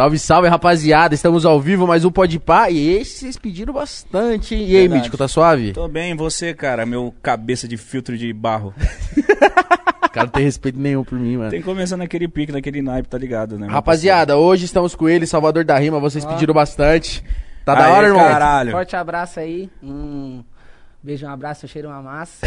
Salve, salve, rapaziada. Estamos ao vivo, mais um Pode Pá. E esse vocês pediram bastante. hein? E aí. Mítico, tá suave? Tô bem, e você, cara? Meu cabeça de filtro de barro. Cara, não tem respeito nenhum por mim, mano. Tem começando naquele pique, naquele naipe, tá ligado, né? Rapaziada, hoje estamos com ele, Salvador da Rima. Vocês pediram bastante. Tá da Aê, hora, irmão? caralho. Forte abraço aí. Um beijo, um abraço, um cheiro, uma massa.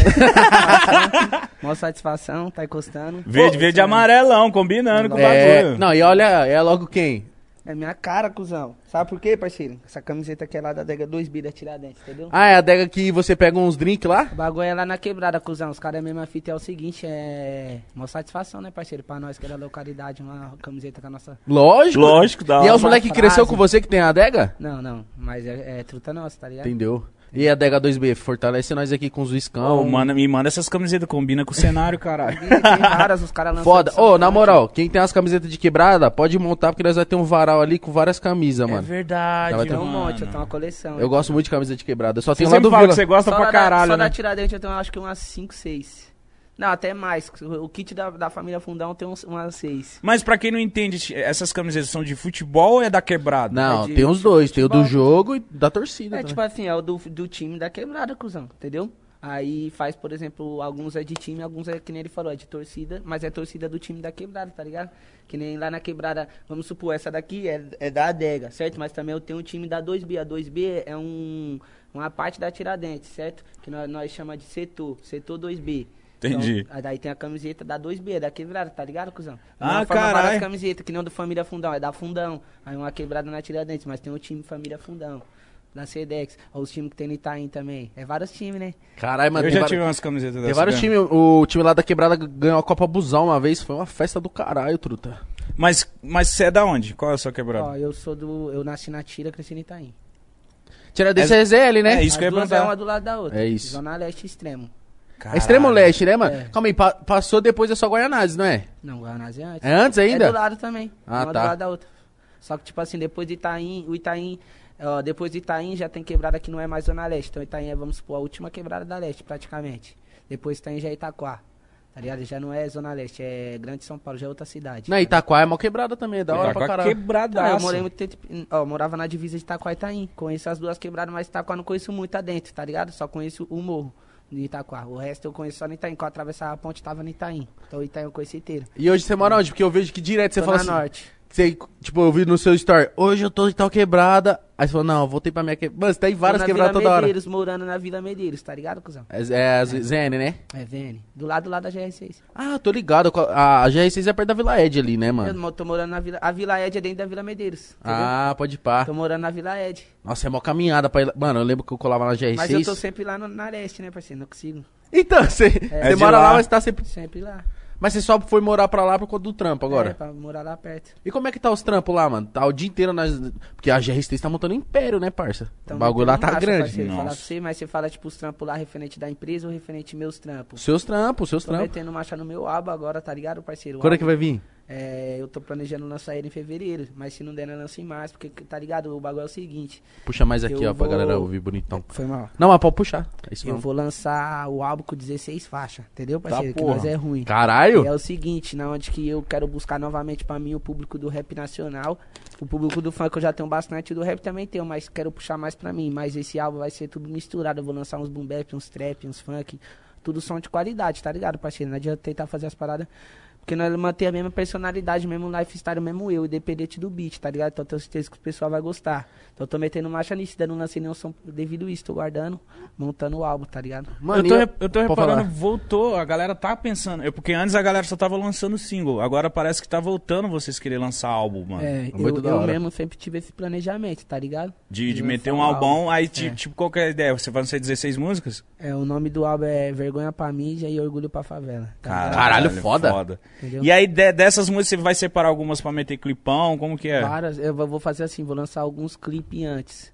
Mó satisfação, tá encostando. Verde, verde e amarelão, combinando com o É, bagulho. não, e olha, é logo quem? É minha cara, cuzão. Sabe por quê, parceiro? Essa camiseta aqui é lá da Dega 2B da Tiradentes, entendeu? Ah, é a adega que você pega uns drinks lá? O bagulho é lá na quebrada, cuzão. Os caras mesmo a fita é o seguinte, é. Uma satisfação, né, parceiro? Pra nós que é da localidade, uma camiseta com a nossa. Lógico. Lógico, da E é os moleques que cresceu com você que tem a adega? Não, não. Mas é, é truta nossa, tá ligado? Entendeu? E a adega 2B, fortalece nós aqui com os Viscão. Manda, me manda essas camisetas, combina com o cenário, caralho. Tem raras, os caras lançam. Foda. Ô, na forte. moral, quem tem as camisetas de quebrada, pode montar, porque nós vai ter um varal ali com várias camisas, É mano. verdade, Já vai Tem ter um monte, eu tenho uma coleção. Eu gosto muito de camisa de quebrada. Eu só tenho lá do fala Vila. que você gosta Só pra da- caralho, Só né? da Tiradentes eu tenho acho que umas 5, 6. Não, até mais. O kit da, da família Fundão tem uns, umas 6. Mas pra quem não entende, essas camisetas são de futebol ou é da quebrada? Não, É de tem os dois. Tem o do jogo e da torcida. É também. tipo assim, é o do, do time da quebrada, cuzão, entendeu? Aí faz, por exemplo, alguns é de time, alguns é que nem ele falou, é de torcida, mas é torcida do time da quebrada, tá ligado? Que nem lá na quebrada, vamos supor, essa daqui é, é da adega, certo? Mas também eu tenho um time da 2B. A 2B é um, uma parte da Tiradentes, certo? Que nós, nós chamamos de setor, setor 2B. Entendi. Então, daí tem a camiseta da 2B, da quebrada, tá ligado, cuzão? Ah, Uma forma carai. várias camisetas, que não do Família Fundão, é da Fundão. Aí uma quebrada na Tiradentes, mas tem o time Família Fundão. Da Sedex, ou os times que tem no Itaim também. É vários times, né? Caralho, mano. eu tem já tive umas camisetas Tem dessas. vários times. O time lá da quebrada ganhou a Copa Busão uma vez. Foi uma festa do caralho, truta. Mas, mas você é da onde? Qual é a sua quebrada? Ó, eu sou do. Eu nasci na Tira, cresci no Itaim. Tira desse é ZL, né? É isso As que eu ia duas é perguntar. uma do lado da outra. É isso. Zona Leste extremo. É extremo leste, né, mano? É. Calma aí, pa- passou depois é só Guaianazes, não é? Não, Guanás é antes. É antes ainda? É do lado também. Ah, uma tá. do lado da outra. Só que, tipo assim, depois de Itaim, o Itaim. Ó, depois de Itaim já tem quebrada que não é mais Zona Leste. Então Itaim é, vamos supor, a última quebrada da Leste, praticamente. Depois Itaim já é Itaquá. Tá ligado? Já não é Zona Leste, é Grande São Paulo, já é outra cidade. Não, Itaquá é mal quebrada também, é da hora Tá pra a caralho. quebradaço. Ah, eu morei muito tempo. Ó, morava na divisa de Itaquá e Itaim. Conheço as duas quebradas, mas Itaquá não conheço muito adentro, tá ligado? Só conheço o morro de Itaquá. O resto eu conheço só no Itaim. Quando eu atravessava a ponte, tava no Itaim. Então o Itaim eu conheci inteiro. E hoje você mora onde? Porque eu vejo que direto você Tô fala na assim. norte. Você, tipo, eu vi no seu story, hoje eu tô em tal quebrada. Aí você falou, não, eu voltei pra minha quebrada. Mano, você tá em várias quebradas Vila toda hora. Medeiros, morando na Vila Medeiros, tá ligado, cuzão? É, é a ZN, né? É, VN. Do lado, do lado da GR6. Ah, tô ligado. A, a GR6 é perto da Vila Ed ali, né, Eu mano? mo- tô morando na Vila... A Vila Ed é dentro da Vila Medeiros, entendeu? Ah, pode pá. Tô morando na Vila Ed. Nossa, é mó caminhada pra ir lá. Mano, eu lembro que eu colava na GR6. Mas eu tô sempre lá no, na leste, né, parceiro? Não consigo. Então, você, É você de mora lá. lá, mas tá sempre. Sempre lá. Mas você só foi morar pra lá por conta do trampo agora. É, pra morar lá perto. E como é que tá os trampos lá, mano? Tá o dia inteiro nas. Porque a GR6 tá montando império, né, parça? Então, o bagulho lá tá acha, grande. Parceiro, falar pra Nossa. você, mas você fala, tipo, os trampos lá referente da empresa ou referente meus trampos? Seus trampos, seus Tô trampos. metendo marcha no meu aba agora, tá ligado, parceiro? Quando é que vai vir? É, eu tô planejando lançar ele em fevereiro, mas se não der, eu lanço em março, porque, tá ligado? O bagulho é o seguinte. Puxa mais aqui, ó, pra vou- galera ouvir bonitão. Foi mal. Não, mas pode puxar. É Eu mesmo. vou lançar o álbum com 16 faixas, entendeu, parceiro? que porra. nós é ruim. Caralho! E é o seguinte, na onde que eu quero buscar novamente pra mim o público do rap nacional. O público do funk eu já tenho bastante, do rap também tenho, mas quero puxar mais pra mim. Mas esse álbum vai ser tudo misturado. Eu vou lançar uns boom bap, uns trap, uns funk. Tudo som de qualidade, tá ligado, parceiro? Não adianta tentar fazer as paradas. Porque nós manter a mesma personalidade, mesmo lifestyle, mesmo eu, independente do beat, tá ligado? Então eu tenho certeza que o pessoal vai gostar. Então eu tô metendo marcha nisso, ainda não lancei nenhum som devido a isso, tô guardando, montando o álbum, tá ligado? Mano, eu tô, eu tô reparando, falar. voltou, a galera tá pensando. Eu, porque antes a galera só tava lançando single. Agora parece que tá voltando vocês querer lançar álbum, mano. É, muito eu, eu mesmo sempre tive esse planejamento, tá ligado? De, de de meter um um album, álbum. aí É. tipo, qual que é a ideia? Você vai lançar 16 músicas? É, o nome do álbum é Vergonha pra Mídia e Orgulho pra Favela. tá ligado? Caralho, foda. Entendeu? E aí de- dessas músicas você vai separar algumas pra meter clipão? Como que é? Várias, eu vou fazer assim, vou lançar alguns clipes antes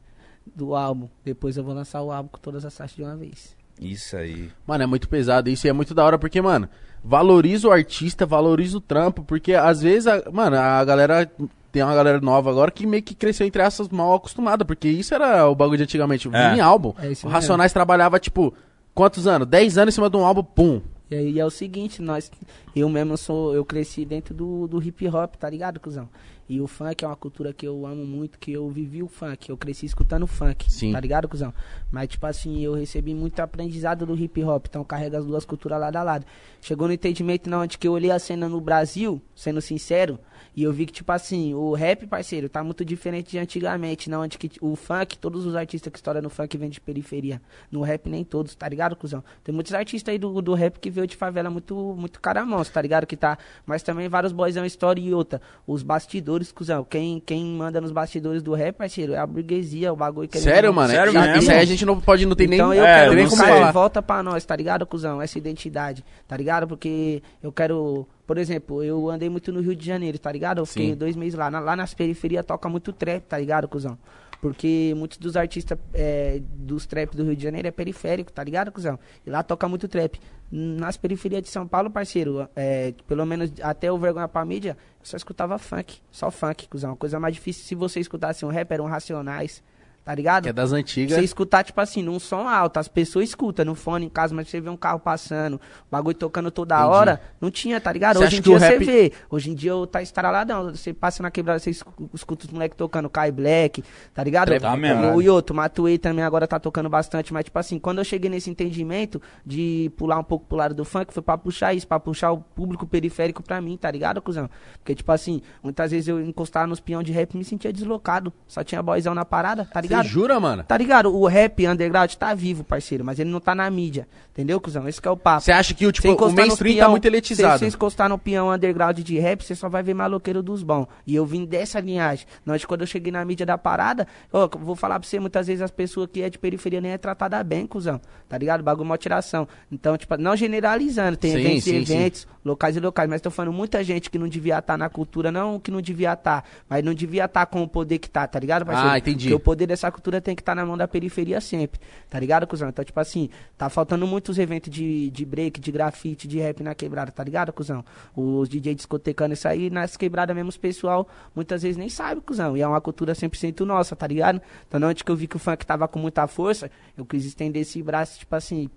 do álbum. Depois eu vou lançar o álbum com todas as faixas de uma vez. Isso aí. Mano, é muito pesado isso e é muito da hora porque, mano, valoriza o artista, valoriza o trampo, porque às vezes, a- mano, a galera. Tem uma galera nova agora que meio que cresceu entre essas mal acostumada, porque isso era o bagulho de antigamente. É. Vinha em álbum. É. Racionais trabalhava, tipo, quantos anos? 10 anos em cima de um álbum, pum. E aí é o seguinte, nós, eu mesmo sou, eu cresci dentro do, do hip hop, tá ligado, cuzão? E o funk é uma cultura que eu amo muito, que eu vivi o funk, eu cresci escutando funk, Sim. tá ligado, cuzão? Mas, tipo assim, eu recebi muito aprendizado do hip hop, então carrega as duas culturas lado a lado. Chegou no entendimento na onde que eu olhei a cena no Brasil, sendo sincero, e eu vi que, tipo assim, o rap, parceiro, tá muito diferente de antigamente, na onde que o funk, todos os artistas que estouram no funk vêm de periferia. No rap, nem todos, tá ligado, cuzão? Tem muitos artistas aí do, do rap que veio de favela muito, muito caramons, tá ligado? Que tá. Mas também vários boysão história e outra. Os bastidores, cuzão. Quem, quem manda nos bastidores do rap, parceiro, é a burguesia, o bagulho que Sério, mano? Sério Isso- mesmo? Isso aí a gente não pode, não tem então nem, eu É, quero eu que não o sei. cara volta pra nós, tá ligado, cuzão? Essa identidade, tá ligado? Porque eu quero, por exemplo, eu andei muito no Rio de Janeiro, tá ligado? Eu fiquei Sim. dois meses lá. Na- lá nas periferias toca muito trap, tá ligado, cuzão? Porque muitos dos artistas é, dos trap do Rio de Janeiro é periférico, tá ligado, cuzão? E lá toca muito trap. Nas periferias de São Paulo, parceiro, é, pelo menos até o Vergonha pra Mídia, eu só escutava funk. Só funk, cuzão. Coisa mais difícil se você escutasse um rap, eram Racionais, tá ligado? Que é das antigas. Você escutar, tipo assim, num som alto, as pessoas escutam no fone em casa, mas você vê um carro passando, o bagulho tocando toda Entendi. hora, não tinha, tá ligado? Você Hoje em dia rap- você vê, hoje em dia eu tá estraladão, você passa na quebrada, você escu- escuta os moleques tocando Kai Black, tá ligado? Tá mesmo. O Yoto, Matuei também agora tá tocando bastante, mas tipo assim, quando eu cheguei nesse entendimento de pular um pouco pro lado do funk, foi pra puxar isso, pra puxar o público periférico pra mim, tá ligado, cuzão? Porque tipo assim, muitas vezes eu encostava nos peão de rap e me sentia deslocado, só tinha boyzão na parada, tá Você ligado? jura, mano? Tá ligado? O rap underground tá vivo, parceiro, mas ele não tá na mídia. Entendeu, cuzão? Esse é o papo. Você acha que o, Você tipo, o mainstream tá peão- muito elitizado? Se você encostar no peão underground de rap, você só vai ver maloqueiro dos bons. E eu vim dessa linhagem. Nós, quando eu cheguei na mídia da parada, ó, vou falar pra você, muitas vezes as pessoas que é de periferia nem é tratada bem, cuzão. Tá ligado? Bagulho uma tiração. Então, tipo, não generalizando, tem Sim, eventos sim, e sim. eventos, locais e locais, mas tô falando muita gente que não devia estar na cultura, não que não devia estar, mas não devia estar com o poder que tá, tá ligado, parceiro? Ah, entendi. Porque o poder dessa cultura tem que estar na mão da periferia sempre, tá ligado, cuzão? Então, tipo assim, tá faltando muitos eventos de, de break, de grafite, de rap na quebrada, tá ligado, cuzão? Os DJ discotecando isso aí, nas quebradas mesmo, os pessoal muitas vezes nem sabe, cuzão. E é uma cultura 100% nossa, tá ligado? Então, antes que eu vi que o funk tava com muita força, eu quis estender esse braço, tipo assim,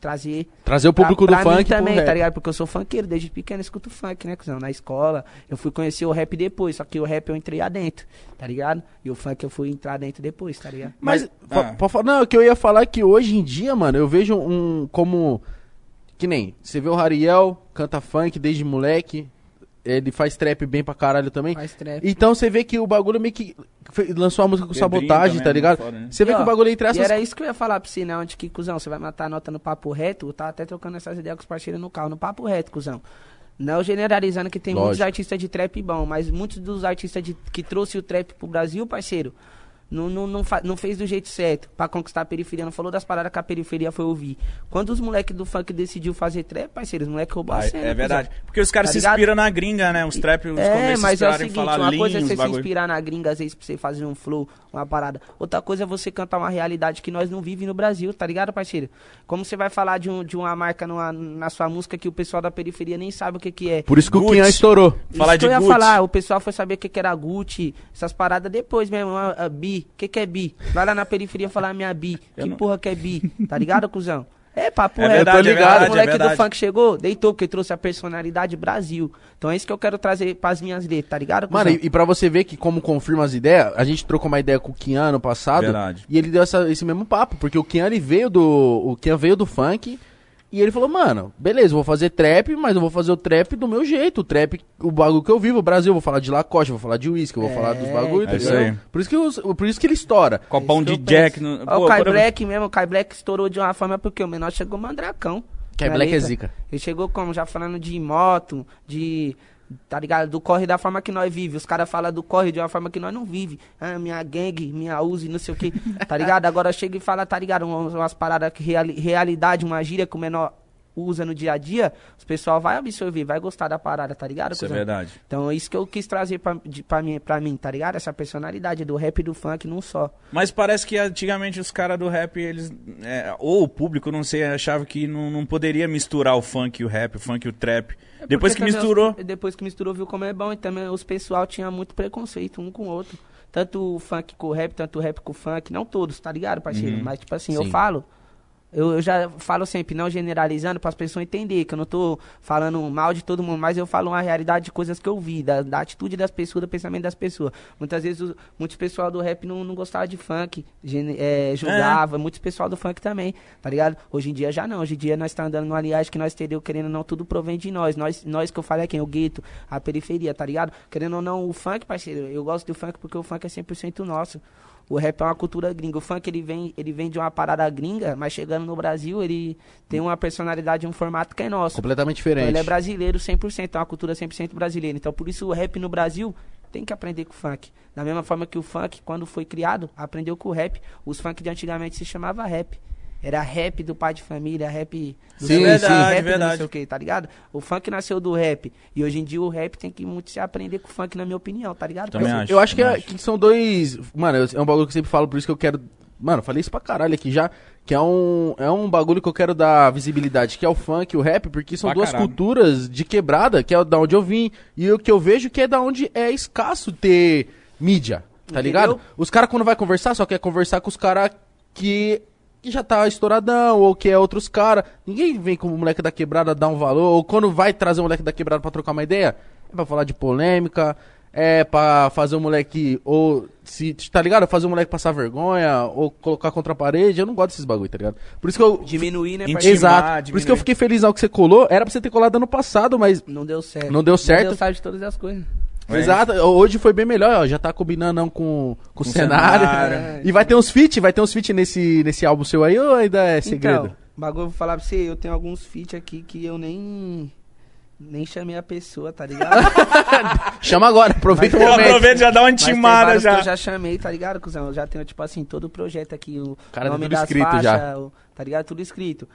trazer Trazer o público pra, do pra funk pro também, rap. tá ligado? Porque eu sou funkeiro, desde pequeno eu escuto funk, né, cuzão? Na escola, eu fui conhecer o rap depois, só que o rap eu entrei adentro, tá ligado? E o funk eu fui entrar dentro depois, tá ligado? Mas, Mas- ah. não, o que eu ia falar é que hoje em dia, mano, eu vejo um como. Que nem, você vê o Rariel, canta funk desde moleque. Ele faz trap bem pra caralho também. Faz trap. Então você vê que o bagulho meio que. Lançou a música com Pedrinho sabotagem, também tá é ligado? foda, né? Você vê E, que o bagulho entre E essas. era isso que eu ia falar pra você, né? Onde que, cuzão, você vai matar a nota no papo reto, eu tava até trocando essas ideias com os parceiros no carro, no papo reto, cuzão. Não generalizando que tem Lógico. muitos artistas de trap bom, mas muitos dos artistas de- que trouxe o trap pro Brasil, parceiro, não, não, não, não fez do jeito certo pra conquistar a periferia. Não falou das paradas que a periferia foi ouvir. Quando os moleques do funk decidiu fazer trap, parceiro, os moleques roubou a cena. é verdade. Porque os caras Tá se ligado? inspiram na gringa, né? Os trap, os É, começos mas é o seguinte, uma coisa é você se inspirar na gringa, às vezes, pra você fazer um flow, uma parada. Outra coisa é você cantar uma realidade que nós não vivemos no Brasil, tá ligado, parceiro? Como você vai falar de, um, de uma marca numa- na sua música que o pessoal da periferia nem sabe o que que é? Por isso que o Gucci. Kian estourou. Falar Isso que de eu ia Gucci. falar, o pessoal foi saber o que, que era Gucci, essas paradas depois mesmo, a, a bi, o que, que é bi? Vai lá na periferia falar minha bi, Eu que não- porra que é bi, tá ligado, cuzão? É, papo É reto. é verdade, O moleque é do funk chegou, deitou, porque trouxe a personalidade Brasil. Então é isso que eu quero trazer pras minhas letras, tá ligado, cuzão? Mano, e, e pra você ver que como confirma as ideias, a gente trocou uma ideia com o Kian ano passado. Verdade. E ele deu essa- esse mesmo papo, porque o Kian ele veio do. O Kian veio do funk. E ele falou, mano, beleza, eu vou fazer trap, mas eu vou fazer o trap do meu jeito. O trap, o bagulho que eu vivo, o Brasil, eu vou falar de Lacoste, eu vou falar de uísque, eu vou É, falar dos bagulhos, é isso aí. Por isso, que os- por isso que ele estoura. Copão É de eu Jack. No... Pô, o Kai eu- Black mesmo, o Kai Black estourou de uma forma porque o menor chegou mandracão. Kai Black é letra. zica. Ele chegou como? Já falando de moto, de. Tá ligado? Do corre da forma que nós vive. Os caras falam do corre de uma forma que nós não vive. Ah, minha gangue, minha Uzi, não sei o que. Tá ligado? Agora chega e fala, tá ligado? Umas, umas paradas que reali- realidade, uma gíria que o menor usa no dia a dia. Os pessoal vai absorver, vai gostar da parada, tá ligado? Isso é verdade. Então é isso que eu quis trazer pra, de, pra, mim, pra mim, tá ligado? Essa personalidade do rap e do funk num só. Mas parece que antigamente os caras do rap, eles. é, ou o público, não sei, achava que não, não poderia misturar o funk e o rap, o funk e o trap. Depois que É Porque também misturou. os- depois que misturou, viu como é bom. E também os pessoal tinha muito preconceito um com o outro. Tanto o funk com o rap, tanto o rap com o funk. Não todos, tá ligado, parceiro? Uhum. Mas, tipo assim, Sim. eu falo Eu, eu já falo sempre, não generalizando, para as pessoas entenderem, que eu não tô falando mal de todo mundo, mas eu falo uma realidade de coisas que eu vi, da, da atitude das pessoas, do pensamento das pessoas. Muitas vezes, o, muitos pessoal do rap não, não gostava de funk, gene, é, julgava, muitos pessoal do funk também, tá ligado? Hoje em dia já não, hoje em dia nós estamos andando numa aliagem que nós entendeu, querendo ou não, tudo provém de nós. Nós, nós que eu falei aqui, o gueto, a periferia, tá ligado? Querendo ou não, o funk, parceiro, eu gosto do funk porque o funk é 100% nosso. O rap é uma cultura gringa. O funk ele vem, ele vem de uma parada gringa, mas chegando no Brasil, ele tem uma personalidade, um formato que é nosso. Completamente Então, diferente. ele é brasileiro 100%, é uma cultura 100% brasileira. Então, por isso o rap no Brasil tem que aprender com o funk. Da mesma forma que o funk, quando foi criado, aprendeu com o rap. Os funk de antigamente se chamava rap. Era rap do pai de família, rap do Sim, Verdade, rap verdade. não sei o que, tá ligado? O funk nasceu do rap. E hoje em dia o rap tem que muito se aprender com o funk, na minha opinião, tá ligado? Também parceiro? acho. Eu acho que, é- acho. que são dois. Mano, é um bagulho que eu sempre falo, por isso que eu quero. Mano, falei isso pra caralho aqui já. Que é um, é um bagulho que eu quero dar visibilidade, que é o funk e o rap, porque são Pra duas caralho. culturas de quebrada, que é da onde eu vim, e o que eu vejo que é da onde é escasso ter mídia, tá Entendeu? ligado? Os caras, quando vai conversar, só quer conversar com os caras que, que já tá estouradão, ou que é outros caras. Ninguém vem com o moleque da quebrada dar um valor, ou quando vai trazer o moleque da quebrada pra trocar uma ideia, é pra falar de polêmica, é pra fazer o moleque, ou se, tá ligado? Fazer o moleque passar vergonha, ou colocar contra a parede. Eu não gosto desses bagulho, tá ligado? Por isso que eu. Diminuir, né, Intimar? Exato. diminuir. Por isso que eu fiquei feliz ao que você colou. Era pra você ter colado ano passado, mas. Não deu certo. Não deu certo. Não deu certo de todas as coisas. É. Exato. Hoje foi bem melhor, ó. Já tá combinando não, com, com o Com o cenário. cenário. E vai ter uns feat, vai ter uns feat nesse, nesse álbum seu aí ou ainda é segredo? Então, bagulho, eu vou falar pra você, eu tenho alguns feats aqui que eu nem. Nem chamei a pessoa, tá ligado? Chama agora, aproveita o Eu momento. aproveito e já dá uma Mas intimada já. eu já chamei, tá ligado, cuzão? Eu já tenho, tipo assim, todo o projeto aqui, o Cara, tem nome tudo das escrito faixas, já. o- tá ligado? Tudo escrito.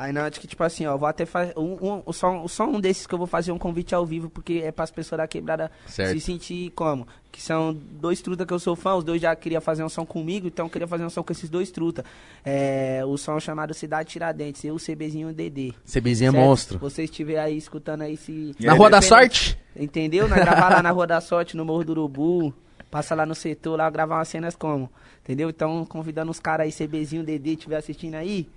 Aí não, acho que, tipo assim, ó, vou até fazer. Um, um, só, só um desses que eu vou fazer um convite ao vivo, porque é pras pessoas da quebrada Certo. se sentir como? Que são dois truta que eu sou fã, os dois já queriam fazer um som comigo, então eu queria fazer um som com esses dois truta. É, o som chamado Cidade Tiradentes, eu, o CBzinho e o DD. CBzinho é certo? monstro. Se você estiver aí escutando aí, se. Na Rua da Sorte? Entendeu? Nós gravar lá na Rua da Sorte, no Morro do Urubu. Passa lá no setor, lá gravar umas cenas como. Entendeu? Então, convidando os caras aí, CBzinho, DD, estiver assistindo aí.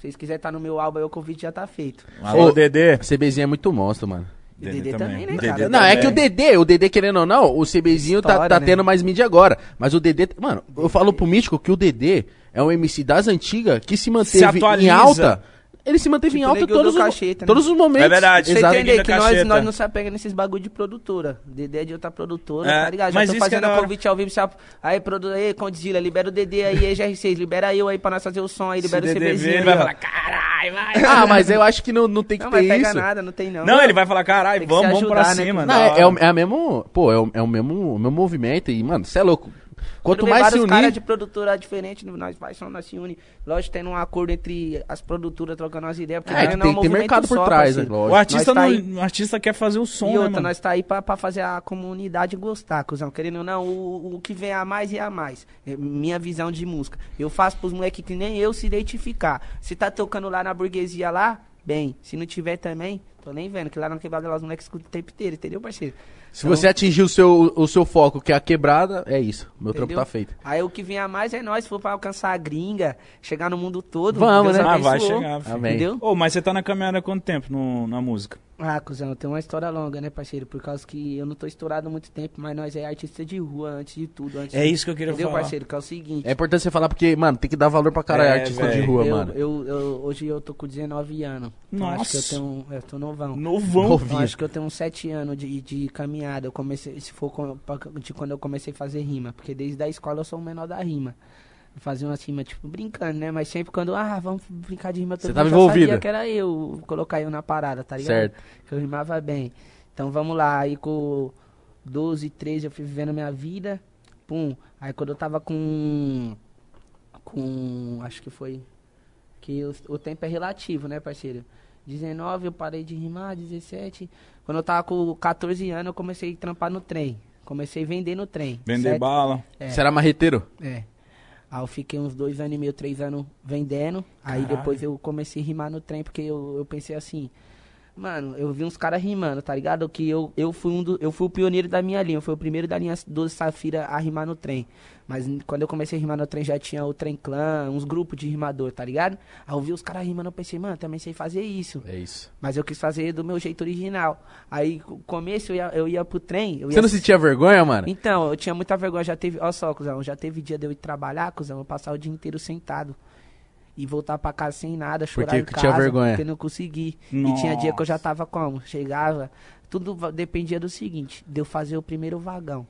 Se vocês quiserem estar no meu álbum aí, o convite já tá feito. Alô, Ô, Dedê. CBzinho é muito monstro, mano. E DD também, né, Dedê cara? Não, é que o também. DD, o DD querendo ou não, o CBzinho tá, História, tá né? tendo mais mídia agora. Mas o DD, mano, eu falo pro Mítico que o DD é um MC das antigas que se manteve atualiza. em alta. Ele se manteve em Tipo alta Neguinho todos do os, Cacheta, né? todos os momentos. É verdade. Você entender que nós, nós não se apega nesses bagulho de produtora. DD é de outra produtora, É, tá ligado? Já mas tô é fazendo hora. convite ao vivo. se a- Aí, produ... aí, Condzilla, libera o DD aí, aí, GR6, libera eu aí pra nós fazer o som aí, Se libera o o CBzinho. ver, ele aí, vai falar, caralho, vai. Ah, mas eu acho que não, não tem que Não, ter isso. nada, não tem não. Não, ele vai falar, caralho, vamos, se vamos pra né, cima. Não, é, é, o, é a mesmo. Pô, é o, é o mesmo, o mesmo movimento. E, mano, você é louco. Quanto mais se vários caras unir. de produtora diferente, nós só nós se une. Lógico, tendo um acordo entre as produtoras trocando as ideias, porque É, tem, não, tem um movimento mercado por só, trás, né? O artista, tá não, aí- o artista quer fazer o som, E né, outra, mano? nós tá aí pra, pra fazer a comunidade gostar, cuzão. Querendo ou não, o, o que vem a mais e a mais. É minha visão de música. Eu faço pros moleques que nem eu se identificar. Se tá tocando lá na burguesia lá, bem. Se não tiver também, tô nem vendo. Que lá na quebrada lá os moleques escutam o tempo inteiro, entendeu, parceiro? Se você atingir o seu, o seu foco, que é a quebrada, é isso. Meu trampo Entendeu? tá feito. Aí o que vem a mais é nós, se for pra alcançar a gringa, chegar no mundo todo. Vamos, Deus né? Ah, vai chegar. filho. Amém. Entendeu? Ô, mas você tá na caminhada há quanto tempo no- na música? Ah, cuzão, tem uma história longa, né, parceiro? Por causa que eu não tô estourado há muito tempo, mas nós é artista de rua antes de tudo. Antes É de- isso que eu queria Entendeu, falar. parceiro? Que é o seguinte. É importante você falar porque, mano, tem que dar valor pra caralho É, artista de velho. rua, eu, mano. Eu, eu- hoje eu tô com 19 anos. Então acho que eu Nossa. tenho. Eu tô novão. Novão. Novinho. Então acho que eu tenho uns 7 anos de, de caminhada. Eu comecei, se for com- pra- de quando eu comecei a fazer rima. Porque desde a escola eu sou o menor da rima. Eu fazia uma rima, tipo, brincando, né? Mas sempre quando, ah, vamos brincar de rima, todo Você mundo tava já envolvido. sabia que era eu, colocar eu na parada, tá ligado? Certo. Que eu rimava bem. Então vamos lá, aí com 12, 13 eu fui vivendo minha vida. Pum. Aí quando eu tava com. Com. Acho que foi. Que o, o tempo é relativo, né, parceiro? 19 eu parei de rimar, 17. Quando eu tava com 14 anos, eu comecei a trampar no trem. Comecei a vender no trem. Vender certo? bala. É. Você era marreteiro? É. Aí eu fiquei uns dois anos e meio, três anos vendendo. Aí Caralho. depois eu comecei a rimar no trem, porque eu, eu pensei assim, Mano, eu vi uns caras rimando, tá ligado? Que eu, eu, fui um do, eu fui o pioneiro da minha linha, eu fui o primeiro da linha 12 Safira a rimar no trem. Mas quando eu comecei a rimar no trem já tinha o Trem Clã, uns grupos de rimador, tá ligado? Aí eu vi os caras rimando, eu pensei, mano, também sei fazer isso. É isso. Mas eu quis fazer do meu jeito original. Aí, no começo, eu ia, eu ia pro trem. Eu Você ia não sentia vergonha, mano? Então, eu tinha muita vergonha. Já teve, olha só, cuzão, já teve dia de eu ir trabalhar, cuzão, eu passar o dia inteiro sentado. E voltar pra casa sem nada, chorar Porque em casa, tinha vergonha. porque não consegui. E tinha dia que eu já Nossa. tava como? Chegava, tudo dependia do seguinte, de eu fazer o primeiro vagão.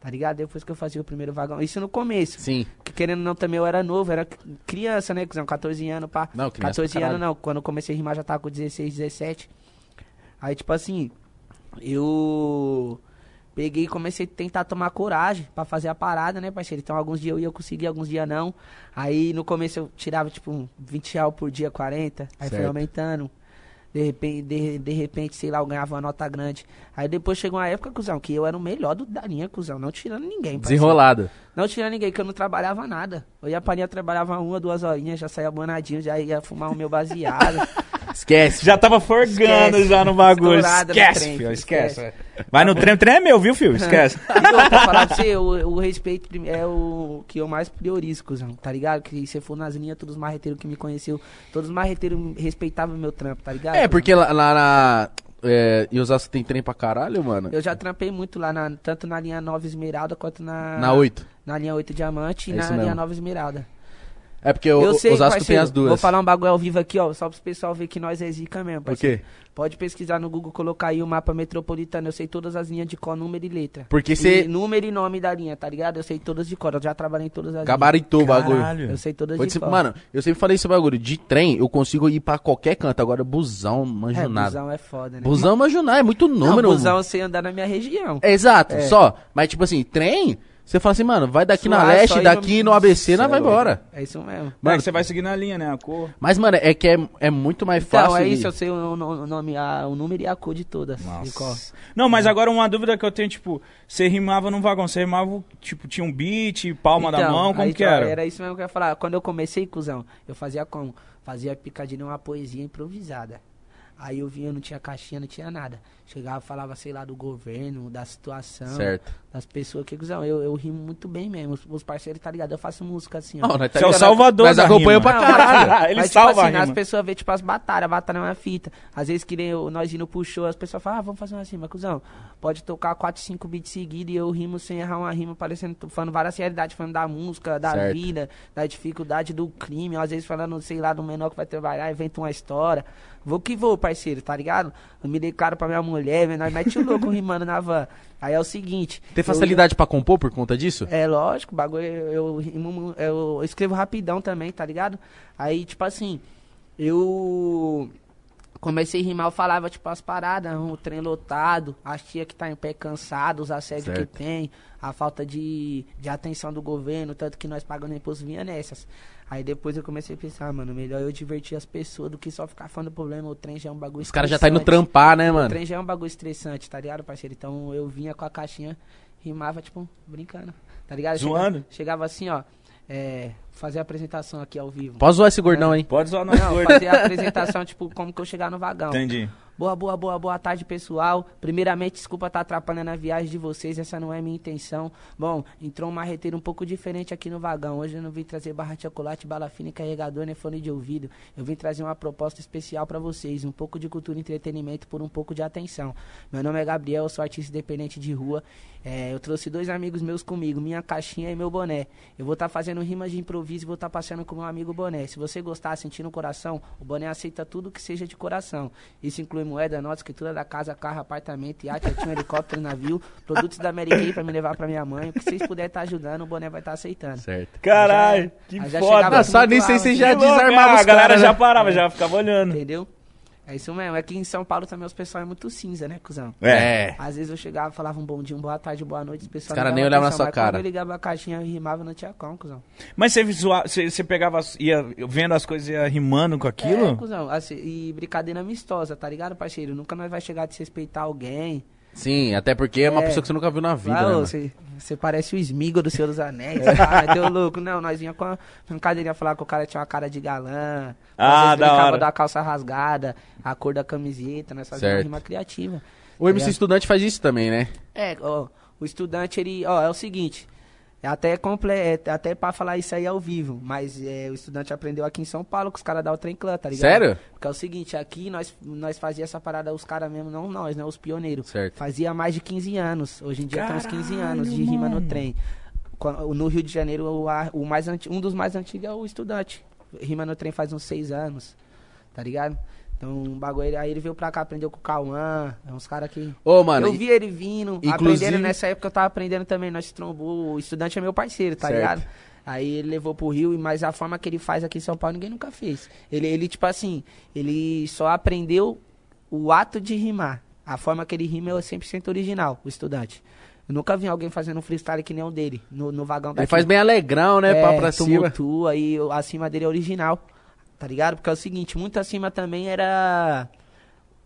Tá ligado? Depois que eu fazia o primeiro vagão. Isso no começo. Sim. Que querendo ou não, também eu era novo, era criança, né, cuzão? 14 anos, pá. Não, criança pra 14 caralho. anos não, quando eu comecei a rimar já tava com 16, 17. Aí, tipo assim, eu peguei e comecei a tentar tomar coragem pra fazer a parada, né, parceiro? Então, alguns dias eu ia conseguir, alguns dias não. Aí, no começo eu tirava, tipo, um 20 reais por dia, 40. Aí foi Certo. aumentando. De repente, de, de repente, sei lá, eu ganhava uma nota grande. Aí depois chegou uma época, cuzão, que eu era o melhor do, da linha, cuzão. Não tirando ninguém, parceiro. Desenrolado. Não tinha ninguém, que eu não trabalhava nada. Eu ia pra linha, trabalhava uma, duas horinhas, já saía bonadinho, já ia fumar o meu baseado. Esquece. Já tava forgando Esquece. já no bagulho. Estourada no Esquece, trem, filho, esquece. Vai no trem, o trem é meu, viu, filho? Esquece. e outra, falar pra você, o, o respeito é o que eu mais priorizo, cuzão, tá ligado? Que se for nas linhas, todos os marreteiros que me conheceu, todos os marreteiros respeitavam meu trampo, tá ligado? É, porque lá, lá na. É, e Osasco tem trem pra caralho, mano? Eu já trampei muito lá, na- tanto na linha 9 Esmeralda quanto na, Na 8. na linha 8 Diamante e É na isso linha mesmo. 9 Esmeralda. É porque o, eu sei, Osasco tem parceiro, as duas. Vou falar um bagulho ao vivo aqui, ó, só pro pessoal ver que nós é zica mesmo, parceiro. quê? Pode pesquisar no Google, colocar aí o mapa metropolitano. Eu sei todas as linhas de cor, número e letra. Porque você número e nome da linha, tá ligado? Eu sei todas de cor. Eu já trabalhei em todas as gabaritou o bagulho. Eu sei todas Pode de ser- cor. mano, eu sempre falei esse bagulho. De trem, eu consigo ir pra qualquer canto. Agora, busão, manjo é, nada. busão é foda, né? Busão, manjo nada. É muito número. Não, busão eu sei andar na minha região. É, Exato, É. só. Mas, tipo assim, trem, você fala assim, mano, vai daqui na leste, daqui no, ABC, nós vai é louco. embora. É isso mesmo. Mano, você vai seguir na linha, né? A cor. Mas, mano, é que é, é muito mais Então, fácil. é ir. isso, eu sei o, o- nome, a- o número e a cor de todas. de cor. Não, mas agora uma dúvida que eu tenho, tipo, você rimava num vagão, você rimava, tipo, tinha um beat, palma da Então, mão, como aí, que ó, era? Era isso mesmo que eu ia falar. Quando eu comecei, cuzão, eu fazia como? Fazia picadinho uma poesia improvisada. Aí eu vinha, não tinha caixinha, não tinha nada. Chegava, falava, sei lá, do governo, da situação, Certo. Das pessoas que, cuzão, eu, eu rimo muito bem mesmo. Os, os parceiros, tá ligado? Eu faço música assim, ó. Não, nós tá Você é o ligado? Salvador acompanhamos rima. pra caralho. Ele Mas, salva tipo a assim, as pessoas vê, tipo, as batalhas, batalha é uma fita. Às vezes, que nem eu- nós indo pro show, as pessoas falam, ah, vamos fazer uma rima, cuzão. Pode tocar 4, 5 beats seguidos e eu rimo sem errar uma rima, parecendo, falando várias realidades, falando da música, da Certo. vida, da dificuldade do crime, às vezes falando, sei lá, do menor que vai trabalhar, inventa uma história. Vou que vou, parceiro, tá ligado? Eu me dei caro pra minha mulher, nós mete o louco rimando na van. Aí é o seguinte. Tem eu- facilidade pra compor por conta disso? é lógico, o bagulho eu, eu, eu escrevo rapidão também, tá ligado? Aí, tipo assim, eu comecei a rimar, eu falava, tipo, as paradas, o trem lotado, as tia que tá em pé cansado, os assédios que Certo. tem, a falta de, de atenção do governo, tanto que nós pagando imposto vinha nessas. Aí depois eu comecei a pensar, mano, melhor eu divertir as pessoas do que só ficar falando problema, o trem já é um bagulho Os caras já tá indo trampar, né, O mano? trem já é um bagulho estressante, tá ligado, parceiro? Então eu vinha com a caixinha, rimava, tipo, brincando, tá ligado? Zoando? Chegava, chegava assim, ó, é, fazer a apresentação aqui ao vivo. Pode zoar esse gordão aí. Pode zoar nós Não, dois. fazer a apresentação, tipo, como que eu chegar no vagão. Entendi. Boa, boa, boa, boa tarde, pessoal. Primeiramente, desculpa estar atrapalhando a viagem de vocês, essa não é minha intenção. Bom, entrou um marreteiro um pouco diferente aqui no vagão. Hoje eu não vim trazer barra de chocolate, bala fina carregador, nem fone de ouvido. Eu vim trazer uma proposta especial pra vocês, um pouco de cultura e entretenimento por um pouco de atenção. Meu nome é Gabriel, sou artista independente de rua. É, eu trouxe dois amigos meus comigo, minha caixinha e meu boné. Eu vou estar fazendo rimas de improviso e vou estar passeando com meu amigo boné. Se você gostar, sentir no coração, o boné aceita tudo que seja de coração. Isso inclui moeda, nota, escritura da casa, carro, apartamento, iate, yatinho, helicóptero, navio, produtos da Mary Kay pra me levar pra minha mãe. O que vocês puderem estar ajudando, o boné vai estar aceitando. Certo. Caralho, que já foda. só muito nisso aí alto, você né? já desarmava é, A galera caras, já né? parava, já ficava olhando. Entendeu? É isso mesmo. É que em São Paulo também os pessoal é muito cinza, né, cuzão? É. Às vezes eu chegava, falava um bom dia, um boa tarde, boa noite, os pessoal Os cara não nem olhavam na sua cara. Quando eu ligava a caixinha e rimava, não tinha como, cuzão. Mas você, zoa- você, você pegava, ia vendo as coisas e ia rimando com É, aquilo? cuzão. Assim, e brincadeira amistosa, tá ligado, parceiro? Nunca nós vai chegar a desrespeitar alguém. Sim, até porque é uma É. pessoa que você nunca viu na vida, Ah, né, você, você parece o Smigo do Senhor dos Anéis. Ah, deu louco. Não, nós vinha com a brincadeirinha falar que o cara tinha uma cara de galã. Ah, da hora. da calça rasgada, a cor da camiseta, nós fazíamos uma Certo. rima criativa. O MC É. Estudante faz isso também, né? É, ó, o estudante, ele, ó, é o seguinte, até, comple é até pra falar isso aí ao vivo, mas é, o estudante aprendeu aqui em São Paulo com os caras da Outrem Clã, tá ligado? Sério? Porque é o seguinte, aqui nós, nós fazia essa parada, os caras mesmo, não nós, né, os pioneiros. Certo. Fazia mais de 15 anos, hoje em dia tem uns 15 anos de Caralho, rima no trem. No Rio de Janeiro, o mais anti- um dos mais antigos é o estudante. Rima no trem faz uns 6 anos, tá ligado? Então, um bagulho, aí ele veio pra cá, aprendeu com o Cauã, é uns caras que... Ô, mano, eu vi ele vindo, inclusive- aprendendo nessa época eu tava aprendendo também, nós trombou, o estudante é meu parceiro, tá Certo. ligado? Aí ele levou pro Rio, mas a forma que ele faz aqui em São Paulo ninguém nunca fez. Ele, ele tipo assim, ele só aprendeu o ato de rimar. A forma que ele rima é 100% original, o estudante. Eu nunca vi alguém fazendo um freestyle que nem o dele, no, no vagão ele faz bem alegrão, né? É, pá pra cima. tumultua e o- acima dele é original. Tá ligado? Porque é o seguinte, muito acima também era.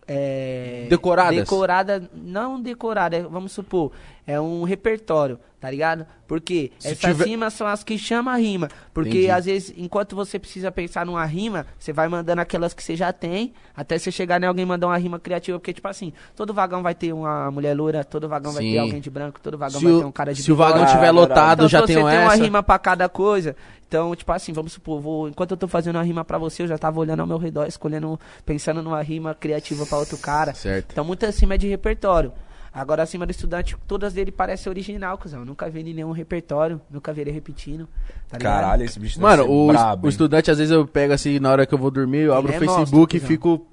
É, Decoradas? Decorada, não decorada, é, vamos supor, é um repertório, tá ligado? Porque Se essas tiver- rimas são as que chamam a rima. Porque Entendi. às vezes, enquanto você precisa pensar numa rima, você vai mandando aquelas que você já tem, até você chegar em alguém mandar uma rima criativa. Porque, tipo assim, todo vagão vai ter uma mulher loura, todo vagão vai Sim. ter alguém de branco, todo vagão Se vai o, ter um cara de se o bigode. vagão Ah, tiver verdade. lotado, Então, já tem você um tem uma essa. rima pra cada coisa, então, tipo assim, vamos supor, vou, enquanto eu tô fazendo uma rima pra você, eu já tava olhando ao meu redor, escolhendo, pensando numa rima criativa pra outro cara. Certo. Então, muito acima é de repertório. Agora, acima do estudante, todas dele parecem original, cuzão. Eu Nunca vi ele em nenhum repertório, nunca vi ele repetindo. Tá? Caralho, esse bicho Mano, deve ser o, brabo, o estudante, às vezes eu pego assim, na hora que eu vou dormir, eu abro o é Facebook monstro, e fico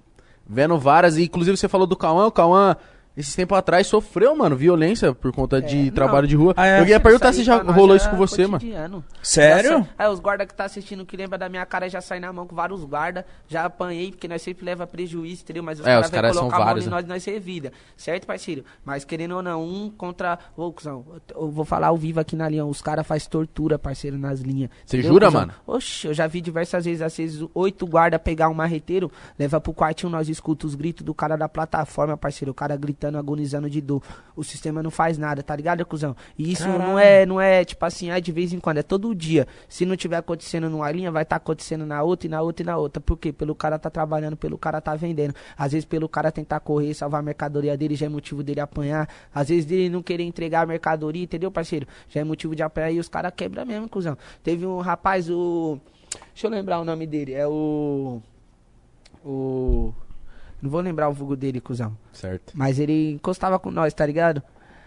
vendo várias. E, inclusive, você falou do Cauã, o Cauã, esse tempo atrás, sofreu, mano, violência por conta de É, não. trabalho de rua. Ah, é? Eu queria perguntar se já rolou é isso com você, mano. cotidiano. Sério? Já sa- Aí os guardas que tá assistindo que lembra da minha cara já sai na mão com vários guardas. Já apanhei, porque nós sempre leva prejuízo, entendeu? Mas os É, caras os vêm caras são colocar a mão vários, em né? nós, nós revida. Certo, parceiro? Mas querendo ou não, um contra. Ô, cuzão, eu vou falar ao vivo aqui na linha. Os caras fazem tortura, parceiro, nas linhas. Você jura, cuzão? mano? Oxe, eu já vi diversas vezes, às vezes, oito guardas pegar um marreteiro, leva pro quartinho, nós escuta os gritos do cara da plataforma, parceiro. O cara gritando, agonizando de dor. O sistema não faz nada, tá ligado, cuzão? E isso não Caralho. é, não é tipo assim, ah, de vez em quando, é todo dia. Se não tiver acontecendo numa linha, vai estar acontecendo na outra e na outra e na outra. Por quê? Pelo cara tá trabalhando, pelo cara tá vendendo. Às vezes pelo cara tentar correr, salvar a mercadoria dele, já é motivo dele apanhar. Às vezes dele não querer entregar a mercadoria, entendeu, parceiro? Já é motivo de apanhar e os caras quebram mesmo, cuzão. Teve um rapaz, o. Deixa eu lembrar o nome dele. É o. O. Não vou lembrar o vulgo dele, cuzão. Certo. Mas ele encostava com nós, tá ligado?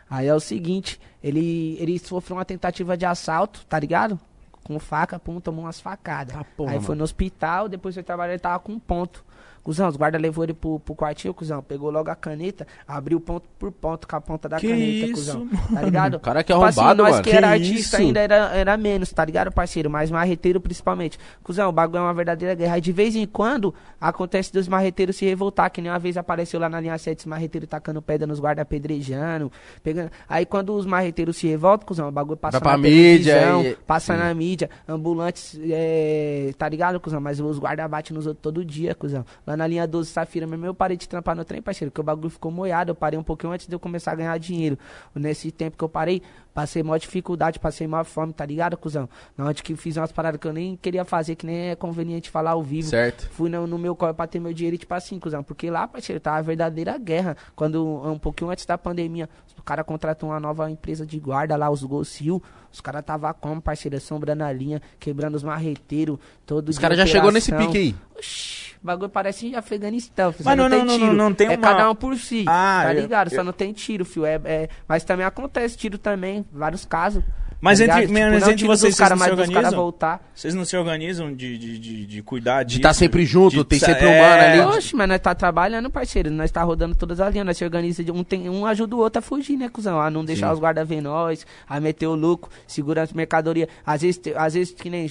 Aí é o seguinte, ele, ele sofreu uma tentativa de assalto, tá ligado? Com faca, pum, tomou umas facadas. Tá porra, Aí mano. foi no hospital, depois foi trabalhar, ele tava com um ponto. Cusão, os guardas levou ele pro, pro quartinho, cuzão. Pegou logo a caneta, abriu ponto por ponto com a ponta da Que caneta, isso, cuzão. Tá ligado? O cara que é Tipo assim, arrombado, nós mano. que Que era isso? artista ainda era, era menos, tá ligado, parceiro? Mas marreteiro principalmente. Cusão, o bagulho é uma verdadeira guerra. E de vez em quando acontece dos marreteiros se revoltar, que nem uma vez apareceu lá na linha 7 os marreteiros tacando pedra nos guarda apedrejando, pegando. Aí quando os marreteiros se revoltam, cuzão, o bagulho passa Vai pra na mídia e- passa Sim. na mídia, ambulantes, é, tá ligado, cuzão? Mas os guarda batem nos outros todo dia, cuzão. Lá na linha 12 Safira mesmo eu parei de trampar no trem, parceiro, porque o bagulho ficou moiado. Eu parei um pouquinho antes de eu começar a ganhar dinheiro. Nesse tempo que eu parei, passei maior dificuldade, passei maior fome, tá ligado, cuzão? Na onde que fiz umas paradas que eu nem queria fazer, que nem é conveniente falar ao vivo. Certo. Fui no, no meu corpo pra ter meu dinheiro, e, tipo assim, cuzão. Porque lá, parceiro, tava a verdadeira guerra. Quando, um pouquinho antes da pandemia, o cara contratou uma nova empresa de guarda lá, os Golcil. Os caras tava como, parceiro, assombrando a linha, quebrando os marreteiros, todo Os caras já chegou nesse pique aí. Oxi, o bagulho parece Afeganistão, filho. Mas só não, tem não, não, tiro. não tem é uma- cada um por si, Ah, tá eu- ligado? Só eu- não tem tiro, filho. É, é- Mas também acontece tiro também, vários casos. Mas tá entre- ligado? mas não entre vocês, cara, vocês não mas se organizam? voltar. Vocês não se organizam de, de, de, de cuidar disso? De estar sempre junto, de tem sempre um é, mano ali. Oxe, mas nós tá trabalhando, parceiro. Nós tá rodando todas as linhas. Nós se organiza. de- Um, tem, um ajuda o outro a fugir, né, cuzão? A não deixar Sim. os guardas ver nós, a meter o louco, segura as mercadorias. Às vezes, te- às vezes, que nem.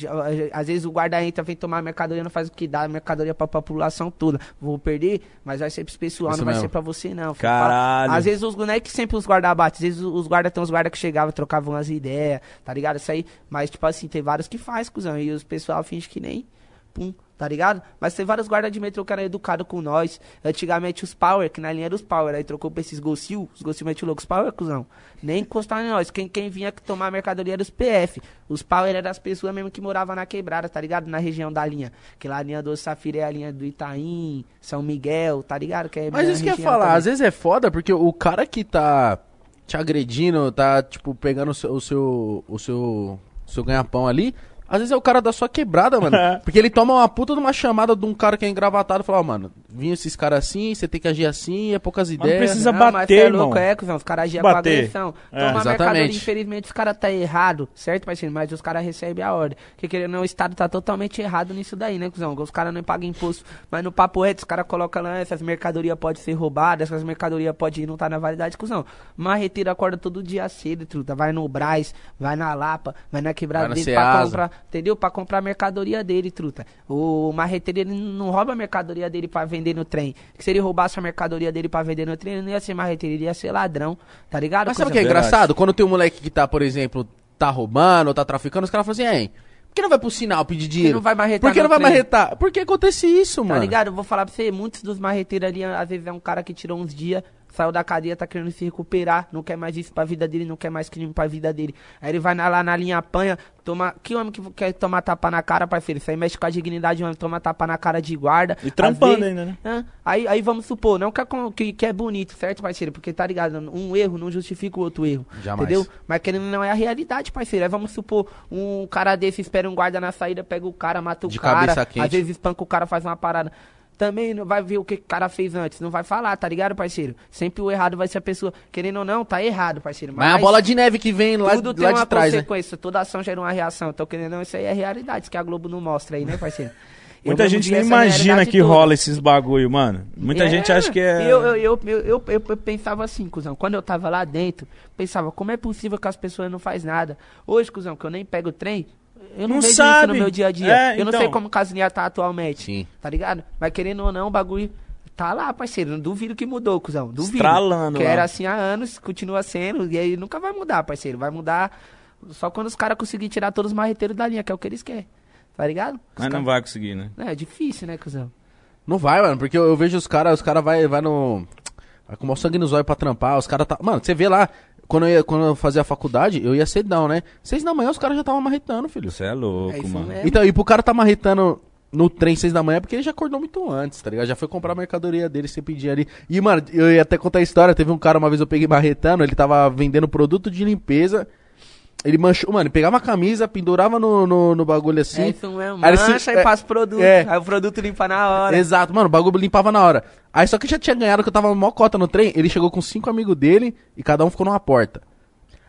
Às vezes o guarda entra, vem tomar a mercadoria, não faz o que dá a mercadoria pra população toda. Vou perder, mas vai ser pro pessoal, Isso não vai mesmo. ser pra você, não. Caralho. Às vezes os não é que sempre os guardas batem, às vezes os guardas tem uns guardas que chegavam, trocavam umas ideias, tá ligado? Isso aí, mas tipo assim, tem vários que faz, cuzão. E os pessoal finge que nem. Pum, tá ligado? Mas tem vários guardas de metrô que eram educados com nós. Antigamente os Power, que na linha era os Power, aí trocou pra esses Gocil, os Gocil mete louco, os Power, cuzão. Nem encostar em nós. Quem, quem vinha tomar a mercadoria era os PF. Os Power eram as pessoas mesmo que moravam na quebrada, tá ligado? Na região da linha. Que lá a linha do Safira é a linha do Itaim, São Miguel, tá ligado? Que é Mas isso que eu ia falar, também. às vezes é foda porque o cara que tá te agredindo, tá, tipo, pegando o seu, o seu, o seu, seu ganha-pão ali, às vezes é o cara da sua quebrada, mano. porque ele toma uma puta de uma chamada de um cara que é engravatado e fala, ó, mano, vinha esses caras assim, você tem que agir assim, é poucas ideias. precisa Não, mas bater, cê é irmão. louco, é, cuzão. Os caras agiam com agressão. É. Toma Exatamente. mercadoria, infelizmente, os caras tá errado, certo, parceiro? Mas os caras recebem a ordem. Porque querendo ou não, o Estado tá totalmente errado nisso daí, né, cuzão? Os caras não pagam imposto. Mas no papo reto, os caras colocam lá, essas mercadorias podem ser roubadas, essas mercadorias podem não estar na validade, cuzão. Marreteiro acorda todo dia cedo, truta. Vai no Brás, vai na Lapa, vai na quebrada Vai na dele pra comprar, entendeu? Pra comprar a mercadoria dele, truta. O marreteiro, ele não rouba a mercadoria dele pra vender no trem. Que se ele roubasse a mercadoria dele pra vender no trem, ele não ia ser marreteiro, ele ia ser ladrão, tá ligado? Mas sabe o que é? Verdade. engraçado? Quando tem um moleque que tá, por exemplo, tá roubando ou tá traficando, os caras falam assim, hein, por que não vai pro sinal pedir dinheiro? não vai marretar Por que não vai trem? marretar? Por que acontece isso, Tá mano? ligado? Eu vou falar pra você, muitos dos marreteiros ali, às vezes é um cara que tirou uns dias, saiu da cadeia, tá querendo se recuperar, não quer mais isso pra vida dele, não quer mais crime pra vida dele. Aí ele vai lá na linha apanha, toma. Que homem que quer tomar tapa na cara, parceiro? Isso aí mexe com a dignidade, homem, toma tapa na cara de guarda. E trampando vezes- ainda, né? Hã? Aí, aí vamos supor, não que, é que, que é bonito, certo, parceiro? Porque tá ligado, um erro não justifica o outro erro. Jamais. Entendeu? Mas querendo não é a realidade, parceiro. Aí vamos supor, um cara desse espera um guarda na saída, pega o cara, mata o De cara. Às vezes espanca o cara, faz uma parada. Também não vai ver o que o cara fez antes, não vai falar, tá ligado, parceiro? Sempre o errado vai ser a pessoa, querendo ou não, tá errado, parceiro. Mas é a bola de neve que vem lá, tudo tem lá uma de trás, né? consequência, toda ação gera uma reação. Então, querendo ou não, isso aí é realidade, isso que a Globo não mostra aí, né, parceiro? Muita gente essa imagina que toda. rola esses bagulho, mano. Muita gente acha que é. Eu, eu, eu, eu, eu, eu- eu pensava assim, cuzão. Quando eu tava lá dentro, pensava, como é possível que as pessoas não fazem nada? Hoje, cuzão, que eu nem pego o trem, eu não, Não vejo sabe. isso no meu dia a dia. É, eu não sei então. como Casinha tá atualmente. Sim. Tá ligado? Mas querendo ou não, o bagulho tá lá, parceiro. Não duvido que mudou, cuzão. Duvido. Estralando Que lá. era assim há anos, continua sendo. E aí nunca vai mudar, parceiro. Vai mudar só quando os caras conseguirem tirar todos os marreteiros da linha, que é o que eles querem. Tá ligado? Os Mas não caras- vai conseguir, né? É, é difícil, né, cuzão? Não vai, mano, porque eu, eu vejo os caras, os caras vai, vai no. Vai com o maior sangue nos olhos pra trampar, os caras tá. Mano, você vê lá, quando eu, ia, quando eu fazia a faculdade, eu ia cedão, né? Seis da manhã os caras já estavam marretando, filho. Você é louco, É isso mano. mesmo. Então, e pro cara tá marretando no trem seis da manhã, é porque ele já acordou muito antes, tá ligado? Já foi comprar a mercadoria dele, você pedia ali. E, mano, eu ia até contar a história, teve um cara, uma vez eu peguei marretando, ele tava vendendo produto de limpeza. Ele manchou, mano, ele pegava a camisa, pendurava no, no, no bagulho assim. é isso mesmo. Aí ele se- Mancha é, e passa o produto. é. Aí o produto limpa na hora. Exato, mano, o bagulho limpava na hora. Aí só que já tinha ganhado, que eu tava mó cota no trem, ele chegou com cinco amigos dele e cada um ficou numa porta.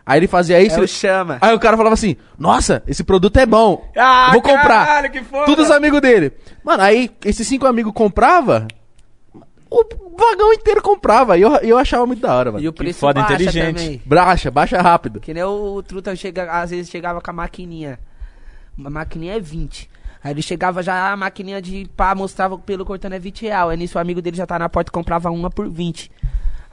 Aí ele fazia isso. É ele- chama. Aí o cara falava assim: Nossa, esse produto é bom. Ah, vou comprar. caralho, que foda. Todos os amigos dele. Mano, aí esses cinco amigos comprava, o vagão inteiro comprava. E eu, eu achava muito da hora, mano. E o preço foda, baixa inteligente. também. Baixa, baixa rápido. Que nem o, Truta chega, às vezes chegava com a maquininha. A maquininha é 20. Aí ele chegava já, a maquininha de pá, mostrava pelo cortando é 20 real. Aí nisso o amigo dele já tá na porta e comprava uma por 20.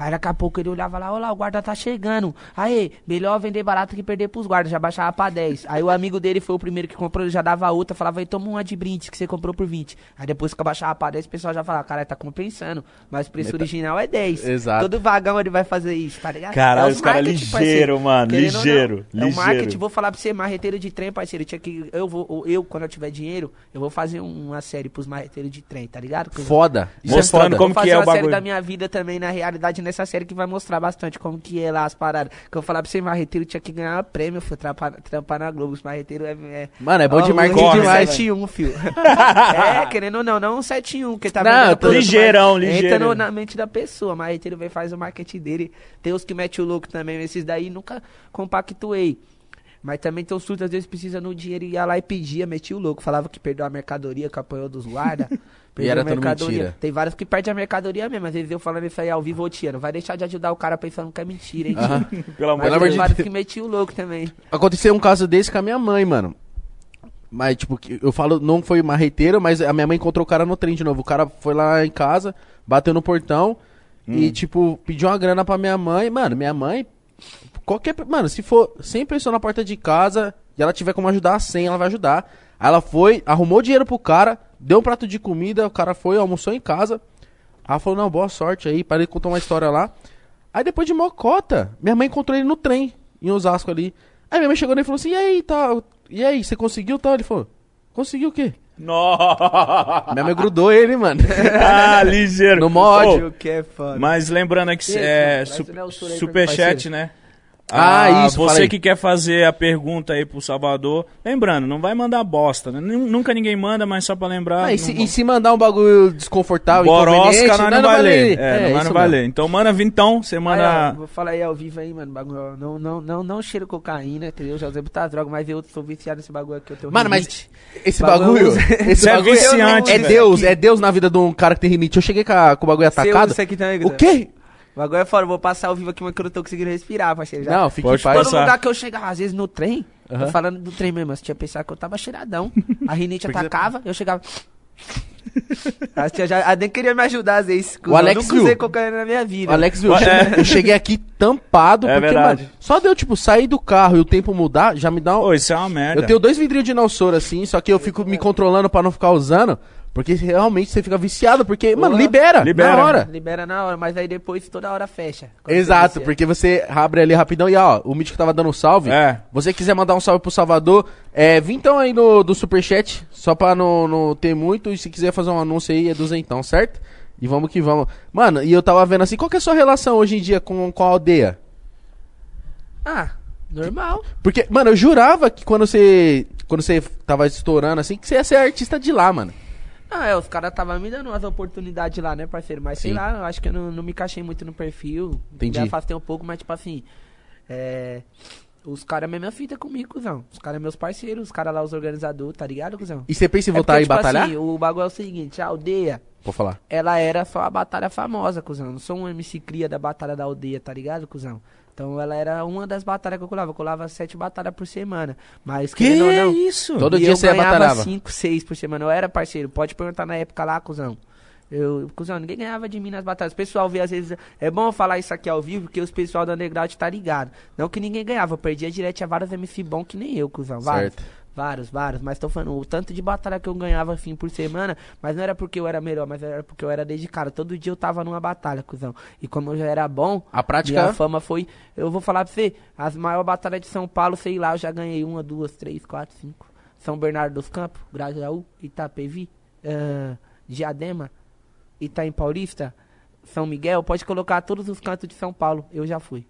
Aí daqui a pouco ele olhava lá, olha lá, o guarda tá chegando. Aí, melhor vender barato que perder pros guardas, já baixava pra 10. Aí o amigo dele foi o primeiro que comprou, ele já dava outra, falava, aí toma uma de brinde que você comprou por 20. Aí depois que baixava pra 10, o pessoal já falava, cara, tá compensando. Mas o preço Meta- original é 10. Exato. Todo vagão ele vai fazer isso, tá ligado? Caralho, os os cara marketing, ligeiro, mano, Querendo ou não, ligeiro, É o ligeiro. marketing, vou falar pra você, marreteiro de trem, parceiro. Tinha que, eu, vou, eu, quando eu tiver dinheiro, eu vou fazer uma série pros marreteiros de trem, tá ligado? Eu- Foda. Mostrando é foda. como vou que fazer é o uma série bagulho. da minha vida também, na realidade, nessa série que vai mostrar bastante como que é lá as paradas. Que eu falar pra você, marreteiro tinha que ganhar prêmio, filho, trampar, trampar na Globo. Os marreteiros é, é... Mano, é bom de o corre, demais. 71, filho. é, querendo ou não, não um 71, que tá Não, tô ligeirão, Entra ligeiro. no- na mente da pessoa, ele vem faz o marketing dele. Tem os que mete o louco também, esses daí nunca compactuei. Mas também tem os surtos, às vezes precisa no dinheiro, ia lá e pedia, metia o louco. Falava que perdeu a mercadoria, que apanhou dos guarda. perdeu era a tudo mercadoria. mentira. Tem vários que perdem a mercadoria mesmo. Às vezes eu falando isso aí ao vivo, ô tia, não vai deixar de ajudar o cara pensando que é mentira, hein? Aham. Pelo amor Pelo amor tem de vários Deus. que metiam o louco também. Aconteceu um caso desse com a minha mãe, mano. Mas, tipo, que- eu falo, não foi marreteiro, mas a minha mãe encontrou o cara no trem de novo. O cara foi lá em casa, bateu no portão e, tipo, pediu uma grana pra minha mãe. Mano, minha mãe. Qualquer. Mano, se for 100 pessoas na porta de casa e ela tiver como ajudar 100, ela vai ajudar. Aí ela foi, arrumou dinheiro pro cara, deu um prato de comida, o cara foi, almoçou em casa. Ela falou, não, boa sorte aí, para ele contar uma história lá. Aí depois de mocota, minha mãe encontrou ele no trem, em Osasco ali. Aí minha mãe chegou nele e falou assim, e aí, tá, e aí, você conseguiu tal? Ele falou, conseguiu o quê? Nossa! Minha mãe grudou ele, mano. ah, ligeiro. No mod. Ô, O que foda. mas lembrando aqui, Esse, é, su- é superchat, né? Ah, isso, fala Você que quer fazer a pergunta aí pro Salvador. Lembrando, não vai mandar bosta, né? Nun- Nunca ninguém manda, mas só pra lembrar. Ah, e, não se, e se mandar um bagulho desconfortável, Borosca, inconveniente, nós não, vai ler. É, nós isso não vai ler. Então manda vintão, você Aí, ó, manda. vou falar aí ao vivo aí, mano. Bagulho, ó, não, não, não, não cheiro cocaína, entendeu? Já usei muitas drogas, mas eu sou viciado nesse bagulho aqui. Eu tenho Mano, mas esse Bagulho- bagulho. Esse Você é bagulho viciante, é. Deus, é Deus na vida de um cara que tem rinite. Eu cheguei com, a- com o bagulho Você usa atacado. isso aqui também, O quê? O bagulho é foda, eu vou passar ao vivo aqui, mas que eu não tô conseguindo respirar, parceiro. Já. Não, fique em paz. Todo lugar que eu chegava, às vezes no trem, tô falando do trem mesmo, você tinha pensado que eu tava cheiradão. A rinite atacava, eu chegava. As tia já a nem queria me ajudar às vezes. O Alex eu nunca usei viu. cocaína na minha vida. O Alex viu, eu É. cheguei, eu cheguei aqui tampado, É porque, verdade. mano, só deu, tipo, sair do carro e o tempo mudar, já me dá um... Ô, isso é uma merda. Eu tenho dois vidrinhos de Nalsor, assim, só que eu fico me controlando pra não ficar usando, porque realmente você fica viciado, porque, mano, libera, Libera. na hora. Libera na hora, mas aí depois toda hora fecha. Exato, você porque você abre ali rapidão e ó, o Mítico tava dando um salve. É. Você quiser mandar um salve pro Salvador, é, vim então aí no, do Superchat, só pra não, não ter muito, e se quiser fazer um anúncio aí é duzentão, certo? E vamos que vamos. Mano, e eu tava vendo assim, qual que é a sua relação hoje em dia com, com a aldeia? Ah, normal. Porque, mano, eu jurava que quando você, quando você tava estourando assim, que você ia ser artista de lá, mano. Ah, é, os caras estavam me dando umas oportunidades lá, né, parceiro? Mas sei Sim. lá, eu acho que eu não, não me encaixei muito no perfil. Entendi. Me afastei um pouco, mas tipo assim. É. Os caras é mesma fita comigo, cuzão. Os caras é meus parceiros, os caras lá, os organizadores, tá ligado, cuzão? E você pensa em É voltar porque, e tipo batalhar? assim, o bagulho é o seguinte, a aldeia, Vou falar. ela era só a batalha famosa, cuzão. Eu não sou um MC cria da batalha da aldeia, tá ligado, cuzão? Então ela era uma das batalhas que eu colava. Eu colava sete batalhas por semana. Mas Que não, isso? Todo dia eu você ganhava batalhava. 5, 6 por semana. Eu era parceiro. Pode perguntar na época lá, cuzão. Eu, cuzão, ninguém ganhava de mim nas batalhas. O pessoal vê, às vezes. É bom eu falar isso aqui ao vivo, porque os pessoal da Underground tá ligado. Não que ninguém ganhava. Eu perdia direto. Tinha vários MC bom que nem eu, cuzão. Vários. Certo. Vários, vários. Mas tô falando, o tanto de batalha que eu ganhava, assim, por semana. Mas não era porque eu era melhor, mas era porque eu era dedicado. Todo dia eu tava numa batalha, cuzão. E como eu já era bom. A prática- Minha fama foi. Eu vou falar pra você, as maiores batalhas de São Paulo, sei lá, eu já ganhei uma, duas, três, quatro, cinco. São Bernardo dos Campos, Grajaú, Itapevi, ah, Diadema, Itaim Paulista, São Miguel, pode colocar todos os cantos de São Paulo, eu já fui.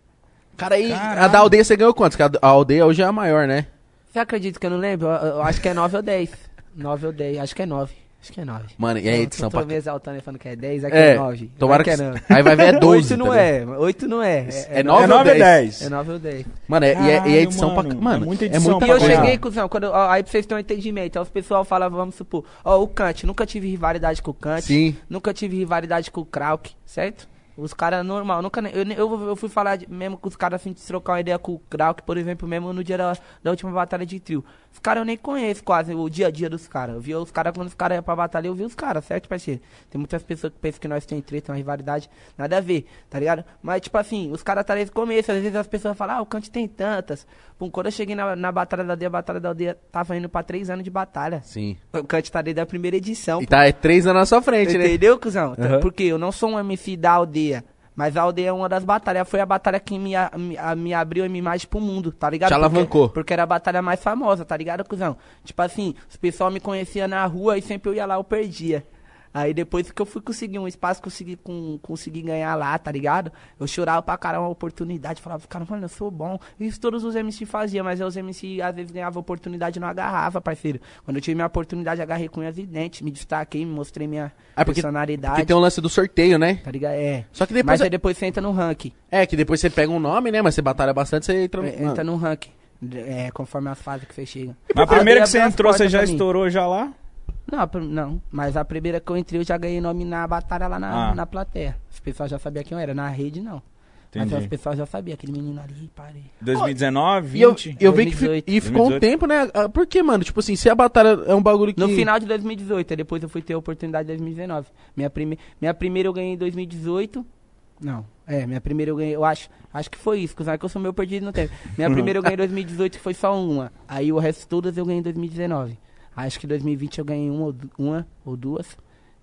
Cara, e Caralho. a da aldeia você ganhou quantos? Porque a a aldeia hoje é a maior, né? Você acredita que eu não lembro? Eu, eu acho que é 9 ou 10. 9 ou 10, acho que é 9. Acho que é 9. Mano, e a edição tô pra... me exaltando e falando que é 10, aqui É, é 9. tomara que... é 9. Aí vai ver é 12, 8 não tá é, 8 não é. É É, nove É ou 9 a 10? 10. é 9 ou 10. Mano, é, e, é, e a Caralho, edição mano, pra... é Mano, muita é edição muita E pra eu coisa. cheguei, cuzão, quando, ó, aí pra vocês terem um entendimento, aí os pessoal fala, vamos supor, ó, o Kant, nunca tive rivalidade com o Kant, Sim. nunca tive rivalidade com o Krauk, certo? Os caras normal, nunca nem- eu, eu, eu fui falar de- mesmo com os caras assim, de trocar uma ideia com o Krauk, por exemplo, mesmo no dia da, da última batalha de trio. Os caras eu nem conheço quase o dia a dia dos caras. Eu vi os caras quando os caras iam pra batalha, eu vi os caras, certo, parceiro? Tem muitas pessoas que pensam que nós tem treta, uma rivalidade, nada a ver, tá ligado? Mas, tipo assim, os caras tá desde o começo, às vezes as pessoas falam, ah, o Kant tem tantas. Pum, quando eu cheguei na, na batalha da aldeia, a batalha da aldeia tava indo pra três anos de batalha. Sim. O Kant tá desde a primeira edição, E tá é, três anos na sua frente, né? Entendeu, cuzão? Aham. Porque eu não sou um MC da aldeia. Mas a aldeia é uma das batalhas. Foi a batalha que me, a- me, a- me abriu a minha imagem pro mundo, tá ligado? Te alavancou. Porque, porque era a batalha mais famosa, tá ligado, cuzão? Tipo assim, os pessoal me conhecia na rua e sempre eu ia lá, eu perdia. Aí depois que eu fui conseguir um espaço, consegui, com, consegui ganhar lá, tá ligado? Eu chorava pra caramba a oportunidade, falava, cara, mano, eu sou bom. Isso todos os MC faziam, mas os MC às vezes ganhavam oportunidade e não agarrava, parceiro. Quando eu tive minha oportunidade, agarrei com unhas e dentes, me destaquei, me mostrei minha Ah, porque, personalidade. porque tem um lance do sorteio, né? Tá ligado? É. Só que depois... Mas aí depois você entra no ranking. É, que depois você pega um nome, né? Mas você batalha bastante, você entra... É, entra no ranking. É, conforme as fases que você chega. Mas a primeira que você as entrou, você já estourou já lá? Não, não, mas a primeira que eu entrei eu já ganhei nome na batalha lá na, Ah. na plateia. Os pessoal já sabiam quem eu era, na rede não. Mas Entendi. os pessoal já sabia, aquele menino ali, parei. 2019, E eu, 20? eu vi que fi- 2018. e ficou um 2018. tempo, né? Ah, Por que, mano? Tipo assim, se a batalha é um bagulho que... No final de 2018, aí depois eu fui ter a oportunidade em 2019. Minha, prime... minha primeira eu ganhei em 2018. Não, é, minha primeira eu ganhei, eu acho, acho que foi isso, que eu sou meio perdido no tempo. Minha primeira eu ganhei em 2018, que foi só uma. Aí o resto todas eu ganhei em 2019. Acho que 2020 eu ganhei uma, uma ou duas.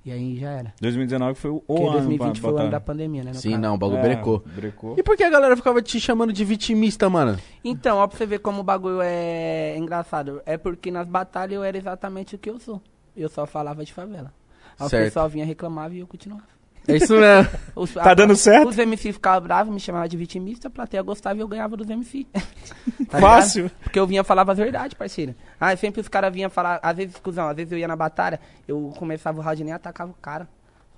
E aí já era. 2019 foi o Porque ano 2020 pra foi o ano da pandemia, né? Sim, caso. não, o bagulho É, brecou. Brecou. E por que a galera ficava te chamando de vitimista, mano? Então, ó, pra você ver como o bagulho é engraçado. É porque nas batalhas eu era exatamente o que eu sou. Eu só falava de favela. Aí o pessoal vinha reclamava e eu continuava. É isso mesmo. Os, Tá dando certo? Os MC ficavam bravos, me chamavam de vitimista, a plateia gostava e eu ganhava dos MC. Tá ligado? Fácil. Porque eu vinha falava as verdades, parceiro. Ah, sempre os caras vinham falar, às vezes, cuzão, às vezes eu ia na batalha, eu começava o round e nem atacava o cara.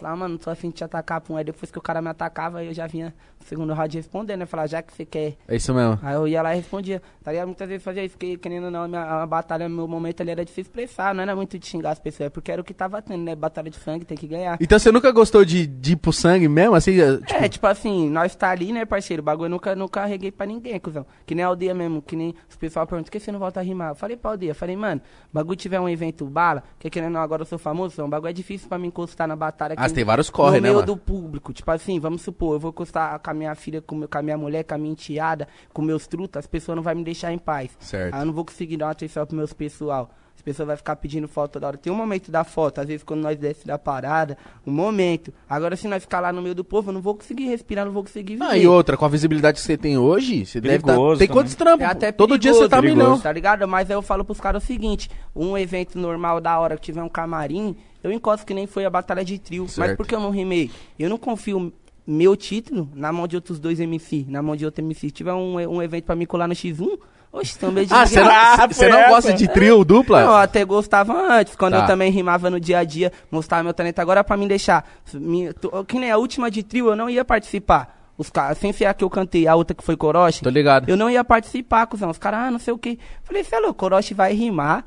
Falava, mano, tô afim de te atacar, pum. Aí depois que o cara me atacava, eu já vinha no segundo round respondendo, né? Falar, já que você quer. É isso mesmo. Aí eu ia lá e respondia. Tá ligado? Muitas vezes fazia isso, porque querendo ou não, a, minha, a batalha, meu momento ali era de se expressar, não era muito de xingar as pessoas, é porque era o que tava tendo, né? Batalha de sangue, tem que ganhar. Então você nunca gostou de, de ir pro sangue mesmo? Assim, é, tipo, É, tipo assim, nós tá ali, né, parceiro? O bagulho eu nunca, nunca arreguei pra ninguém, cuzão. Que nem a aldeia mesmo, que nem os pessoal perguntam, por que você não volta a rimar? Eu falei pra aldeia, falei, mano, bagulho tiver um evento bala, que querendo ou não, agora eu sou famoso, o bagulho é difícil pra me encostar na batalha. Ah, que você tem vários corre, no né, meio mano? do público. Tipo assim, vamos supor, eu vou encostar com a minha filha, com, meu- com a minha mulher, com a minha enteada, com meus trutas, as pessoas não vão me deixar em paz. Certo. Aí eu não vou conseguir dar uma atenção pro meus pessoal. As pessoas vão ficar pedindo foto toda hora. Tem um momento da foto, às vezes quando nós desce da parada, um momento. Agora se nós ficar lá no meio do povo, eu não vou conseguir respirar, não vou conseguir viver. Ah, e outra, com a visibilidade que você tem hoje, você deve tá... Perigoso Tem também. quantos trampos? É até Todo dia você tá perigoso, milhão. Tá ligado? Mas aí eu falo pros caras o seguinte: um evento normal da hora que tiver um camarim, eu encosto que nem foi a batalha de trio. Mas Certo. por que eu não rimei? Eu não confio meu título na mão de outros dois MC, na mão de outro MC. Se tiver um, um evento pra me colar no X1, oxe, também de Ah, você Ah, não, você não essa? gosta de trio, dupla? Não, eu até gostava antes, quando Tá. eu também rimava no dia a dia, mostrava meu talento. Agora pra me deixar, me- tu- que nem a última de trio, eu não ia participar. Os caras, sem ser a que eu cantei, a outra que foi Coroche, Tô ligado. eu não ia participar, cuzão. Os caras, ah, não sei o que. Falei, você é louco, Orochi vai rimar.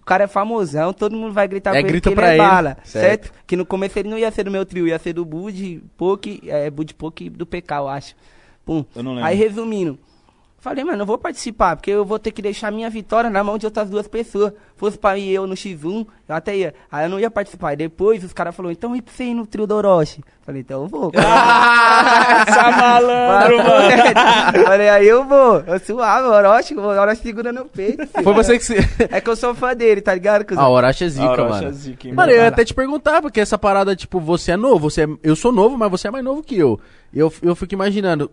O cara é famosão, todo mundo vai gritar É, pra ele grita que pra ele é ele, bala, certo. certo. Que no começo ele não ia ser do meu trio, ia ser do Bud, Poke, é, Bud Poke e do PK, eu acho. Pum. Eu não lembro. Aí resumindo, falei, mano, eu vou participar, porque eu vou ter que deixar minha vitória na mão de outras duas pessoas. Fosse pra ir eu no X1, eu até ia. Aí eu não ia participar. E depois os caras falaram, então e pra você ir no trio do Orochi? Falei, então eu vou. Essa malandro, mano. Falei, aí eu vou. Eu suave, o Orochi, o Orochi segura no peito. Foi você que se... É que eu sou fã dele, tá ligado? cuzão? Ah, o Orochi é zica, Orochi mano. é zica, hein, mano, eu ia até te perguntar, porque essa parada, tipo, você é novo, você é... eu sou novo, mas você é mais novo que eu. Eu, eu fico imaginando,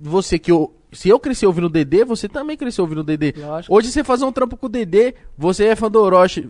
você que eu... Se eu cresci ouvindo o Dedê, você também cresceu ouvindo o Dedê. Lógico. Hoje você fazer um trampo com o Dedê, você é fã do Orochi,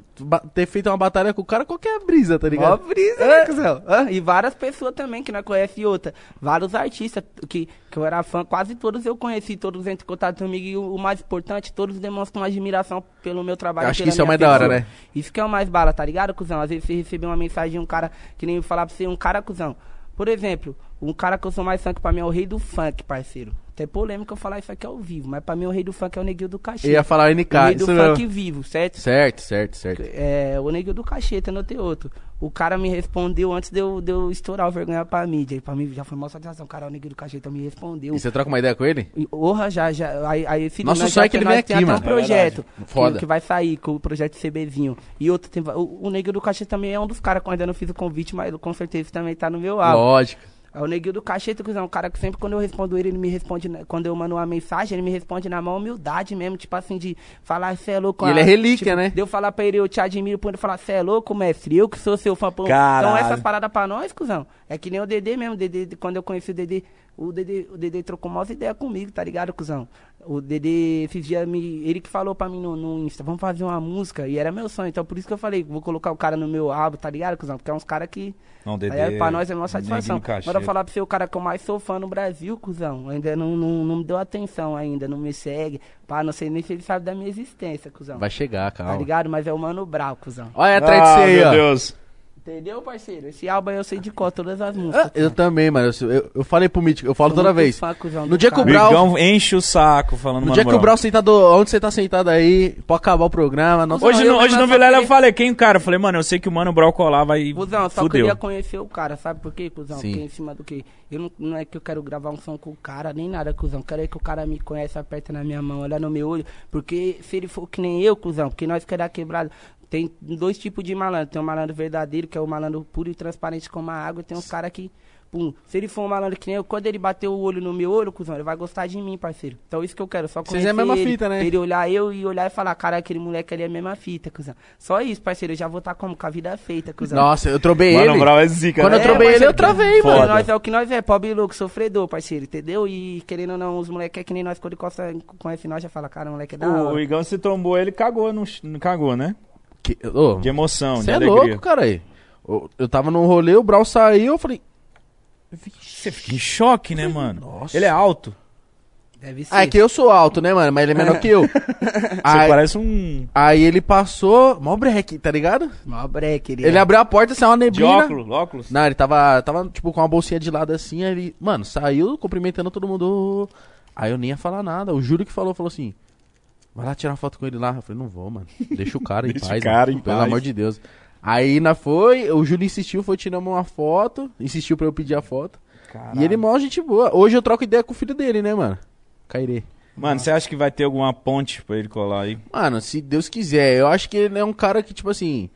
ter feito uma batalha com o cara, qualquer brisa, tá ligado? brisa, né, cuzão? Ah, e várias pessoas também que nós conhecemos outra. Vários artistas que, que eu era fã, quase todos eu conheci, todos entram em contato comigo. E o, o mais importante, todos demonstram admiração pelo meu trabalho. Acho que isso é o mais da hora, pessoa. né? Isso que é o mais bala, tá ligado, cuzão? Às vezes você recebeu uma mensagem de um cara que nem falar pra você, um cara, cuzão. Por exemplo, um cara que eu sou mais que pra mim é o rei do funk, parceiro. Até polêmico eu falar isso aqui ao vivo, mas pra mim o rei do funk é o neguinho do cachê. Eu ia falar NK, o rei do funk mesmo. vivo, certo? Certo, certo, certo. É, o neguinho do cacheta, não tem outro. O cara me respondeu antes de eu, de eu estourar o vergonha pra mídia. E pra mim já foi maior satisfação. O cara, o neguinho do cacheta me respondeu. E você troca uma ideia com ele? Porra, já, já. Aí, aí esse Nosso já é que ele tem aqui, até mano. um projeto É. Foda. Que, que vai sair com o projeto CBzinho. E outro tem. O, o Neguinho do Cacheta também é um dos caras que eu ainda não fiz o convite, mas com certeza também tá no meu álbum. Lógico. É o Neguinho do Cacheta, que é um cara que sempre quando eu respondo ele, ele me responde, na- quando eu mando uma mensagem, ele me responde na mão humildade mesmo, tipo assim, de falar, cê é louco. E ele é relíquia, tipo, né? De eu falar pra ele, eu te admiro, por ele falar, cê é louco, mestre, eu que sou seu fã. pô. Então essas paradas pra nós, cuzão, é que nem o Dedê mesmo, Dedê, quando eu conheci o Dedê, o Dedê, o Dedê trocou mais ideia comigo, tá ligado, cuzão? O Dedê, esses dias, me, ele que falou pra mim no, no Insta, vamos fazer uma música, e era meu sonho, então por isso que eu falei, vou colocar o cara no meu álbum, tá ligado, cuzão? Porque é uns caras que... Não, Aí, Dedê. é, pra nós é uma satisfação. Eu falar pra você, o cara que eu mais sou fã no Brasil, cuzão, ainda não, não, não me deu atenção ainda, não me segue. Pá, não sei nem se ele sabe da minha existência, cuzão. Vai chegar, Tá calma. ligado? Mas é o Mano Brau, cuzão. Olha atrás de Ah, você aí, meu ó. Deus. Entendeu, parceiro? Esse álbum aí eu sei de cor, todas as músicas. Ah, eu também, mano. Eu, eu, eu falei pro Mítico, eu falo toda vez. No dia que o. Brau- Bigão enche o saco falando No Mano dia que o. Brau sentado, onde você tá sentado aí, pode acabar o programa. Nossa, Hoje, no, hoje no Vilela eu falei, quem o cara? Eu falei, mano, eu sei que o Mano Brown colar vai. Cuzão, eu só Fudeu. queria conhecer o cara, sabe por quê, cuzão? Sim. Porque em cima do que? Eu não, não é que eu quero gravar um som com o cara, nem nada, cuzão. Quero é que o cara me conheça, aperta na minha mão, olha no meu olho. Porque se ele for que nem eu, cuzão, porque nós quer dar quebrado. Tem dois tipos de malandro. Tem o malandro verdadeiro, que é o malandro puro e transparente como a água, e tem uns caras que Pum. Se ele for um malandro que nem eu, quando ele bater o olho no meu olho, cuzão, ele vai gostar de mim, parceiro. Então isso que eu quero, só Vocês conhecer é a mesma ele, fita, né? ele olhar eu e olhar e falar, cara, aquele moleque ali é a mesma fita, cuzão. Só isso, parceiro, eu já vou estar como? Com a vida feita, cuzão. Nossa, eu trobei Mano, ele. Brau é zica, Quando né? eu trobei ele, eu travei, Foda. mano. Nós é o que nós é, pobre louco, sofredor, parceiro, entendeu? E querendo ou não, os moleques é que nem nós, quando encosta, conhece nós, já fala, cara, o moleque é da O, o hora. Igão se tombou, ele cagou, não não cagou, né? Que- ô, De emoção, Você de é alegria. louco, cara aí. Eu, eu tava num rolê, o Brau saiu, eu falei. Você fica em choque, né, mano? Nossa. Ele é alto. Deve ser. Ah, é que eu sou alto, né, mano? Mas ele é menor que eu. Você aí, parece um... aí ele passou. Mó breque, tá ligado? Mó break, ele, Ele é. abriu a porta, saiu uma De neblina. óculos, óculos. Não, ele tava, tava, tipo, com uma bolsinha de lado assim, aí ele, mano, saiu cumprimentando todo mundo. Aí eu nem ia falar nada. O Júlio que falou, falou assim: vai lá tirar uma foto com ele lá. Eu falei, não vou, mano. Deixa o cara em Deixa o paz. cara mano. em Pelo paz. amor de Deus. Aí na foi, o Júlio insistiu, foi tirando uma foto, insistiu pra eu pedir a foto. E ele mó gente boa. Hoje eu troco ideia com o filho dele, né, mano? Cairê. Mano, você acha que vai ter alguma ponte pra ele colar aí? Mano, se Deus quiser, eu acho que ele é um cara que, tipo assim.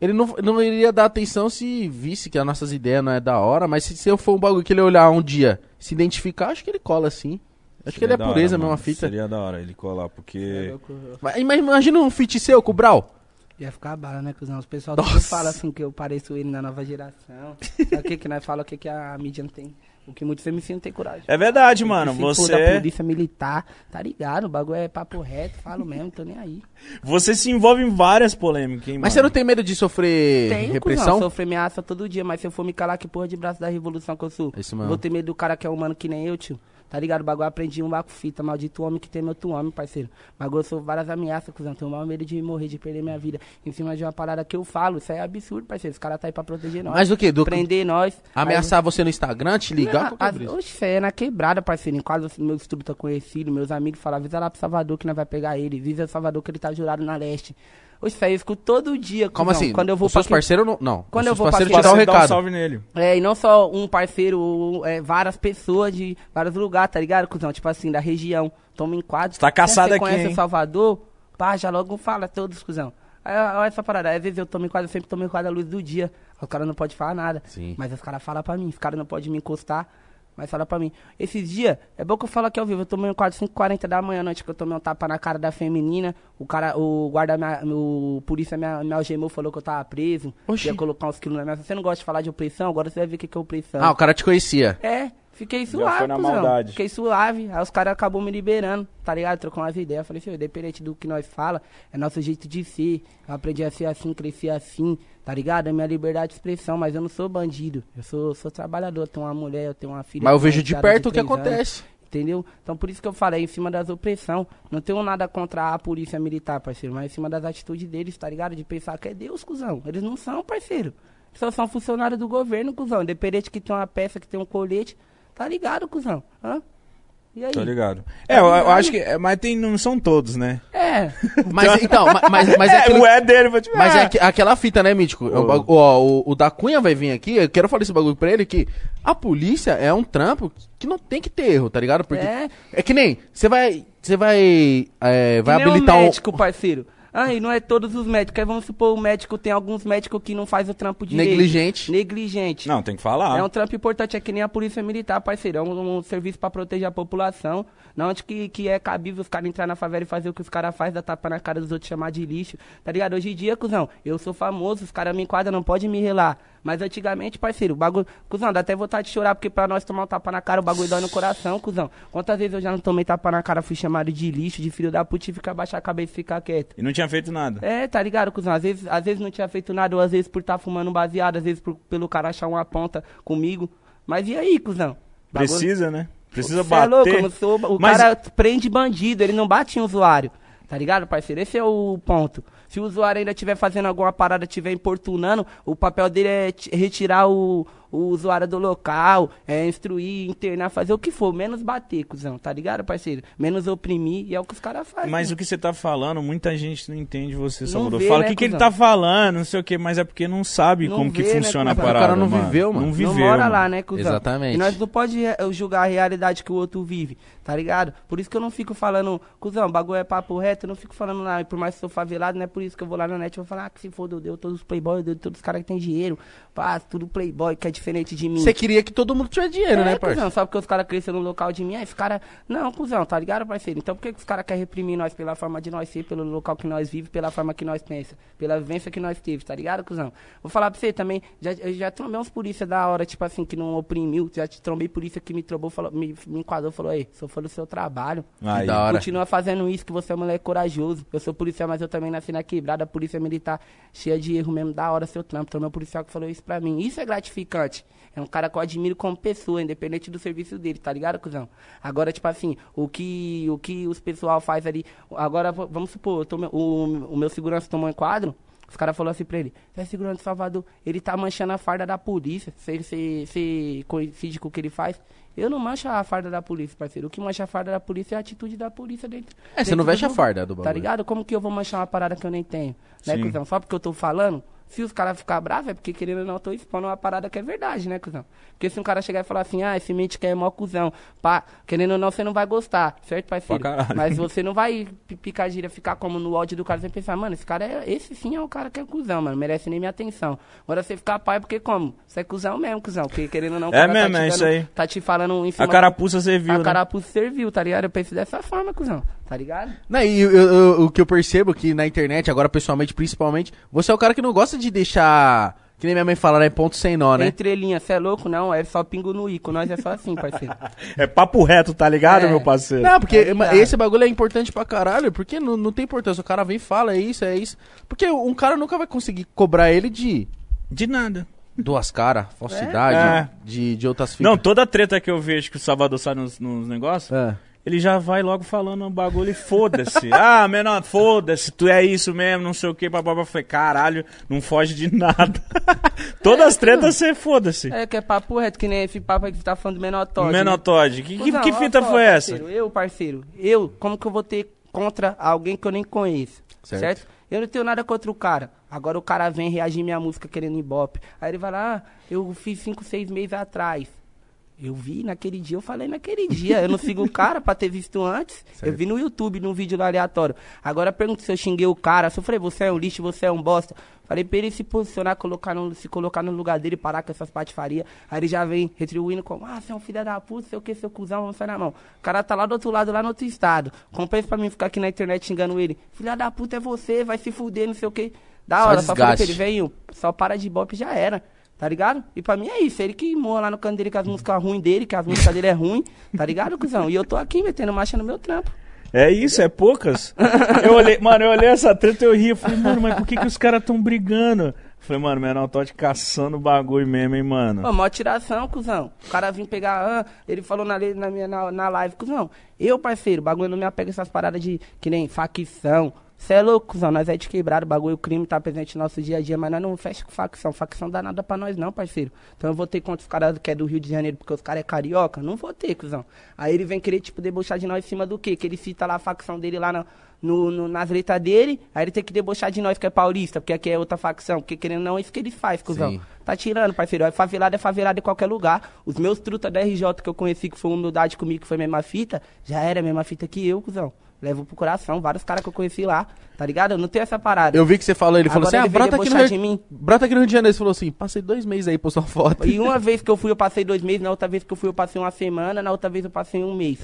Ele não, não iria dar atenção se visse que as nossas ideias não é da hora, mas se, se eu for um bagulho que ele olhar um dia, se identificar, acho que ele cola sim. Acho que ele é pureza, hora, mesma mano. fita. Seria da hora ele colar, É porque... Mas, mas imagina um feat seu com o Brau. Ia ficar bala, né, cuzão? Os pessoal Nossa. fala assim que eu pareço ele na nova geração. Sabe o que que nós falamos? O que que a mídia não tem? O que muitos MC não tem coragem. É verdade, mano. Se for da Você, polícia militar, tá ligado? O bagulho é papo reto, falo mesmo, tô nem aí. você se envolve em várias polêmicas, hein, Mas você mano? não tem medo de sofrer Tenho, repressão? cuzão, sofro ameaça todo dia, mas se eu for me calar, que porra de braço da revolução que eu sou? Isso Eu mesmo. Vou ter medo do cara que é humano que nem eu, tio. Tá ligado? O bagulho aprendi um baco fita, maldito homem que tem outro homem, parceiro. O bagulho eu sou várias ameaças, cuzão. Tenho mal medo de morrer, de perder minha vida. Em cima de uma parada que eu falo, isso aí é absurdo, parceiro. Os caras tá aí pra proteger nós. Mas o quê? Do, Prender nós. ameaçar você no Instagram, te ligar? Não, é as-? Oxe, fé, é na quebrada, parceiro. Em quase meu estudo tá conhecido, meus amigos falam, avisa lá pro Salvador que nós vai pegar ele. Avisa Salvador que ele tá jurado na leste. Oxe, fé, eu escuto todo dia. Como cuzão. assim? Quando eu vou Os seus parceiros não. Não. Quando Os eu seus vou que- te o dá um recado. salve nele. É, e não só um parceiro, é, várias pessoas de vários lugares, tá ligado, cuzão? Tipo assim, da região. Toma em quadro. Tá caçado Você aqui, conhece hein? o Salvador? Pá, já logo fala todos, cuzão. Olha essa parada. Às vezes eu tomo em quadro, eu sempre tomo em quadro à luz do dia. Os caras não podem falar nada. Sim. Mas os caras falam pra mim. Os caras não podem me encostar. Mas fala pra mim. Esses dias, é bom que eu falo aqui ao vivo. Eu tomei um quadro 5h40 da manhã, noite que eu tomei um tapa na cara da feminina. O cara, o guarda, minha, o polícia me, me algemou, falou que eu tava preso. Oxi. Ia colocar uns quilos na minha. Você não gosta de falar de opressão? Agora você vai ver o que que é opressão. Ah, o cara te conhecia. É, fiquei suave, foi na maldade. Fiquei suave. Aí os caras acabou me liberando, tá ligado? Trocou umas ideias. Eu Falei, filho, independente do que nós fala, é nosso jeito de ser. Eu aprendi a ser assim, crescer assim, tá ligado? É minha liberdade de expressão, mas eu não sou bandido. Eu sou, sou trabalhador, eu tenho uma mulher, eu tenho uma filha. Mas eu vejo de perto o que três anos. acontece. Entendeu? Então por isso que eu falei, em cima das opressão. Não tenho nada contra a polícia militar, parceiro, mas em cima das atitudes deles, tá ligado? De pensar que é Deus, cuzão. Eles não são, parceiro. Eles só são funcionários do governo, cuzão. Independente que tem uma peça, que tem um colete. Tá ligado, cuzão? Hã? E aí? Tô ligado. É, eu, eu acho que... é, Mas tem, não são todos, né? É. Mas então, ma- mas, mas é é, aquele- o é dele, vou te Mas é aqu- aquela fita, né, Mítico? É um bagu- ó, o, o da Cunha vai vir aqui, eu quero falar esse bagulho pra ele, que a polícia é um trampo que não tem que ter erro, tá ligado? Porque é, É. que nem, você vai, você vai, é, vai que nem habilitar um... médico, parceiro. Ah, e não é todos os médicos. Aí vamos supor, o médico tem alguns médicos que não faz o trampo direito. Negligente. Negligente. Não, tem que falar. É um trampo importante, é que nem a polícia militar, parceiro. É um, um serviço pra proteger a população. Não onde que, que é cabível os caras entrar na favela e fazer o que os caras fazem, dar tapa na cara dos outros, chamar de lixo. Tá ligado? Hoje em dia, cuzão, eu sou famoso, os caras me enquadram, não pode me relar. Mas antigamente, parceiro, o bagulho. Cuzão, dá até vontade de chorar, porque pra nós tomar um tapa na cara, o bagulho dói no coração, cuzão. Quantas vezes eu já não tomei tapa na cara, fui chamado de lixo, de filho da puta e ficar baixar a cabeça e ficar quieto. E não tinha feito nada. É, tá ligado, cuzão? Às vezes, às vezes não tinha feito nada, ou às vezes por estar fumando um baseado, às vezes por- pelo cara achar uma ponta comigo. Mas e aí, cuzão? Bagulho- Precisa, né? Precisa Cê bater. É louco, eu sou, o Mas- cara prende bandido, ele não bate em usuário. Tá ligado, parceiro? Esse é o ponto. Se o usuário ainda estiver fazendo alguma parada, estiver importunando, o papel dele é ti- retirar o, o usuário do local, é instruir, internar, fazer o que for, menos bater, cuzão, tá ligado, parceiro? Menos oprimir, e é o que os caras fazem. Mas né? o que você tá falando, muita gente não entende você, Salvador. vê, Fala né, o que, que ele tá falando, não sei o que, mas é porque não sabe Não como que vê, né, funciona a cuzão? parada. O cara não mano. viveu, mano. Não viveu. não mora mano. lá, né, cuzão? Exatamente. E nós não pode eh, julgar a realidade que o outro vive, tá ligado? Por isso que eu não fico falando, cuzão, bagulho é papo reto, eu não fico falando lá, por mais que eu sou favelado, não é por isso que eu vou lá na net e vou falar, ah, que se for, eu deu todos os playboy, eu deu todos os caras que tem dinheiro, pá, tudo playboy, quer diferente de mim. Você queria que todo mundo tivesse dinheiro, é, né, parceiro? só porque os caras cresceram no local de mim, aí os caras. Não, cuzão, tá ligado, parceiro? Então por que, que os caras querem reprimir nós pela forma de nós ser, pelo local que nós vivemos, pela forma que nós pensa, pela vivência que nós teve, tá ligado, cuzão? Vou falar pra você também, já, eu já trombei uns polícia da hora, tipo assim, que não oprimiu, já te trombei polícia que me trombou, falou, me, me enquadrou, falou, ei, sou fã do seu trabalho. Aí. da hora. Continua fazendo isso, que você é um moleque corajoso. Eu sou policial, mas eu também nasci na quebrada, a polícia militar cheia de erro mesmo, da hora seu trampo. Então, meu policial que falou isso pra mim. Isso é gratificante. É um cara que eu admiro como pessoa, independente do serviço dele, tá ligado, cuzão? Agora, tipo assim, o que, o que os pessoal faz ali. Agora, vamos supor, tomei- o, o meu segurança tomou um quadro. Os caras falaram assim pra ele, é segurança de Salvador, ele tá manchando a farda da polícia. Você, você, você coincide com o que ele faz? Eu não mancho a farda da polícia, parceiro. O que mancha a farda da polícia é a atitude da polícia dentro. É, você dentro não do veste a farda do bagulho. Tá ligado? Como que eu vou manchar uma parada que eu nem tenho? Né, Sim. cuzão? Só porque eu tô falando? Se os caras ficar bravos, é porque querendo ou não, eu tô expondo uma parada que é verdade, né, cuzão? Porque se um cara chegar e falar assim, ah, esse mente que é mó cuzão, pá, querendo ou não, você não vai gostar, certo, parceiro? Mas você não vai pi- picar gíria, ficar como no ódio do cara, você pensar, mano, esse cara é, esse sim é o cara que é cuzão, mano, merece nem minha atenção. Agora você ficar pai, porque como? Você é cuzão mesmo, cuzão, porque querendo ou não, o É cara mesmo, tá te é isso dando- aí. Tá te falando em cima A carapuça você viu, a né? carapuça serviu, tá ligado? Eu penso dessa forma, cuzão, tá ligado? Não, e eu- eu- o que eu percebo que na internet, agora pessoalmente, principalmente, você é o cara que não gosta de deixar. Que nem minha mãe fala, né? Ponto sem nó, né? Entre linhas, você é louco? Não, é só pingo no i. Com nós é só assim, parceiro. É papo reto, tá ligado, É. meu parceiro? Não, porque Tá esse bagulho é importante pra caralho, porque não, não tem importância. O cara vem e fala, é isso, é isso. Porque um cara nunca vai conseguir cobrar ele de De nada. duas caras, falsidade, É. De, de outras Não, fitas. toda treta que eu vejo que o Salvador sai nos, nos negócios, É. ele já vai logo falando um bagulho e foda-se. ah, menor, foda-se, tu é isso mesmo, não sei o que. Eu falei, caralho, não foge de nada. Todas as tretas você foda-se. É que é papo reto, que nem esse papo aí que tá falando do menor Todd. Menor né? Que, que, que fita foi essa? parceiro, Eu, parceiro, eu, como que eu vou ter contra alguém que eu nem conheço? Certo. Certo? Eu não tenho nada contra o cara. Agora o cara vem reagir minha música querendo ibope. Aí ele vai lá, ah, eu fiz 5, 6 meses atrás. Eu vi naquele dia, eu falei naquele dia. Eu não sigo o cara pra ter visto antes. Eu vi no YouTube, num vídeo lá aleatório. Agora pergunta se eu xinguei o cara. Se eu falei, você é um lixo, você é um bosta. Falei pra ele se posicionar, colocar no, se colocar no lugar dele, parar com essas patifarias. Aí ele já vem retribuindo como, ah, você é um filho da puta, sei o que, seu cuzão, vamos sair na mão. O cara tá lá do outro lado, lá no outro estado. Compensa pra mim ficar aqui na internet xingando ele. Filha da puta é você, vai se fuder, não sei o que. Da Só hora, só falei pra ele, velho, só para de bop e já era. Tá ligado? E pra mim é isso, ele que morra lá no canto dele com as músicas ruins dele, que as músicas dele é ruim, tá ligado, cuzão? E eu tô aqui metendo marcha no meu trampo. É isso, é poucas. Eu olhei, mano, eu olhei essa treta e eu ri. Eu falei, mano, mas por que, que os caras tão brigando? Eu falei, mano, Menor Todd caçando bagulho mesmo, hein, mano. Pô, mó tiração, cuzão. O cara vim pegar, ah, ele falou na, na, minha, na, na live, cuzão. Eu, parceiro, bagulho não me apega essas paradas de que nem facção. Cê é louco, cuzão. Nós é de quebrado, o bagulho, o crime tá presente no nosso dia a dia, mas nós não fecha com facção. Facção dá nada pra nós, não, parceiro. Então eu vou ter contra os caras que é do Rio de Janeiro porque os caras é carioca? Não vou ter, cuzão. Aí ele vem querer, tipo, debochar de nós em cima do quê? Que ele cita lá a facção dele lá na- no, no- nas letras dele, aí ele tem que debochar de nós que é paulista, porque aqui é outra facção. Porque querendo não, é isso que ele faz, cuzão. Sim. Tá tirando, parceiro. É favelado, é favelado em qualquer lugar. Os meus truta da RJ que eu conheci, que foi humildade comigo, que foi a mesma fita, já era a mesma fita que eu, cuzão. Levo pro coração, vários caras que eu conheci lá, tá ligado? Eu não tenho essa parada. Eu vi que você falou, ele falou Agora assim, ele ah, brota aqui, no Rio... de mim. brota aqui no Rio de Janeiro. Você falou assim, passei dois meses aí, postou uma foto. E uma vez que eu fui, eu passei dois meses, na outra vez que eu fui, eu passei uma semana, na outra vez eu passei um mês.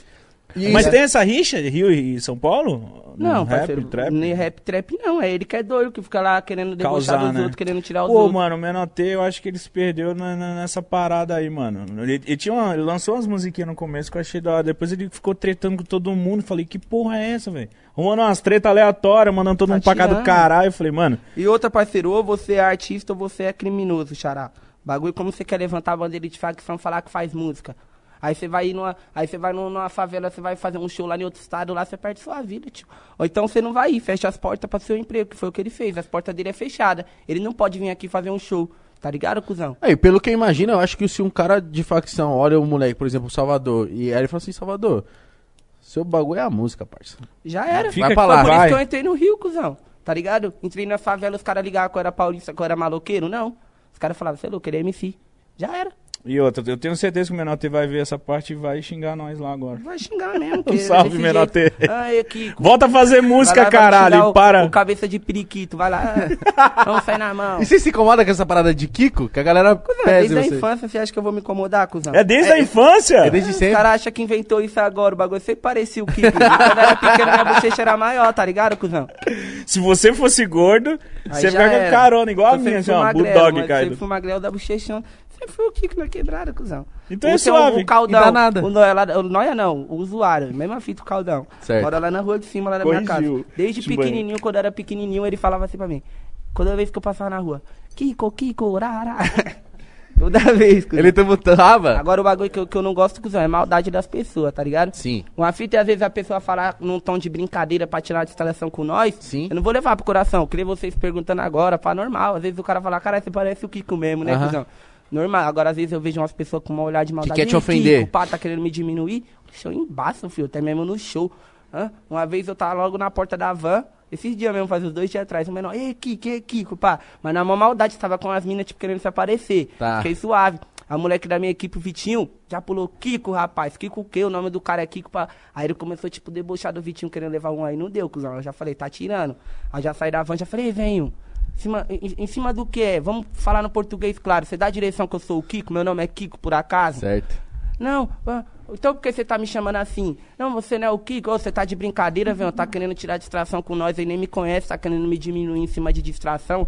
E Mas tem essa rixa de Rio e São Paulo? No Não, rap, parceiro, trap? nem rap trap não, é ele que é doido, que fica lá querendo debochar Causar, dos né? outros, querendo tirar os Pô, outros. mano, o Menor T, eu acho que ele se perdeu na- na- nessa parada aí, mano. Ele, ele tinha uma- ele lançou umas musiquinhas no começo que eu achei da hora. Depois ele ficou tretando com todo mundo. Falei, que porra é essa, velho? Arrumando umas tretas aleatórias, mandando todo Tá mundo pra cá do tirando. caralho. Eu falei, mano, E outra, parceiro, ou você é artista ou você é criminoso, xará. Bagulho como você quer levantar a bandeira de facção falar que faz música. Aí você vai numa, aí você vai numa, favela, você vai fazer um show lá em outro estado, lá você perde sua vida, tio. Ou então você não vai ir, fecha as portas para seu emprego, que foi o que ele fez. As portas dele é fechada. Ele não pode vir aqui fazer um show. Tá ligado, cuzão? Aí, pelo que eu imagino, eu acho que se um cara de facção olha o moleque, por exemplo, o Salvador, e aí ele fala assim, Salvador, seu bagulho é a música, parça. Já era. Fica Vai pra lá. Foi por vai. isso que eu entrei no Rio, cuzão. Tá ligado? Entrei na favela, os caras ligavam que eu era paulista, que eu era maloqueiro. Não. Os caras falavam, você é louco, ele é MC. Já era. E outra, eu tenho certeza que o Menor T vai ver essa parte e vai xingar nós lá agora. Vai xingar mesmo. Um porque salve, Menor T. Volta a fazer música, Vai lá, vai caralho, o- para. O cabeça de periquito, vai lá. Vamos sair na mão. E você se incomoda com essa parada de Kiko? Que a galera Cusão, pese desde a você. infância, você acha que eu vou me incomodar, cuzão? É desde a infância? É desde Os sempre. caras acham que inventou isso agora, o bagulho sempre parecia o Kiko. Quando eu era pequeno, minha bochecha era maior, tá ligado, cuzão? Se você fosse gordo, Aí você já fica com era. carona, igual a Eu minha, sempre assim, ó, bulldog, Caio. Sempre fui magrelo da bochechão. Sempre fui o Kiko na quebrada, cuzão. Então é o- suave. O caldão. Não dá nada. O Noia, lá, o Noia não, o usuário. Mesma fita, o caldão. Certo. Mora lá na rua de cima, lá da minha Corrigiu. casa. Desde Chimbanho. pequenininho, quando eu era pequenininho, ele falava assim pra mim. Toda vez que eu passava na rua, Kiko, Kiko, rara. Toda vez, cuzão. Ele tumultuava? Agora o bagulho que eu, que eu não gosto, cuzão, é maldade das pessoas, tá ligado? Sim. Uma fita é às vezes a pessoa falar num tom de brincadeira pra tirar a distração com nós. Sim. Eu não vou levar pro coração. Eu queria vocês perguntando agora, pá, normal. Às vezes o cara fala, caralho, você parece o Kiko mesmo, né, Aham. cuzão? Normal. Agora às vezes eu vejo umas pessoas com uma olhar de maldade. quer te "Ih, ofender." Kiko, pá, tá querendo me diminuir. Deixa eu embaço, filho. Até mesmo no show. Hã? Uma vez eu tava logo na porta da van. Esses dias mesmo, faz uns dois dias atrás, o menor, ei, Kiko, ei, Kiko, pá. Mas na maior maldade, tava com as minas, tipo, querendo se aparecer. Tá. Fiquei suave. A moleque da minha equipe, o Vitinho, já pulou Kiko, rapaz. Kiko o quê? O nome do cara é Kiko. Pá. Aí ele começou, tipo, debochar do Vitinho, querendo levar um aí. Não deu, cuzão. Eu já falei, tá tirando. Aí já saí da van, já falei, "Ei, venho. Em cima, em, em cima do que é? Vamos falar no português, claro. Você dá a direção que eu sou o Kiko? Meu nome é Kiko, por acaso? Certo. Não, ah, então por que você tá me chamando assim? Não, você não é o Kiko, você tá de brincadeira, velho, tá querendo tirar distração com nós, aí nem me conhece, tá querendo me diminuir em cima de distração.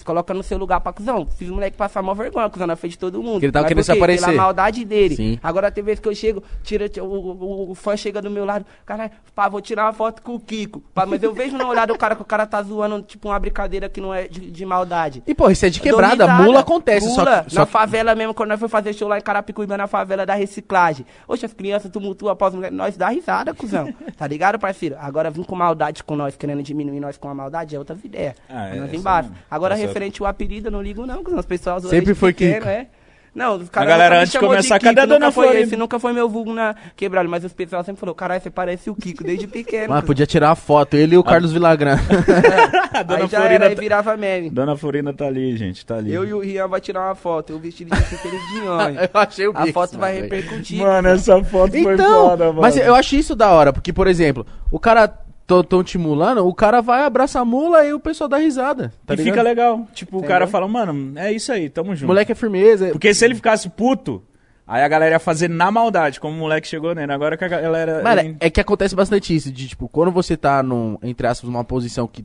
Você coloca no seu lugar pra cuzão. Fiz o moleque passar mó vergonha, cuzão, na frente de todo mundo. Que ele tava Mas querendo se aparecer. Pela maldade dele. Sim. Agora tem vezes que eu chego, tira, o, o, o fã chega do meu lado, caralho, pá, vou tirar uma foto com o Kiko. Pá, mas eu vejo no olhar do cara que o cara tá zoando, tipo, uma brincadeira que não é de, de maldade. E, pô, isso é de quebrada. risada. Mula acontece. Mula, só que, só na que- favela mesmo, quando nós foi fazer show lá em Carapicuíba, na favela da reciclagem. Oxe, as crianças tumultuam após. Nós dá risada, cuzão. tá ligado, parceiro? Agora vir com maldade com nós, querendo diminuir nós com a maldade, é outras ideias. Ah, é, nós essa embaixo. Agora, referente ao apelido, eu não ligo não. As pessoas Sempre foi pequeno, Kiko. é. Não, os caras galera, antes de começar, Kiko, cadê a dona foi Florinda? esse, nunca foi meu vulgo na quebrada, mas os pessoal sempre falou, caralho, você parece o Kiko desde pequeno. Mas cuzão. podia tirar a foto. Ele e o Carlos Vilagran. A dona Aí já Florinda era, aí tá- virava meme. Dona Florinda tá ali, gente, tá ali. Eu e o Rian vai tirar uma foto, eu vestido de Peter de nhonho. eu achei o A foto vai repercutir. Mano, essa foto foi Então, foda, mano. mas eu acho isso da hora, porque, por exemplo, o cara tô, tão te mulando, o cara vai, abraça a mula e o pessoal dá risada. Tá e ligado? fica legal. Tipo, o cara fala, mano, é isso aí, tamo junto. Moleque é firmeza. Porque se ele ficasse puto, aí a galera ia fazer na maldade, como o moleque chegou nele. Agora que a galera. Mano, é que acontece bastante isso, de tipo, quando você tá num, entre aspas, numa posição que.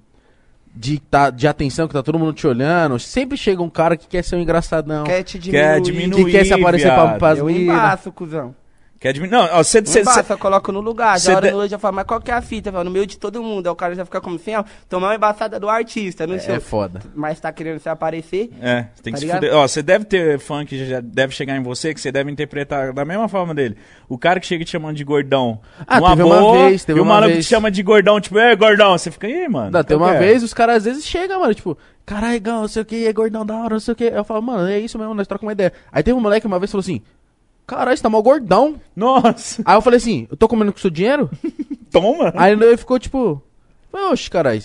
De, tá, de atenção, que tá todo mundo te olhando, sempre chega um cara que quer ser um engraçadão. Quer te Quer diminuir. diminuir. que quer se aparecer pra, viado. pras Eu minas. embaço, cuzão. Quer diminuir. Não, ó, você. Embaço, eu coloco no lugar. cê Já hora de- no olho, já falo, mas qual que é a fita, velho? No meio de todo mundo. Aí o cara já fica como assim, ó, tomar uma embaçada do artista, não sei. É foda. Mas tá querendo se aparecer. É, você tem que Tá se ligado? fuder. Ó, você deve ter fã que já deve chegar em você, que você deve interpretar da mesma forma dele. O cara que chega te chamando de gordão. Ah, numa teve uma boa, vez, teve e o uma maluco vez. te chama de gordão, tipo, ei, gordão. Você fica, aí, mano. Não, tem uma que é?" vez, os caras às vezes chegam, mano, tipo, caralho, não sei o que, é gordão da hora, não sei o que. Eu falo, mano, é isso mesmo, nós trocamos uma ideia. Aí teve um moleque uma vez que falou assim, caralho, você tá mal gordão. Nossa, Aí eu falei assim, eu tô comendo com seu dinheiro? toma. Aí ele ficou tipo, oxe, caralho,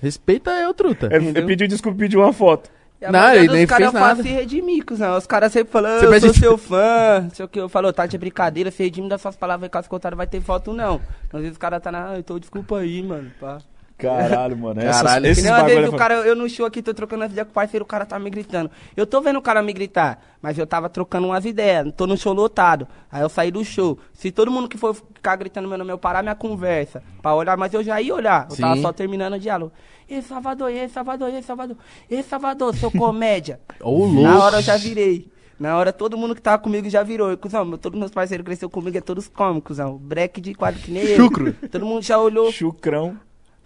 respeita eu, truta. Ele, ele pediu desculpa e pediu uma foto. E a Não, ele nem caras fez nada. fazem se redimir, cuzão. Os caras sempre falam, Você eu sou seu fã, não sei o que. Eu falo, tá de brincadeira, se redime das suas palavras, caso contrário vai ter foto, não. Às vezes os caras tá na, ah, então desculpa aí, mano, pá. Caralho, mano. Essas, Caralho. Que esses nem vezes é o cara, eu no show aqui, tô trocando as ideias com o parceiro, o cara tá me gritando. Eu tô vendo o cara me gritar, mas eu tava trocando umas ideias, tô no show lotado. Aí eu saí do show. Se todo mundo que for ficar gritando meu nome, eu parar minha conversa pra olhar, mas eu já ia olhar. Eu tava Sim. só terminando o diálogo. Ei, Salvador, ei, Salvador, ei, Salvador. Ei, Salvador, seu comédia. Ô, Na louco. hora eu já virei. Na hora todo mundo que tava comigo já virou. E, Cuzão, meu- todos meus parceiros cresceu comigo, é todos cômicos, cuzão. Break de quadro que nem eu. Chucro. Todo mundo já olhou. Chucrão.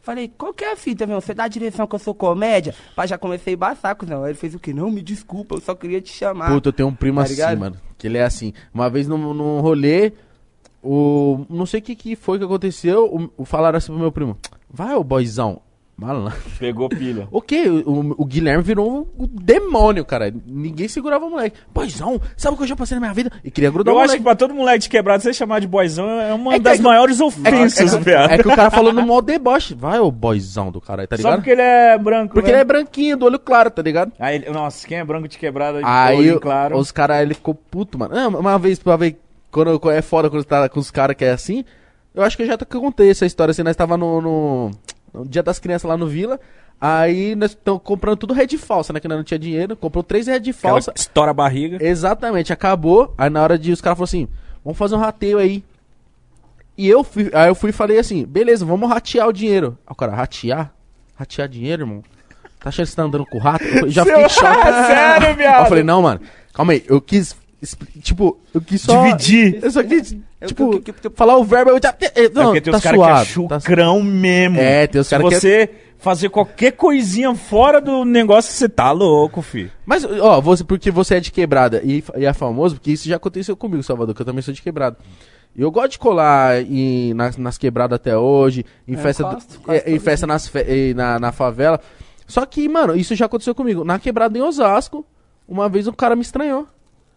Falei, qual que é a fita, meu? Você dá a direção que eu sou comédia? Pá, já comecei a embaçar, cuzão. Aí ele fez o quê? Não, me desculpa, eu só queria te chamar. Puta, eu tenho um primo Tá assim, ligado? mano. Que ele é assim. Uma vez num, num rolê, o. Não sei o que, que foi que aconteceu. O, o falaram assim pro meu primo: Vai, ô boyzão. Malandro. Pegou pilha. O quê? O, o Guilherme virou um, demônio, cara. Ninguém segurava o moleque. Boizão, sabe o que eu já passei na minha vida? E queria grudar Eu o acho moleque. que pra todo moleque de quebrado, você chamar de boyzão é uma É que- das é que- maiores É, ofensas, que- viado. é que o cara falou no modo deboche. Vai, ô boizão do cara, tá Só ligado? porque ele é branco, Porque né? ele é branquinho, do olho claro, tá ligado? Aí, nossa, quem é branco de quebrada, de Aí olho claro. os caras, ele ficou puto, mano. Não, uma vez, pra ver, quando é foda quando tá com os caras que é assim, eu acho que eu já te contei essa história, assim, nós tava no, no, no dia das crianças lá no Vila, aí nós estamos comprando tudo red falsa, né, que não tinha dinheiro, comprou três red Aquela falsa, estoura a barriga. exatamente, acabou, aí na hora de, os caras falaram assim, vamos fazer um rateio aí. E eu fui, aí eu fui e falei assim, beleza, vamos ratear o dinheiro. Aí o cara, ratear? Ratear dinheiro, irmão? Tá achando que você tá andando com o rato? Eu já fiquei em choque. Sério, Aí viado? eu falei, não, mano, calma aí, eu quis. Tipo, eu quis só. Dividir. Eu só quis, tipo, eu- eu- eu- falar o verbo, eu já. eh, É Não, porque tem tá os caras que é tá chucrão mesmo. É, tem os caras que é- você fazer qualquer coisinha fora do negócio, você tá louco, fi. Mas, ó, você, porque você é de quebrada e, e é famoso, porque isso já aconteceu comigo, Salvador, que eu também sou de quebrada. E eu gosto de colar em, nas, nas quebradas até hoje, em Eu festa, é, em festa nas fe- eh, na, na favela. Só que, mano, isso já aconteceu comigo. Na quebrada em Osasco, uma vez um cara me estranhou.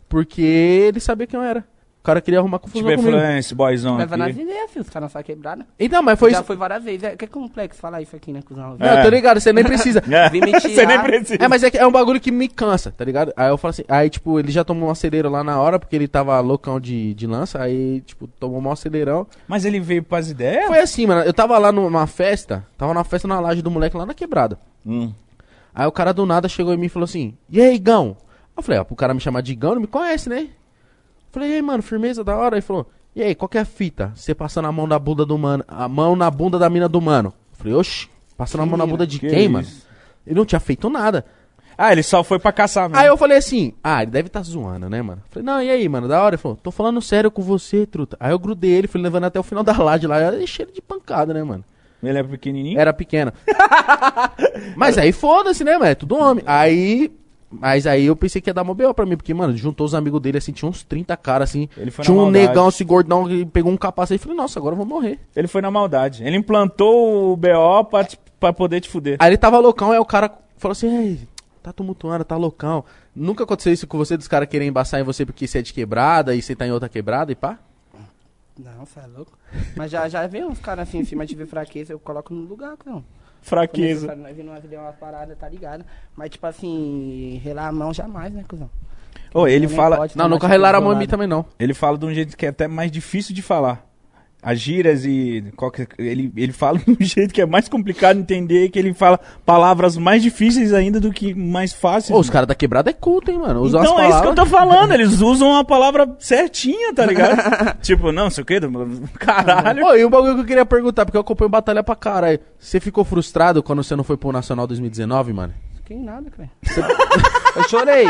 Porque ele sabia quem eu era. O cara queria arrumar confusão Tipo, comigo. influência, boyzão Leva nas aqui. ideias, filho. Os caras não sabem quebrada. Então, mas foi Já isso. foi várias vezes. É que é complexo falar isso aqui, né, cuzão? Não, É. tô ligado, você nem precisa. É. Vim me Você nem tirar. precisa. É, mas é, que é um bagulho que me cansa, tá ligado? Aí eu falo assim, aí tipo, ele já tomou um acelero lá na hora, porque ele tava loucão de, de lança, aí, tipo, tomou um acelerão. Mas ele veio pras ideias? Foi assim, mano, eu tava lá numa festa, tava na festa na laje do moleque lá na quebrada. Hum. Aí o cara do nada chegou em mim e falou assim, e aí, Gão? Eu falei, ó, pro cara me chamar de Gão, não me conhece, né? Falei, e aí, mano, firmeza da hora? Ele falou, e aí, qual que é a fita? Você passando a mão na bunda do mano, a mão na bunda da mina do mano. Eu falei, oxi, passando a mão na bunda de Que quem, isso? mano? Ele não tinha feito nada. Ah, ele só foi pra caçar mesmo. Aí eu falei assim, ah, ele deve tá zoando, né, mano? Falei, não, e aí, mano, da hora? Ele falou, tô falando sério com você, truta. Aí eu grudei ele, fui levando até o final da laje lá, eu deixei ele de pancada, né, mano? Ele é pequenininho? Era pequeno. Mas aí foda-se, né, mano? É tudo homem. Aí. Mas aí eu pensei que ia dar uma B.O. pra mim, porque, mano, juntou os amigos dele assim, tinha uns 30 caras assim. Ele foi tinha na um maldade. negão, esse gordão, que pegou um capacete e falei, nossa, agora eu vou morrer. Ele foi na maldade. Ele implantou o BO pra, te- pra poder te fuder. Aí ele tava loucão, aí o cara falou assim, ei, tá tumultuando, tá loucão. Nunca aconteceu isso com você, dos caras querem embaçar em você porque você é de quebrada e você tá em outra quebrada e pá? Não, você é louco. Mas já, já vem uns caras assim, em cima de ver fraqueza, eu coloco no lugar, não. Fraqueza. Nós vimos umas ideias, umas paradas, tá ligado? Mas, tipo assim, relar a mão jamais, né, cuzão? Ô, ele fala, pode Não, nunca relaram a mão em mim também não. ele fala de um jeito que é até mais difícil de falar. As gírias e qualquer, ele, ele fala de um jeito que é mais complicado de entender, que ele fala palavras mais difíceis ainda do que mais fáceis. Ô, os caras da quebrada é culto, hein, mano. Usam então as é isso que eu palavras. tô falando, eles usam a palavra certinha, tá ligado? tipo, não, sei o que, caralho. Ô, e o bagulho que eu queria perguntar, porque eu acompanho batalha pra caralho. Você ficou frustrado quando você não foi pro Nacional 2019, mano? Fiquei nada, cara. eu chorei.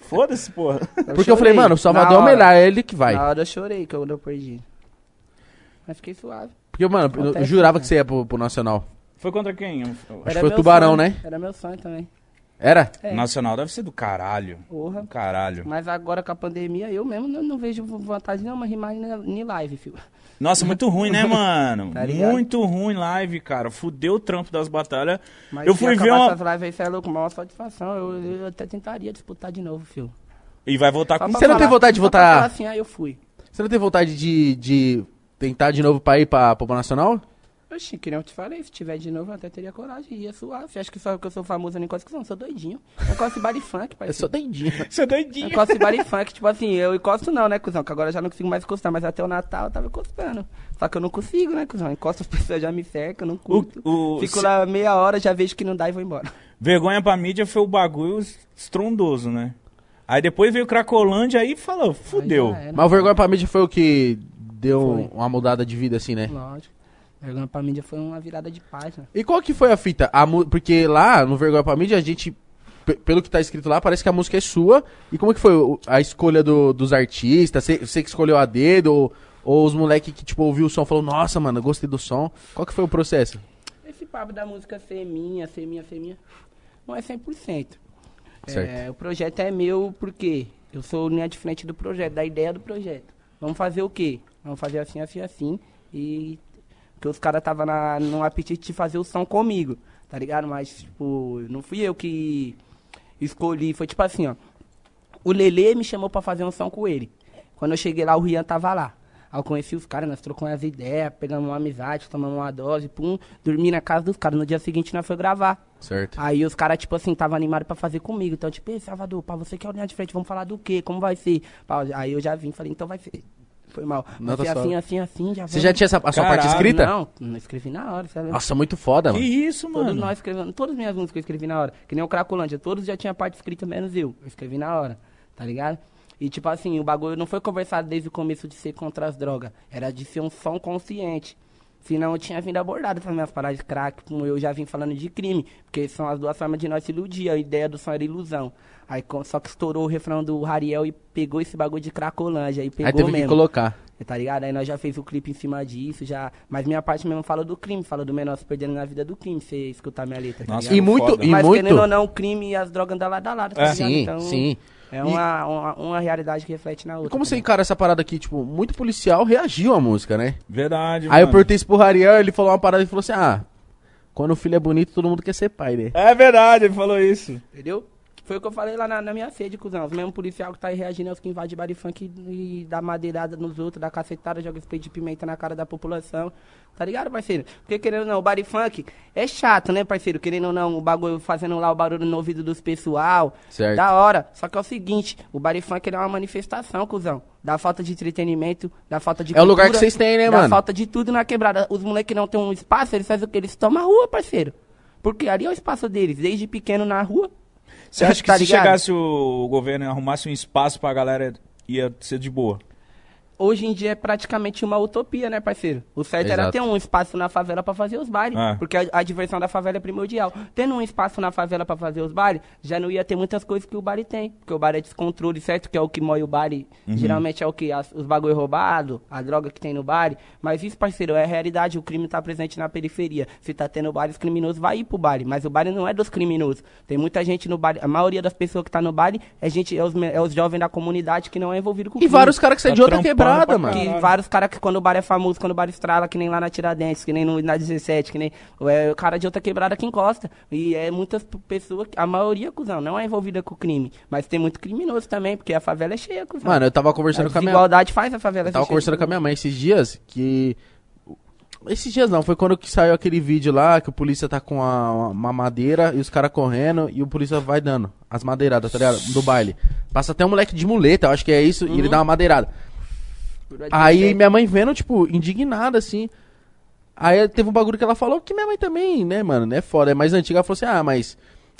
Foda-se, porra. Porque eu falei, chorei. mano, o Salvador é o melhor, é ele que vai. Na hora eu chorei que eu não perdi. Mas fiquei suave. Porque, mano, eu, jurava né? que você ia pro, pro Nacional. Foi contra quem? Acho que foi o Tubarão, sonho, né? Era meu sonho também. Era? É. Nacional deve ser do caralho. Porra. Do caralho. Mas agora com a pandemia, eu mesmo não, não vejo vantagem nenhuma rimar em live, filho. Nossa, muito ruim, né, mano? Tá muito ruim live, cara. Fudeu o trampo das batalhas. Mas Eu se fui ver uma- essas lives aí, você é louco, maior satisfação. Eu, eu até tentaria disputar de novo, filho. E vai voltar Só com... Você não tem vontade de falar assim, aí eu fui. Você não tem vontade de, de tentar de novo pra ir pra, pro Nacional? Oxi, que nem eu te falei, se tiver de novo eu até teria coragem, ia suave. Acho que só que eu sou famoso nem coisa que não, sou doidinho. Eu encosto em baile funk, Eu parceiro. sou doidinho. Você é Eu doidinho. encosto em baile funk, tipo assim, eu encosto não, né, cuzão? Que agora eu já não consigo mais encostar, mas até o Natal eu tava encostando. Só que eu não consigo, né, cuzão? Encosto as pessoas já me cercam, eu não curto. O, o- Fico se- lá meia hora, já vejo que não dá e vou embora. Vergonha pra mídia foi o bagulho estrondoso, né? Aí depois veio o Cracolândia aí e falou, fudeu. Mas o Vergonha pra Mídia foi o que deu Foi. uma mudada de vida, assim, né? Lógico. Vergonha pra mídia foi uma virada de página. E qual que foi a fita? A Porque lá no Vergonha pra Mídia, a gente, pe- pelo que tá escrito lá, parece que a música é sua. E como que foi a escolha do- dos artistas? Você você que escolheu a dedo? Ou, ou os moleques que, tipo, ouviu o som e falou, nossa, mano, gostei do som. Qual que foi o processo? Esse papo da música ser minha, ser minha, ser minha, não é 100%. Certo. É, o projeto é meu porque eu sou linha de frente do projeto, da ideia do projeto. Vamos fazer o quê? Vamos fazer assim, assim, assim. E Porque os caras tava na, num apetite de fazer o som comigo, tá ligado? Mas, tipo, não fui eu que escolhi. Foi tipo assim, ó. O Lele me chamou pra fazer um som com ele. Quando eu cheguei lá, o Rian tava lá. Aí eu conheci os caras, nós trocamos as ideias, pegamos uma amizade, tomamos uma dose, pum, dormi na casa dos caras. No dia seguinte nós foi gravar. Certo. Aí os caras, tipo assim, tava animados pra fazer comigo. Então, tipo, ei, Salvador, pra você que é o linha de frente, vamos falar do quê? Como vai ser? Aí eu já vim, falei, então vai ser. Foi mal. Não, tá ser assim, assim, assim, já Você já tinha essa, a sua parte escrita? Não, não escrevi na hora, sabe? Nossa, muito foda, Que mano. isso, Todos mano? nós escrevemos, todas as minhas músicas eu escrevi na hora. Que nem o Cracolândia, todos já tinham parte escrita, menos eu. Eu escrevi na hora, tá ligado? E tipo assim, o bagulho não foi conversado desde o começo de ser contra as drogas. Era de ser um som consciente. Senão eu tinha vindo abordado essas minhas paradas de crack, como eu já vim falando de crime. Porque são as duas formas de nós se iludir. A ideia do som era ilusão. Aí só que estourou o refrão do Rariel e pegou esse bagulho de cracolândia. Aí pegou Aí teve mesmo. que colocar. Tá ligado? Aí nós já fez o clipe em cima disso, já. Mas minha parte mesmo fala do crime, fala do menor se perdendo na vida do crime, você escutar minha letra, tá Nossa? E muito, e Mas muito. querendo ou não, o crime e as drogas andam lado a lado, tá É. ligado? Sim, Então, sim. É uma, uma, uma realidade que reflete na outra. E como tá você encara essa parada aqui? Tipo, muito policial reagiu à música, né? Verdade, Aí eu mano. perguntei isso pro Rariel, ele falou uma parada e falou assim: ah, quando o filho é bonito, todo mundo quer ser pai, né? É verdade, ele falou isso. Entendeu? Foi o que eu falei lá na, na minha sede, cuzão. Os mesmos policial que tá aí reagindo é os que invadem bar e funk e, e dá madeirada nos outros, dá cacetada, joga spray de pimenta na cara da população. Tá ligado, parceiro? Porque querendo ou não, o bar e funk é chato, né, parceiro? Querendo ou não, o bagulho fazendo lá o barulho no ouvido dos pessoal. Certo. Da hora. Só que é o seguinte, o bar e funk é uma manifestação, cuzão. Da falta de entretenimento, da falta de É o lugar cultura, que vocês têm, né, da mano? falta de tudo na quebrada. Os moleques não têm um espaço, eles fazem o quê? Eles tomam a rua, parceiro. Porque ali é o espaço deles, desde pequeno na rua. Você acha que Tá se ligado? chegasse o governo e arrumasse um espaço pra galera, ia ser de boa? Hoje em dia é praticamente uma utopia, né, parceiro? O certo era Exato. ter um espaço na favela pra fazer os bailes. Ah. Porque a, a diversão da favela é primordial. Tendo um espaço na favela pra fazer os bailes, já não ia ter muitas coisas que o baile tem. Porque o baile é descontrole, certo? Que é o que mói o baile. Uhum. Geralmente é o que? As- os bagulho roubado, a droga que tem no baile. Mas isso, parceiro, é a realidade. O crime tá presente na periferia. Se tá tendo baile, os criminosos vai ir pro baile. Mas o baile não é dos criminosos. Tem muita gente no baile. A maioria das pessoas que tá no baile é gente, é os, é os jovens da comunidade que não é envolvido com o E crime. vários caras que saem Tá de outra quebrada, mano. Que Caralho. vários caras que quando o bar é famoso, quando o bar estrala, que nem lá na Tiradentes, que nem no, na 17, que nem é, o cara de outra quebrada que encosta. E é muitas pessoas, a maioria, cuzão, não é envolvida com o crime. Mas tem muito criminoso também, porque a favela é cheia, cuzão. Mano, eu tava a conversando com a minha desigualdade faz a favela Eu tava ser conversando com a cheia. minha mãe esses dias que. Esses dias não, foi quando que saiu aquele vídeo lá que o polícia tá com a- uma madeira e os caras correndo e o polícia vai dando as madeiradas, tá ligado? Do baile. Passa até um moleque de muleta, eu acho que é isso, e ele dá uma madeirada. Aí minha mãe vendo, tipo, indignada assim. Aí teve um bagulho que ela falou que minha mãe também, né, mano, é foda. É mais antiga, ela falou assim: ah, mas.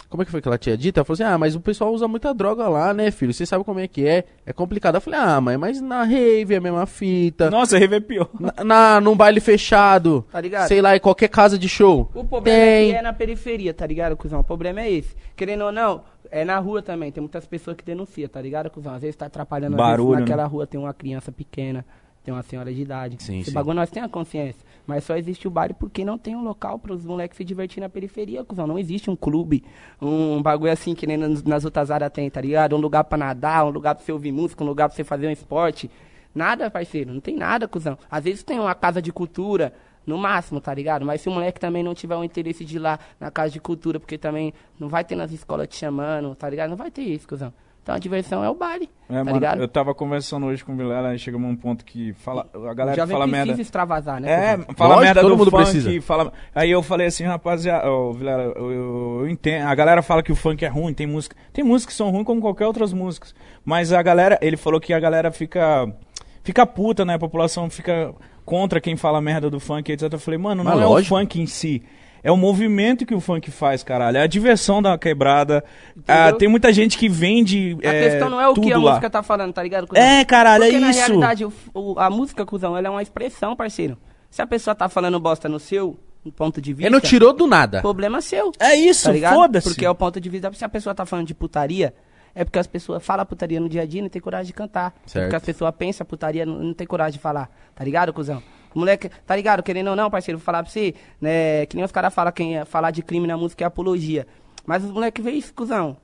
Como é que foi que ela tinha dito? Ela falou assim: ah, mas o pessoal usa muita droga lá, né, filho? Você sabe como é que é? É complicado. Eu falei: ah, mãe, mas na rave é a mesma fita. Nossa, rave é pior. Na, na- num baile fechado, Tá ligado? sei lá, em qualquer casa de show. O problema é Tem. que é na periferia, tá ligado, cuzão? O problema é esse. Querendo ou não, é na rua também. Tem muitas pessoas que denunciam, tá ligado, cuzão? Às vezes tá atrapalhando. às vezes Barulho, né? naquela rua tem uma criança pequena, tem uma senhora de idade. Sim, Esse sim. bagulho nós temos a consciência. Mas só existe o baile porque não tem um local pros moleques se divertir na periferia, cuzão. Não existe um clube, um bagulho assim que nem nas, nas outras áreas tem, tá ligado? Um lugar pra nadar, um lugar pra você ouvir música, um lugar pra você fazer um esporte. Nada, parceiro, não tem nada, cuzão. Às vezes tem uma casa de cultura, no máximo, tá ligado? Mas se o moleque também não tiver o interesse de ir lá na casa de cultura, porque também não vai ter nas escolas te chamando, tá ligado? Não vai ter isso, cuzão. Então a diversão é o baile, É, tá mano, ligado? eu tava conversando hoje com o Vilela e chegamos a um ponto que fala, a galera Já fala precisa merda. extravasar, né? É, cuzão? fala Lógico, merda todo do mundo funk, precisa. fala... Aí eu falei assim, rapaziada, ô, Vilela, eu, eu, eu entendo, a galera fala que o funk é ruim, tem música, tem músicas que são ruins como qualquer outras músicas, mas a galera, ele falou que a galera fica, fica puta, né, a população fica contra quem fala merda do funk, etc. Eu falei, mano, não Mas é lógico. o funk em si, é o movimento que o funk faz, caralho, é a diversão da quebrada? Ah, tem muita gente que vende A é, questão não é o que a lá. música tá falando, tá ligado? cuzão? É, caralho, Porque é na isso. realidade, o, o- a música, cuzão, ela é uma expressão, parceiro. Se a pessoa tá falando bosta no seu ponto de vista... Ele não tirou do nada. Problema seu. É isso, tá foda-se. Porque é o ponto de vista. Se a pessoa tá falando de putaria, é porque as pessoas falam putaria no dia a dia e não tem coragem de cantar. É Certo. porque as pessoas pensam putaria não, não tem coragem de falar. Tá ligado, cuzão? Moleque, tá ligado? Querendo ou não, parceiro, vou falar pra você, né? Que nem os caras falam que falar de crime na música é apologia. Mas os moleques veem isso, cuzão.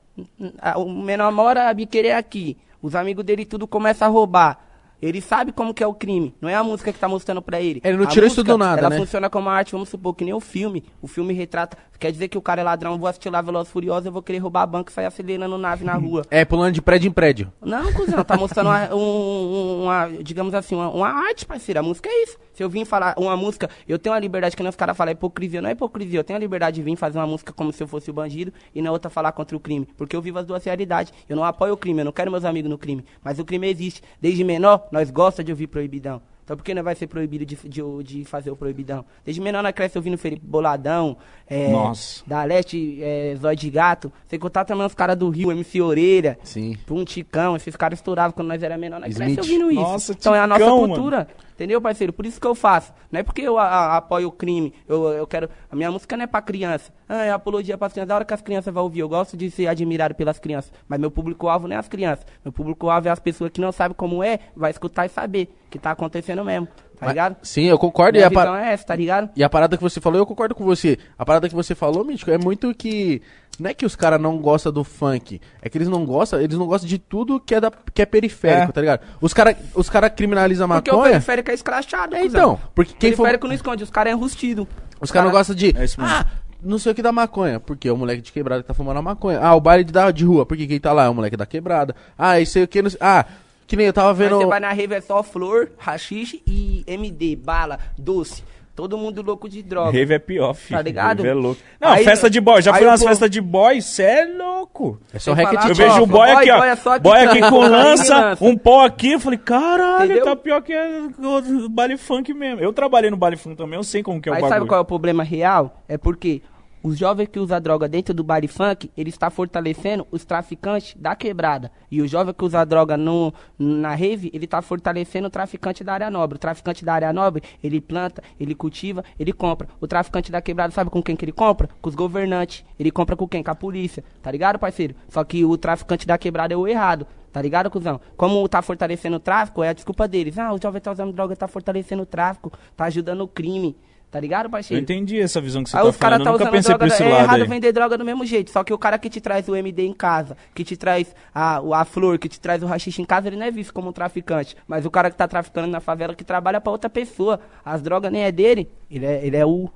O menor mora a biqueira é aqui. Os amigos dele tudo começa a roubar. Ele sabe como que é o crime. Não é a música que tá mostrando pra ele. Ele não A tirou isso do nada, ela né? funciona como arte, vamos supor, que nem o filme. O filme retrata. Quer dizer que o cara é ladrão, eu vou assistir lá Veloz Furioso, eu vou querer roubar banco e sair acelerando nave na rua. É, pulando de prédio em prédio. Não, cuzão, tá mostrando uma, um- uma, digamos assim, uma, uma arte, parceiro. A música é isso. Se eu vim falar uma música, eu tenho a liberdade que nem os caras falam, é hipocrisia. Não é hipocrisia, eu tenho a liberdade de vir fazer uma música como se eu fosse o bandido e na outra falar contra o crime. Porque eu vivo as duas realidades. Eu não apoio o crime, eu não quero meus amigos no crime. Mas o crime existe. Desde menor, nós gosta de ouvir proibidão. Então por que não vai ser proibido de, de, de fazer o proibidão? Desde menor nós cresce ouvindo Felipe Boladão, é, Nossa. da Leste, é, Zóio de Gato. Você contar também os caras do Rio, MC Orelha. Sim. Pra um Ticão, esses caras estouravam quando nós era menor, nós Smith. cresce ouvindo isso. Nossa, então é a nossa Ticão, cultura. Entendeu, parceiro? Por isso que eu faço. Não é porque eu a- a- apoio o crime. Eu, eu quero. A minha música não é pra criança. Ah, é apologia pras crianças. Da hora que as crianças vão ouvir. Eu gosto de ser admirado pelas crianças. Mas meu público-alvo não é as crianças. Meu público-alvo é as pessoas que não sabem como é, vai escutar e saber que tá acontecendo mesmo. Tá Mas- ligado? Sim, eu concordo. E Minha a, pa- visão é essa, tá ligado? e a parada que você falou, eu concordo com você. A parada que você falou, Mítico, é muito que. Não é que os caras não gostam do funk. É que eles não gostam, eles não gostam de tudo que é, da, que é periférico, É. tá ligado? Os caras os cara criminalizam a Porque o maconha. periférico é escrachado, É, então, porque quem for. periférico não esconde, os caras é enrustido. Os caras não gostam de. É isso mesmo. ah, não sei o que da maconha. Porque é o moleque de quebrada que tá fumando a maconha. Ah, o baile de, da, de rua. Porque quem tá lá é o moleque da quebrada. Ah, isso aí o que. não sei- Ah, que nem eu tava Aí vendo. você vai na rave, é só flor, rachixe e MD, bala, doce. Todo mundo louco de droga. Rave é pior, filho. Tá ligado? Rave é louco. Não, Aí- festa de boy. Já aí fui nas festas de boy, cê é louco. É só falar- Eu de vejo o boy boy- aqui, ó. boy é só aqui boy aqui com Aí lança, um pó aqui. Eu falei, caralho, Entendeu? tá pior que o baile funk mesmo. Eu trabalhei no baile funk também, eu sei como que é o Aí bagulho. sabe qual é o problema real? É porque os jovens que usam droga dentro do baile funk, ele está fortalecendo os traficantes da quebrada. E o jovem que usa droga no, na rave, ele está fortalecendo o traficante da área nobre. O traficante da área nobre, ele planta, ele cultiva, ele compra. O traficante da quebrada, sabe com quem que ele compra? Com os governantes. Ele compra com quem? Com a polícia. Tá ligado, parceiro? Só que o traficante da quebrada é o errado. Tá ligado, cuzão? Como tá fortalecendo o tráfico, é a desculpa deles. Ah, o jovem tá usando droga, tá fortalecendo o tráfico, tá ajudando o crime. Tá ligado, Eu parceiro? entendi essa visão que você Aí tá os caras falando. tá Eu nunca usando pensei droga, por esse é lado errado aí. vender droga do mesmo jeito. Só que o cara que te traz o MD em casa, que te traz a, a flor, que te traz o rachixe em casa, ele não é visto como um traficante. Mas o cara que tá traficando na favela, que trabalha pra outra pessoa. As drogas nem é dele, ele é, ele é o,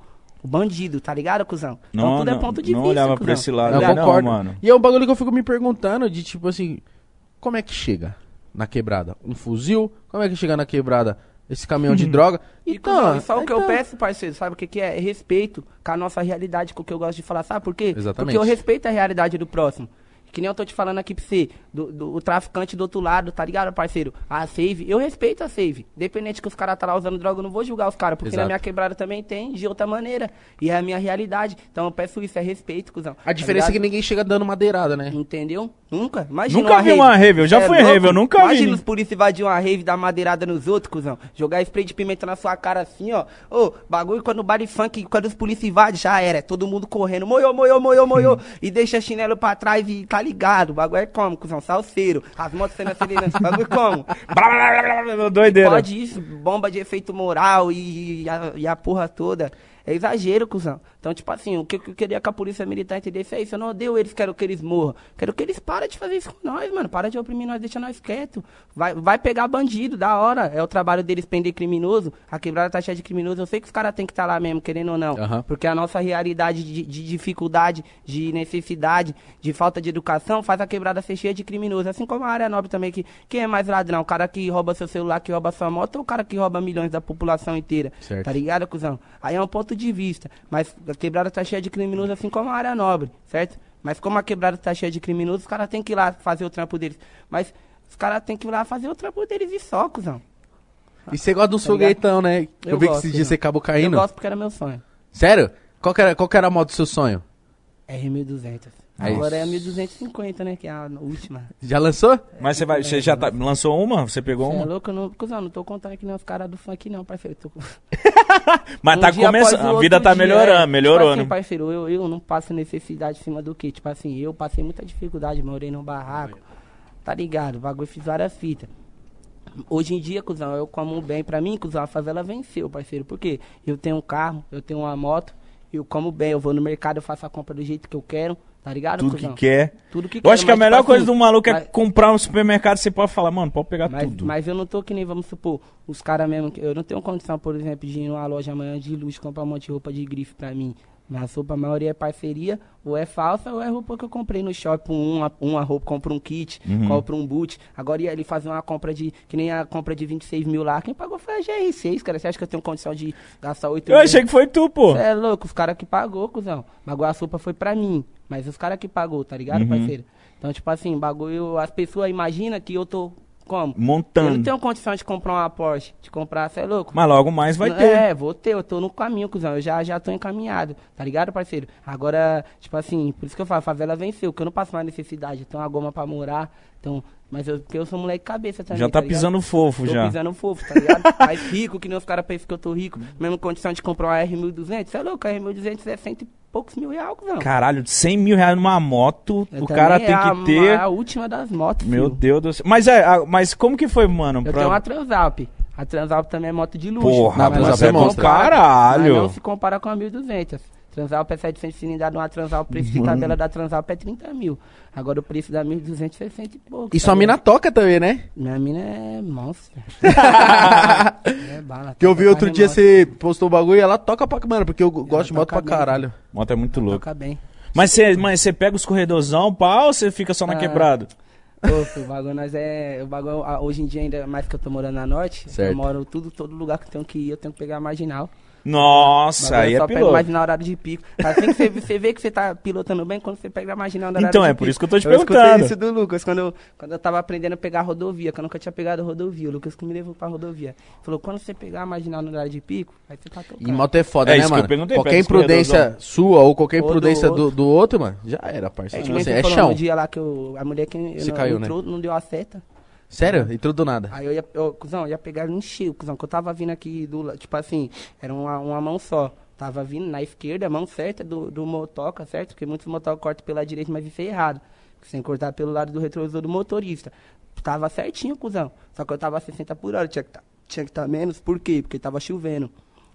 o bandido, tá ligado, cuzão? Então Não, tudo é não, ponto de não vista, olhava cuzão. pra esse lado. Eu Não, ligado? concordo. mano. E é um bagulho que eu fico me perguntando de tipo assim, como é que chega na quebrada? Um fuzil? Como é que chega na quebrada esse caminhão de droga? E, Então, e só o que eu então- peço, parceiro, sabe o que, que é? É respeito com a nossa realidade, com o que eu gosto de falar. Sabe por quê? Exatamente. Porque eu respeito a realidade do próximo. Que nem eu tô te falando aqui pra você, do, do- o traficante do outro lado, tá ligado, parceiro? A save, eu respeito a save. Independente que os caras tá lá usando droga, eu não vou julgar os caras, porque Exato. na minha quebrada também tem de outra maneira. E é a minha realidade. Então eu peço isso, é respeito, cuzão. A diferença é que ninguém chega dando madeirada, né? Entendeu? Nunca. Imagina Nunca vi uma rave, eu já é fui louco? rave, eu nunca vi. Imagina os polícia invadir uma rave, dar madeirada nos outros, cuzão. Jogar spray de pimenta na sua cara assim, ó. Ô, bagulho quando o baile funk, quando os polícia invadem, já era. Todo mundo correndo. Moiô, moiô, moiô, moiô. E deixa chinelo pra trás e tá ligado. O bagulho é como, cuzão? Salseiro. As motos sendo acelerando. bagulho como? Blá, blá, blá, blá, blá, Doideira. Pode isso, bomba de efeito moral e, a, e a porra toda. É exagero, cuzão. Então, tipo assim, o que eu queria que a polícia militar entendesse é isso. Eu não odeio eles, quero que eles morram. Quero que eles parem de fazer isso com nós, mano. Para de oprimir nós, deixa nós quieto. Vai, vai pegar bandido, da hora. É o trabalho deles prender criminoso. A quebrada tá cheia de criminoso. Eu sei que os caras têm que estar lá mesmo, querendo ou não. Aham. Porque a nossa realidade de, de dificuldade, de necessidade, de falta de educação, faz a quebrada ser cheia de criminosos. Assim como a área nobre também, que quem é mais ladrão? O cara que rouba seu celular, que rouba sua moto, ou o cara que rouba milhões da população inteira? Certo. Tá ligado, cuzão? Aí é um ponto de vista. Mas a quebrada tá cheia de criminosos, assim como a área nobre, certo? Mas como a quebrada tá cheia de criminosos, os caras têm que ir lá fazer o trampo deles. Mas os caras têm que ir lá fazer o trampo deles e só, cuzão. E você gosta de um Tá foguetão, né? Eu, Eu vi que gosto, esse dia você acabou Eu caindo. gosto porque era meu sonho. Sério? Qual que, era, qual que era a moto do seu sonho? R1200. Aí. Agora é a 1250, né? Que é a última. Já lançou? Mas você, vai, você já tá- lançou uma? Você pegou Cê é uma? louco, eu não, cuzão, não tô contando que nem os caras do funk, não, parceiro. Tô... Mas Um tá começando. A vida tá dia, melhorando, é. melhorou, Tipo assim, né? parceiro, eu, eu não passo necessidade em cima do que? Tipo assim, eu passei muita dificuldade, morei num barraco. Tá ligado? O bagulho fiz várias fitas. Hoje em dia, cuzão, eu como bem. Pra mim, cuzão, a favela venceu, parceiro. Por quê? Eu tenho um carro, eu tenho uma moto, eu como bem, eu vou no mercado, eu faço a compra do jeito que eu quero, Tá ligado, Tudo que cuzão? quer. Tudo que Eu acho que a mas, melhor tipo coisa assim, do maluco é mas- comprar um supermercado, você pode falar, mano, pode pegar Mas, tudo. mas eu não tô que nem, vamos supor, os caras mesmo, que eu não tenho condição, por exemplo, de ir numa loja amanhã de luxo comprar um monte de roupa de grife pra mim. Minha roupa, a maioria é parceria, ou é falsa, ou é roupa que eu comprei no shopping, uma, uma roupa, compro um kit, Uhum. compro um boot. Agora ia ele fazer uma compra de, que nem a compra de 26 mil lá, quem pagou foi a GR6, cara. Você acha que eu tenho condição de gastar 8 Eu achei que foi tu, pô. Cê é louco, os caras que pagou, cuzão. Bagulho a sopa foi pra mim. Mas os caras que pagou, tá ligado, Uhum. parceiro? Então, tipo assim, bagulho, as pessoas imaginam que eu tô como? Eu Montando. não tenho condição de comprar uma Porsche, de comprar, cê é louco? Mas logo mais vai Não, ter. É, vou ter, eu tô no caminho, cuzão. Eu já, já tô encaminhado, tá ligado, parceiro? Agora, tipo assim, por isso que eu falo, a favela venceu, que eu não passo mais necessidade. Eu tenho uma goma pra morar, então. Mas eu, porque eu sou moleque cabeça também. já tá, ligado? pisando fofo Tô já. pisando fofo, tá ligado? Mais rico, que nem os caras pensam que eu tô rico. Mesma condição de comprar uma R1200. Você é louco, a R1200 é cento e poucos mil reais, cuzão. Caralho, 100 mil reais numa moto, Eu o também cara é tem a, que ter. A última das motos, Meu filho. Deus do céu. Mas, é, a- mas como que foi, mano? Eu pra- tenho uma Transalp. A Transalp também é moto de luxo. Porra, a mas Transalp não é monstro. compara- Caralho. Mas não se compara com a 1200. Transalp é 700 cilindrada, uma Transalp, o preço de tabela da Transalp é 30 mil. Agora o preço da 1200 é 60 e pouco. E tá sua mina toca também, né? Minha mina é monstro. é bala. Que eu vi outro dia monstro. você postou o bagulho e ela toca pra. Mano, porque eu gosto de moto pra bem. caralho. Moto é muito louco. Toca bem. Mas você mas você pega os corredorzão, pá, ou você fica só na Ah. quebrada? Pô, o bagulho nós é. O bagulho, hoje em dia, ainda mais que eu tô morando na norte, Certo. eu moro tudo, todo lugar que eu tenho que ir, eu tenho que pegar a marginal. Nossa, aí eu é só pego piloto. mais na horário de pico. Assim que você, você vê que você tá pilotando bem quando você pega a marginal na horário Então, de é por pico. isso que eu tô te eu escutei perguntando. isso do Lucas, quando eu, quando eu tava aprendendo a pegar a rodovia, que eu nunca tinha pegado a rodovia. O Lucas que me levou pra rodovia. Falou, quando você pegar a marginal no horário de pico, aí você tá tocando. E moto é foda, É né, isso que eu mano? qualquer imprudência sua ou qualquer Ou do imprudência do, outro. do outro, mano, já era, É, parceiro. que Tipo assim, você é chão. no dia lá que eu, a mulher que Você não, caiu, né? entrou, não deu a seta. Sério? Entrou do nada. Aí eu ia, eu, cuzão, ia pegar ele em cheio, cuzão, que eu tava vindo aqui do, tipo assim, era uma, uma mão só. Tava vindo na esquerda, a mão certa do, do motoca, certo? Porque muitos motocas cortam pela direita, mas isso é errado. Sem cortar pelo lado do retrovisor do motorista. Tava certinho, cuzão. Só que eu tava a 60 por hora, tinha que tá, tinha que tá menos, por quê? Porque tava chovendo.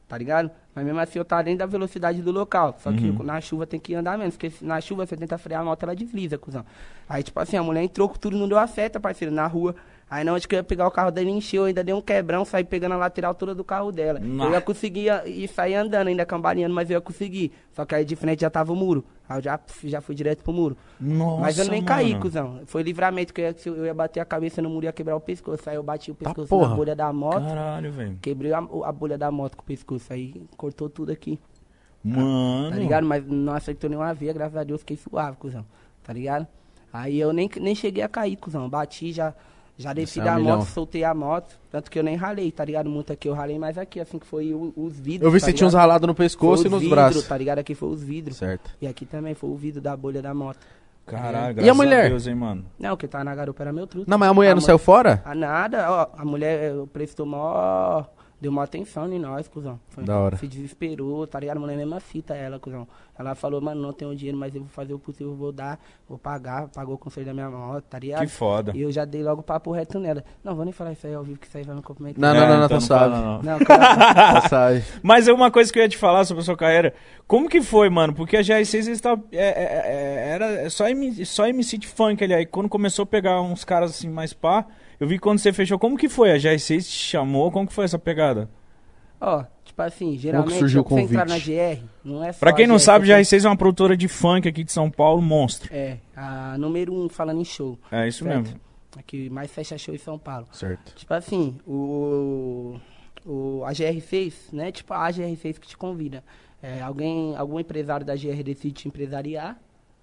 Tá ligado? Mas mesmo assim eu tava dentro da velocidade do local. Só que na chuva tem que andar menos. Porque na chuva você tenta frear a moto, ela desliza, cuzão. Aí, tipo assim, a mulher entrou com tudo, não deu a seta, parceiro, na rua. Aí na onde que eu ia pegar o carro dele, encheu, ainda deu um quebrão, saí pegando a lateral toda do carro dela. Nossa. Eu ia conseguir ir sair andando, ainda cambaleando, mas eu ia conseguir. Só que aí de frente já tava o muro. Aí eu já, já fui direto pro muro. Nossa, mas eu nem caí, mano. cuzão. Foi livramento, que eu ia, eu ia bater a cabeça no muro e ia quebrar o pescoço. Aí eu bati o pescoço porra. na bolha da moto. Caralho, velho. Quebrei a, a bolha da moto com o pescoço, aí cortou tudo aqui, Mano. tá ligado? Mas não acertou nenhuma veia, graças a Deus, fiquei suave, cuzão, tá ligado? Aí eu nem, nem cheguei a cair, cuzão, bati, já, já desci Isso é um da milhão. moto, soltei a moto, tanto que eu nem ralei, tá ligado? Muito aqui, eu ralei mais aqui, assim que foi o- os vidros, Eu vi tá que você tinha uns ralados no Foi pescoço os e nos vidros, braços. Tá ligado? Aqui foi os vidros. Certo. E aqui também foi o vidro da bolha da moto. Caralho, E a graças mulher? Deus, hein, mano. Não, que tava na garupa era meu truque. Não, mas a mulher A não saiu fora? Ah, nada, ó, a mulher eh, prestou mó. Deu mó atenção em nós, cuzão. Foi- Da hora. Se desesperou, tá ligado? A mulher mesmo fita ela, cuzão. Ela falou, mano, não tenho dinheiro, mas eu vou fazer o possível, vou dar, vou pagar, pagou o conselho da minha moto, tá ligado? Que foda. E eu já dei logo papo reto nela. Não, vou nem falar isso aí ao vivo, que isso aí vai me comprometer. Não, É, não, não, não, então tá fala, suave. não. Não, cara, Passagem. Mas é uma coisa que eu ia te falar sobre a sua carreira. Como que foi, mano? Porque a GR6 eles tá- é, é, é, era só, só MC de funk ali. Aí quando começou a pegar uns caras assim mais pá, eu vi quando você fechou. Como que foi? A GR6 te chamou? Como que foi essa pegada? ó, tipo assim, geralmente, surgiu o pra você entrar na convite? GR, não é só Pra quem a não GR, sabe, você- GR6 é uma produtora de funk aqui de São Paulo, monstro. É, a número um falando em show. É isso certo? mesmo. A que mais fecha show em São Paulo. Certo. Tipo assim, o, o, a GR fez, né? Tipo, a GR fez que te convida. É, alguém, algum empresário da GR decide te empresariar,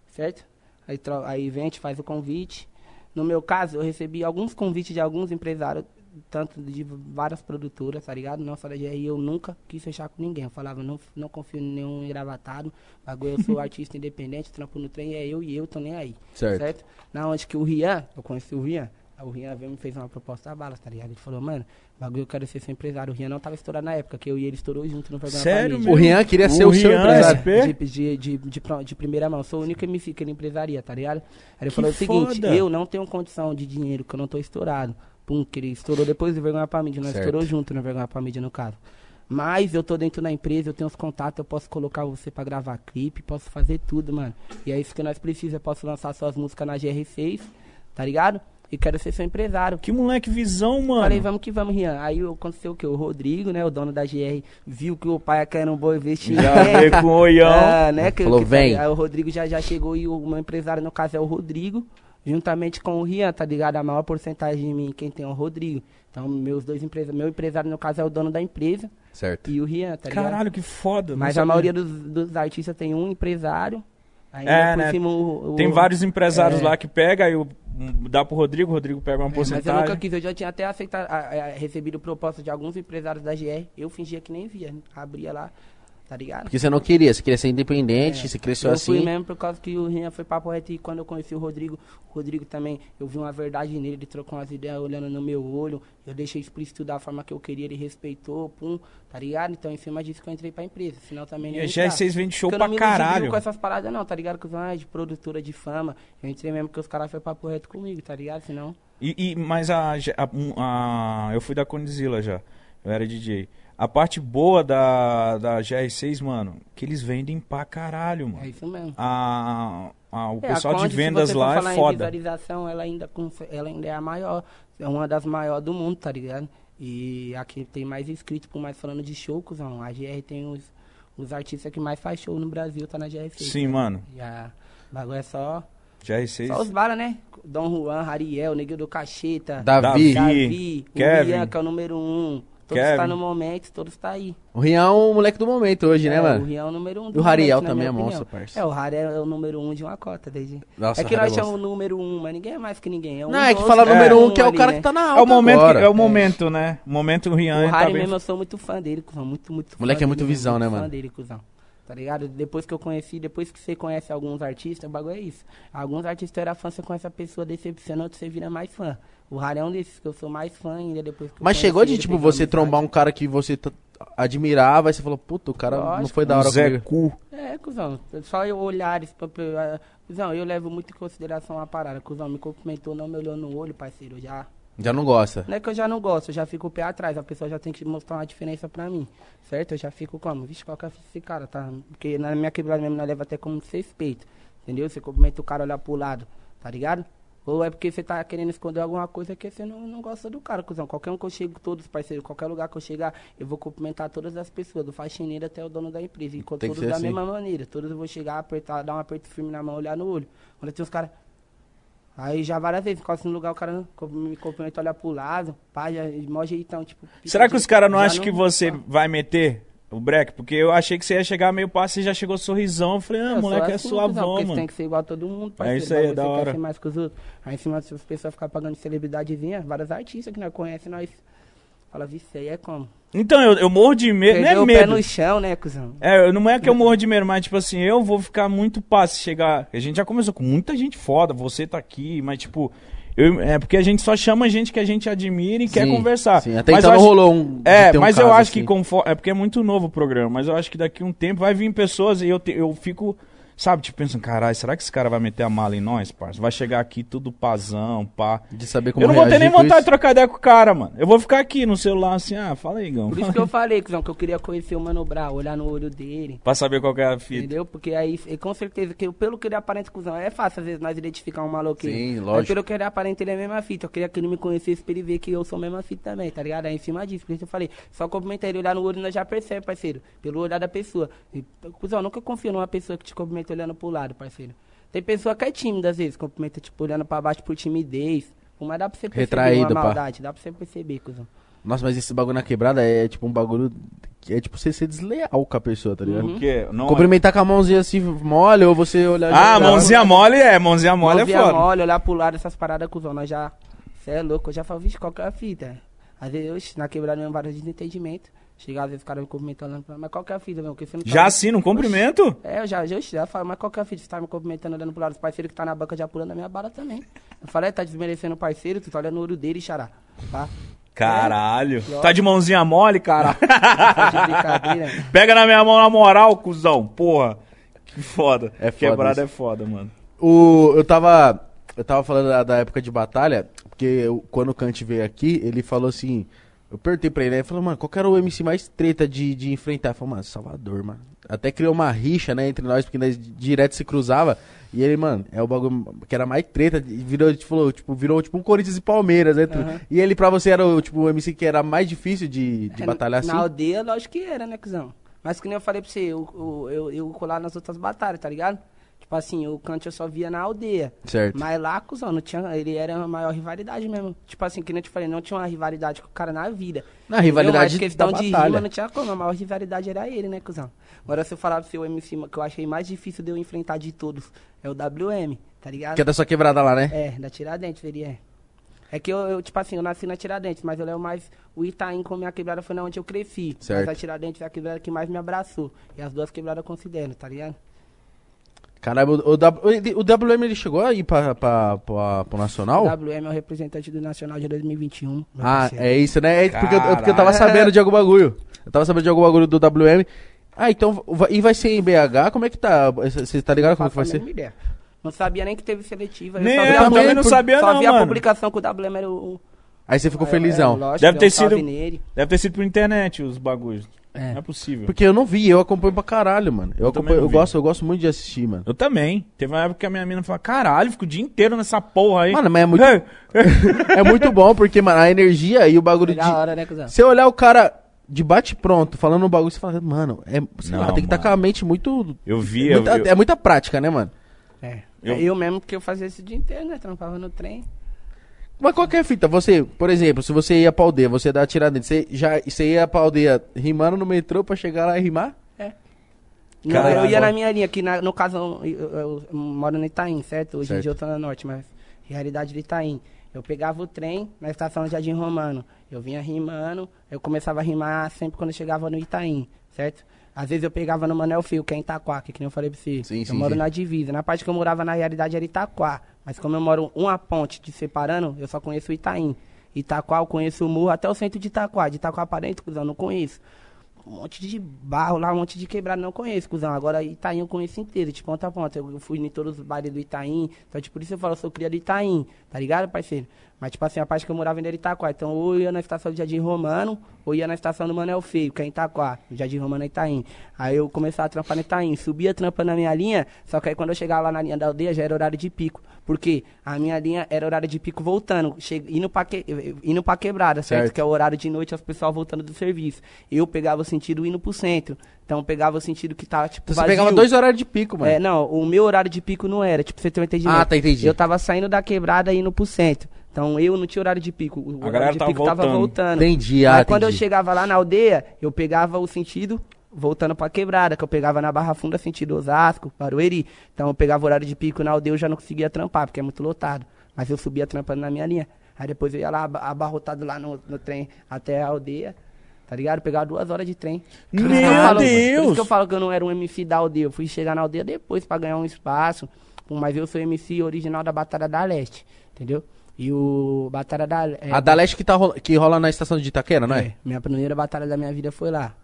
certo? Aí, aí vem, te faz o convite. No meu caso, eu recebi alguns convites de alguns empresários, tanto de várias produtoras, tá ligado? Não só da GR, eu nunca quis fechar com ninguém. Eu falava, não, não confio em nenhum engravatado. Bagulho, eu sou artista independente, trampo no trem, é eu e eu, tô nem aí. Certo. Na onde que o Rian, eu conheci o Rian, o Rian veio e me fez uma proposta da bala, tá ligado? Ele falou, mano, bagulho eu quero ser seu empresário. O Rian não tava estourado na época, que eu e ele estourou junto no programa Sério. O Rian queria ser O o seu Rian, empresário. De, de, de, de, de primeira mão, sou o único MC que ele empresaria, tá ligado? Aí ele Que falou o seguinte, foda. eu não tenho condição de dinheiro, que eu não tô estourado. Pum, que ele estourou depois do Vergonha pra Mídia, nós Certo. estourou junto no Vergonha pra Mídia, no caso. Mas eu tô dentro da empresa, eu tenho os contatos, eu posso colocar você pra gravar clipe, posso fazer tudo, mano. E é isso que nós precisamos, eu posso lançar suas músicas na GR6, tá ligado? E quero ser seu empresário. Que moleque visão, mano. Falei, vamos que vamos, Rian. Aí aconteceu o quê? O Rodrigo, né, o dono da GR, viu que o pai quer um bom investimento. Já veio com o olhão. Ah, né? Que, Falou, que- "Vem." Aí o Rodrigo já, já chegou e o meu empresário, no caso, é o Rodrigo, juntamente com o Rian, tá ligado? A maior porcentagem de mim, quem tem é o Rodrigo. Então, meus dois empresas, meu empresário, no caso, é o dono da empresa Certo. e o Rian, tá ligado? Caralho, que foda. Mas a maioria dos, dos artistas tem um empresário. Aí É, por né? cima o- o- Tem vários empresários É. lá que pega e o- dá pro Rodrigo, o Rodrigo pega uma É, mas eu porcentagem. nunca quis, eu já tinha até aceitado, a- a- recebido proposta de alguns empresários da GR. Eu fingia que nem via, abria lá, tá ligado? Porque você não queria, você queria ser independente, É. você cresceu eu assim. fui mesmo por causa que o Rian foi papo reto e quando eu conheci o Rodrigo, o Rodrigo também, eu vi uma verdade nele, ele trocou umas ideias olhando no meu olho, eu deixei explícito da forma que eu queria, ele respeitou, pum, tá ligado? Então em cima disso que eu entrei pra empresa, senão também E não a ia entrar. GR6 vende show Porque eu pra não me iludi caralho. com essas paradas não, tá ligado? Que os ah, de produtora de fama, eu entrei mesmo que os caras foi papo reto comigo, tá ligado? Senão... E, e- mas a, a- um- a- Eu fui da Condizila já. Eu era DJ. A parte boa da, da GR6, mano, que eles vendem pra caralho, É mano. isso mesmo. A, a- o É, a pessoal de Conde, se vendas lá é falar Em foda. visualização, ela ainda, ela ainda é a maior. É uma das maiores do mundo, tá ligado? E aqui tem mais inscritos, por mais falando de show, cuzão. A GR tem os, os artistas que mais faz show no Brasil, tá na GR6. Sim, mano. E a o bagulho é só, GR6. só os bala, né? Dom Juan, Rariel, Neguinho do Cacheta, Davi. Davi, o Kevin. Rian, que é o número um. Todos Kevin. tá no momento, todos tá aí. O Rian é o moleque do momento hoje, né, É, mano? O Rian é o número um do o Rariel momento, também é minha monstro, opinião. parça. É, o Rariel é o número um de uma cota, desde... Nossa, é que nós chamamos o número um, mas ninguém é mais que ninguém. É um Não, é que fala outros, número é um, que é o ali, cara né? que tá na alta É o momento, agora. é o momento, né? O momento o Rian O tá Harry bem- mesmo, eu sou muito fã dele, cuzão. Muito, muito Moleque fã é muito dele, visão, né, muito mano? fã dele, cuzão. Tá ligado? Depois que eu conheci, depois que você conhece alguns artistas, o bagulho é isso. Alguns artistas era fã, você conhece a pessoa decepciona, outro você vira mais fã. O Harry é um desses que eu sou mais fã ainda depois que eu Mas chegou de, tipo, você trombar um cara que você admirava e você falou, puta, o cara não Lógico. foi da hora o Zé comigo. Cu. É, cuzão. Só eu olhar esse papel. ah, Cuzão, eu levo muito em consideração a parada. Cuzão, me cumprimentou, não me olhou no olho, parceiro. Já. Já não gosta. Não é que eu já não gosto, eu já fico o pé atrás. A pessoa já tem que mostrar uma diferença pra mim. Certo? Eu já fico como? Vixe, qual que é esse cara, tá? Porque na minha quebrada mesmo, nós leva até como respeito. Entendeu? Você cumprimenta o cara olhar pro lado, tá ligado? Ou é porque você tá querendo esconder alguma coisa que você não, não gosta do cara, cuzão. Qualquer um que eu chego, todos, parceiro, qualquer lugar que eu chegar, eu vou cumprimentar todas as pessoas, do faxineiro até o dono da empresa. E com Tem todos da assim. mesma maneira. Todos eu vou chegar, apertar, dar um aperto firme na mão, olhar no olho. Quando tem os caras. Aí já várias vezes, encosta no lugar, o cara me cumprimenta, olha pro lado, pá, já, mó jeitão, tipo. Será que os caras não acham que você vai meter o break? Porque eu achei que você ia chegar meio passo e já chegou sorrisão. Eu falei, ah, Eu moleque é suavão, você mano. tem que ser igual a todo mundo, parceiro. isso aí, Você da hora. ser mais que os outros. Aí em cima, se as pessoas ficarem pagando de celebridadezinha, vários artistas que nós conhecemos, nós fala, isso aí é como? Então, eu, eu morro de medo. Não é o pé medo. no chão, né, cuzão? É, não é que eu morro de medo, mas tipo assim, eu vou ficar muito passo chegar. A gente já começou com muita gente foda, você tá aqui, mas tipo. Eu- é porque a gente só chama gente que a gente admira e quer Sim, conversar. Sim, até mas então não acho- rolou um. É, um mas eu acho que assim. conforme. É porque é muito novo o programa, mas eu acho que daqui a um tempo vai vir pessoas e eu, te- eu fico. Sabe, tipo, pensando, caralho, será que esse cara vai meter a mala em nós, parça? Vai chegar aqui tudo pazão, pá. De saber como eu não vou ter nem vontade de isso. trocar ideia com o cara, mano. Eu vou ficar aqui no celular assim, ah, fala aí, Gão. Por isso que eu falei, cuzão, que eu queria conhecer o Mano Brown, olhar no olho dele. pra saber qual que é a fita. Entendeu? Porque aí, com certeza, que eu- pelo que ele aparenta, cuzão, é fácil às vezes nós identificar um maloqueiro. Sim, Mas lógico. pelo que ele aparenta, ele é a mesma fita. Eu queria que ele me conhecesse pra ele ver que eu sou a mesma fita também, tá ligado? Aí em cima disso, por isso eu falei, só cumprimentar ele, olhar no olho, nós já percebe, parceiro. Pelo olhar da pessoa. E, cuzão, eu nunca confio numa pessoa que te olhando pro lado, parceiro. Tem pessoa que é tímida às vezes, cumprimenta, tipo, olhando pra baixo por timidez. Mas dá pra você perceber Retraído, uma pá. maldade, dá pra você perceber, cuzão. Nossa, mas esse bagulho na quebrada é tipo um bagulho que é tipo você ser desleal com a pessoa, tá ligado? Uhum. O quê? Não... Cumprimentar com a mãozinha assim mole ou você olhar. Ah, mãozinha mole é, mãozinha mole é Mãozinha foda. mole, olhar pro lado, essas paradas, cuzão, nós já... Cê é louco, eu já falo, vixe, qual que é a fita? Às vezes, oxe, na quebrada mesmo, vários desentendimentos. Chegar, às vezes, os caras me cumprimentando, mas qual que é a fita, meu? Porque você não tá Já assim, no cumprimento? É, eu já, já, já falo, mas qual que é a fita? Você tá me cumprimentando, olhando pro lado, os parceiros que tá na banca já pulando a minha bala também. Eu falei, é, tá desmerecendo o parceiro, tu tá olhando no olho dele, xará, tá? Caralho. É. Tá de mãozinha mole, cara? Tá de brincadeira. Pega na minha mão na moral, cuzão. Porra. Que foda. É foda Quebrada isso. é foda, mano. O, eu tava. Eu tava falando da, da época de batalha, porque eu- quando o Kant veio aqui, ele falou assim. Eu perguntei pra ele, ele falou, mano, qual que era o MC mais treta de, de enfrentar? Eu falei, mano, Salvador, mano. Até criou uma rixa, né, entre nós, porque nós direto se cruzava. E ele, mano, é o bagulho que era mais treta, virou, tipo, falou, tipo, virou tipo um Corinthians e Palmeiras, né? Aham. E ele pra você era o, tipo, o MC que era mais difícil de, de É, batalhar assim? Na aldeia, lógico que era, né, cuzão? Mas que nem eu falei pra você, eu, eu, eu, eu colar nas outras batalhas, tá ligado? Tipo assim, o Kant eu só via na aldeia. Certo. Mas lá, cuzão, não tinha, ele era a maior rivalidade mesmo. Tipo assim, que nem eu te falei, não tinha uma rivalidade com o cara na vida. Na rivalidade? Mas questão da de batalha. rima não tinha como, a maior rivalidade era ele, né, cuzão? Agora se eu falar pro seu MC que eu achei mais difícil de eu enfrentar de todos, é o WM, tá ligado? Que é da sua quebrada lá, né? É, da Tiradentes, ele é. É que eu, eu, tipo assim, eu nasci na Tiradentes, mas eu levo mais o Itaim como minha quebrada foi na onde eu cresci. Certo. Mas a Tiradentes é a quebrada que mais me abraçou. E as duas quebradas eu considero, tá ligado? Caralho, o, o, W- o WM ele chegou aí pra, pra, pra, pro Nacional? O WM é o representante do Nacional de 2021. meu Ah, parceiro. é isso, né? É porque, eu, é porque eu tava sabendo de algum bagulho. Eu tava sabendo de algum bagulho do WM. Ah, então, e vai ser em BH? Como é que tá? Você tá ligado como que vai ser? ideia. Não sabia nem que teve seletiva. Nem só eu a também não sabia só não, vi a mano. publicação que o WM era o... Aí você ficou é, felizão. é, lógico, Deve ter um sido- nele. Deve ter sido por internet os bagulhos. É. Não é possível. Porque eu não vi, eu acompanho pra caralho, mano. Eu, Eu acompanho, eu vi. gosto, eu gosto muito de assistir, mano. Eu também. Teve uma época que a minha mina falou, caralho, fico o dia inteiro nessa porra aí. Mano, mas é muito, Ei, é muito bom, porque, mano, a energia e o bagulho É de. hora, né, cuzão? Se eu olhar o cara de bate-pronto, falando um bagulho, você fala, mano, é, sei lá, Não, tem que estar mano. com a mente muito. Eu vi, eu, muita- eu- É muita prática, né, mano? É. Eu- Eu... mesmo, porque eu fazia o dia inteiro, né? Trampava no trem. Mas qualquer fita, você, por exemplo, se você ia pra aldeia, você dá tiradentes, você já você ia pra aldeia rimando no metrô pra chegar lá e rimar? Não, Caralho. eu ia na minha linha, que na- no caso eu, eu- eu moro no Itaim, certo? Hoje Certo. em dia eu tô na Norte, mas realidade do Itaim. Eu pegava o trem na estação Jardim Romano, eu vinha rimando, eu começava a rimar sempre quando eu chegava no Itaim, certo? Às vezes eu pegava no Manel Fio, que é em Itaquá, que, que nem eu falei pra você. Sim, eu sim, moro sim. na divisa. Na parte que eu morava, na realidade, era Itaquá. Mas como eu moro uma ponte de separando, eu só conheço o Itaim. Itaquá, eu conheço o morro até o centro de Itaquá. De Itaquá para dentro, cuzão, não conheço. Um monte de barro lá, um monte de quebrado, não conheço, cuzão. Agora Itaim eu conheço inteiro, de ponta a ponta. Eu fui em todos os bares do Itaim. Então, tipo, por isso eu falo, eu sou cria do Itaim, tá ligado, parceiro? Mas, tipo assim, a parte que eu morava ainda era Itaquá. Então, ou eu ia na estação do Jardim Romano, ou ia na estação do Manel Feio, que é em Itaquá. No Jardim Romano é Itaim. Aí eu começava a trampar no Itaim. Subia trampando na minha linha, só que aí quando eu chegava lá na linha da aldeia, já era horário de pico. Porque a minha linha era horário de pico voltando, che... indo, pra que... indo pra quebrada, certo? Certo. Que é o horário de noite, as pessoas voltando do serviço. Eu pegava o sentido indo pro centro. Então eu pegava o sentido que tava, tipo, Então você vazio. pegava dois horários de pico, mano. É, não, o meu horário de pico não era, tipo, você ter um entendimento. Ah, tá, entendi. Eu tava saindo da quebrada e indo pro centro. Então eu não tinha horário de pico. O horário galera de tava pico tava voltando. voltando. Entendi, Aí ah, quando eu chegava lá na aldeia, eu pegava o sentido voltando pra quebrada, que eu pegava na Barra Funda, sentido Osasco, Barueri. Então eu pegava o horário de pico na aldeia, eu já não conseguia trampar, porque é muito lotado. Mas eu subia trampando na minha linha. Aí depois eu ia lá, aba- abarrotado lá no, no trem até a aldeia. Tá ligado? Pegava duas horas de trem. Meu Por isso que eu falo- Por Deus! isso que eu falo que eu não era um MC da aldeia. Eu fui chegar na aldeia depois pra ganhar um espaço. Mas eu sou MC original da Batalha da Leste. Entendeu? E o Batalha da é, A da Leste que, tá rola- que rola na estação de Itaquera, não é? é, minha primeira batalha da minha vida foi lá.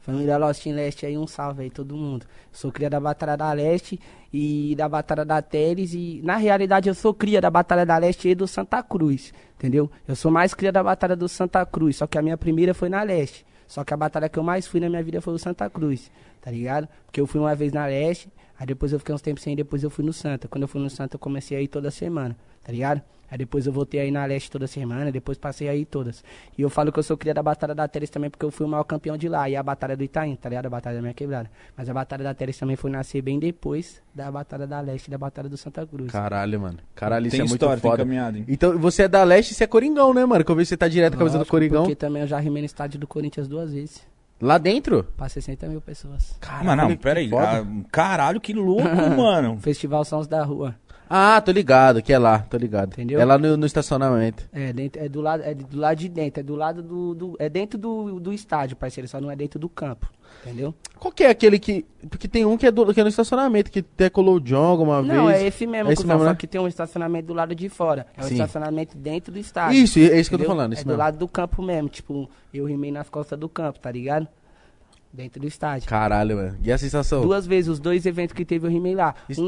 Família Lost em Leste aí, um salve aí todo mundo. Sou cria da Batalha da Leste e da Batalha da Teles e na realidade eu sou cria da Batalha da Leste e do Santa Cruz, entendeu? Eu sou mais cria da Batalha do Santa Cruz, só que a minha primeira foi na Leste. Só que a batalha que eu mais fui na minha vida foi o Santa Cruz, tá ligado? Porque eu fui uma vez na Leste, aí depois eu fiquei uns tempos sem, depois eu fui no Santa. Quando eu fui no Santa eu comecei a ir toda semana, tá ligado? Aí depois eu voltei aí na Leste toda semana, depois passei aí todas. E eu falo que eu sou cria da Batalha da Teres também porque eu fui o maior campeão de lá. E a Batalha do Itaim, tá ligado? A Batalha da minha quebrada. Mas a Batalha da Teres também foi nascer bem depois da Batalha da Leste e da Batalha do Santa Cruz. Caralho, mano. Caralho, isso Tem é muito história, tem foda. caminhada. hein? Então, você é da Leste e você é Coringão, né, mano? Que eu vi que você tá direto com a camisa do Coringão. Porque também eu já rimei no estádio do Corinthians duas vezes. Lá dentro? Pra 60 mil pessoas. Caralho, Mas não, pera aí. ah, caralho, que louco, mano. Festival Sons da Rua. Ah, tô ligado, que é lá, tô ligado. Entendeu? É lá no, no estacionamento. É, dentro, é, do lado, é do lado de dentro, é do lado do. do- é dentro do, do estádio, parceiro, só não é dentro do campo. Entendeu? Qual que é aquele que... Porque tem um que é, do, que é no estacionamento, que até colou o John alguma Não, vez. é esse mesmo, É esse mesmo, só né? que tem um estacionamento do lado de fora. É um Sim. estacionamento dentro do estádio. Isso, é isso que eu tô entendeu? falando, É do mesmo. lado do campo mesmo, tipo, eu rimei nas costas do campo, tá ligado? Dentro do estádio. Caralho, mano. E a sensação? Duas vezes, os dois eventos que teve eu rimei lá. Isso- Um,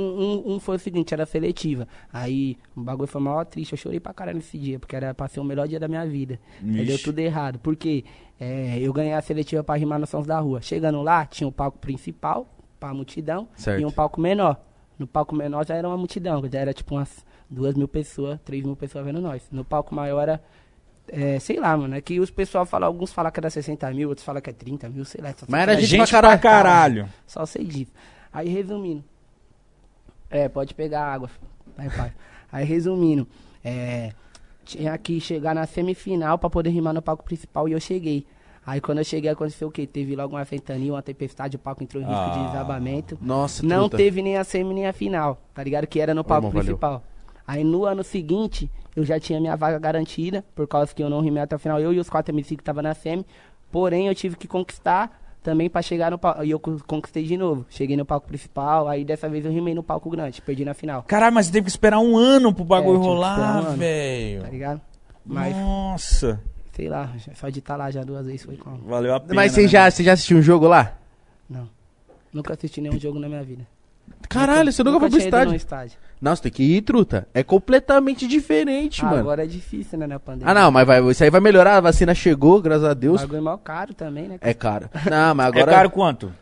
um, um foi o seguinte, era seletiva. Aí o bagulho foi maior triste. Eu chorei pra caralho nesse dia, porque era pra ser o melhor dia da minha vida. Aí deu tudo errado. Porque é, eu ganhei a seletiva pra rimar nos sons da rua. Chegando lá, tinha o palco principal, pra multidão, Certo. e um palco menor. No palco menor já era uma multidão, já era tipo umas duas mil pessoas, três mil pessoas vendo nós. No palco maior era. É, sei lá, mano. É que os pessoal falam, alguns falam que era 60 mil, outros falam que é 30 mil, sei lá. só sei Mas era É gente gente pra caralho. caralho. só sei disso. Aí resumindo. É, pode pegar água. Vai, pai. Aí resumindo. É, tinha que chegar na semifinal pra poder rimar no palco principal e eu cheguei. Aí quando eu cheguei aconteceu o quê? Teve logo uma ventania, uma tempestade, o palco entrou em risco Ah. de desabamento. Nossa, Não truta. teve nem a semi nem a final, tá ligado? Que era no palco irmão, valeu. principal. Aí no ano seguinte, eu já tinha minha vaga garantida, por causa que eu não rimei até o final, eu e os quatro MC que estavam na semi. Porém, eu tive que conquistar também pra chegar no palco. E eu co- conquistei de novo. Cheguei no palco principal, aí dessa vez eu rimei no palco grande, perdi na final, Caralho, mas você teve que esperar um ano pro bagulho É, esperar um rolar, ano. velho. tá ligado? Mas, Nossa. sei lá, só de estar lá já duas vezes foi como. Valeu a pena. Mas você né, já, você já assistiu um jogo lá? Não. Nunca assisti nenhum jogo na minha vida. Caralho, você nunca foi pro estádio? estádio. Não, você tem que ir, truta. É completamente diferente, Ah, mano. agora é difícil, né, na pandemia. Ah, não, mas vai, isso aí vai melhorar. A vacina chegou, graças a O Deus. bagulho é mal caro também, né? É caro. Não, mas É agora. caro quanto?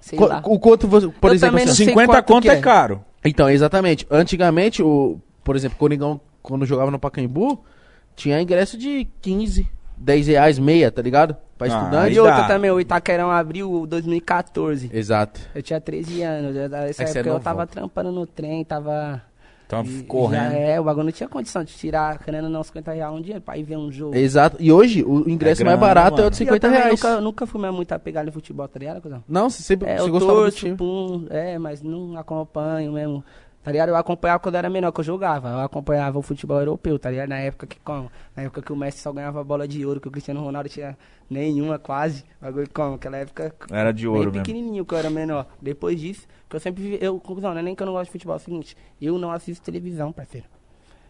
Sei Qu- lá. o quanto você. Por Eu exemplo, assim, sei 50 quanto conto é é. caro. Então, exatamente. Antigamente, o, por exemplo, o Conigão, quando jogava no Pacaembu, tinha ingresso de 15, 10 reais, meia, tá ligado? Pra Ah, estudante. aí E outra dá. também, o Itaquerão abriu 2014. Exato. Eu tinha 13 anos. já- Nessa É que você é época eu novão. tava trampando no trem, tava. Então, e- correndo. Já é, o bagulho não tinha condição de tirar, querendo não, 50 reais um dia pra ir ver um jogo. Exato. E hoje, o ingresso É mais grana, barato é mano. o de E eu 50 também reais. Nunca, nunca fui mais muito apegado em futebol, tá ligado, cuzão? Não, você sempre É, você eu gostava do torço, time. pum, é, mas não acompanho mesmo. Tá ligado? Eu acompanhava quando era menor, que eu jogava. Eu acompanhava o futebol europeu, tá ligado? Na época que como? Na época que o Messi só ganhava bola de ouro, que o Cristiano Ronaldo tinha nenhuma quase. Bagulho como? Aquela época Era de bem ouro mesmo. pequenininho que eu era menor. Depois disso, que eu sempre vi, eu, conclusão, não é nem que eu não gosto de futebol, é o seguinte, eu não assisto televisão, parceiro.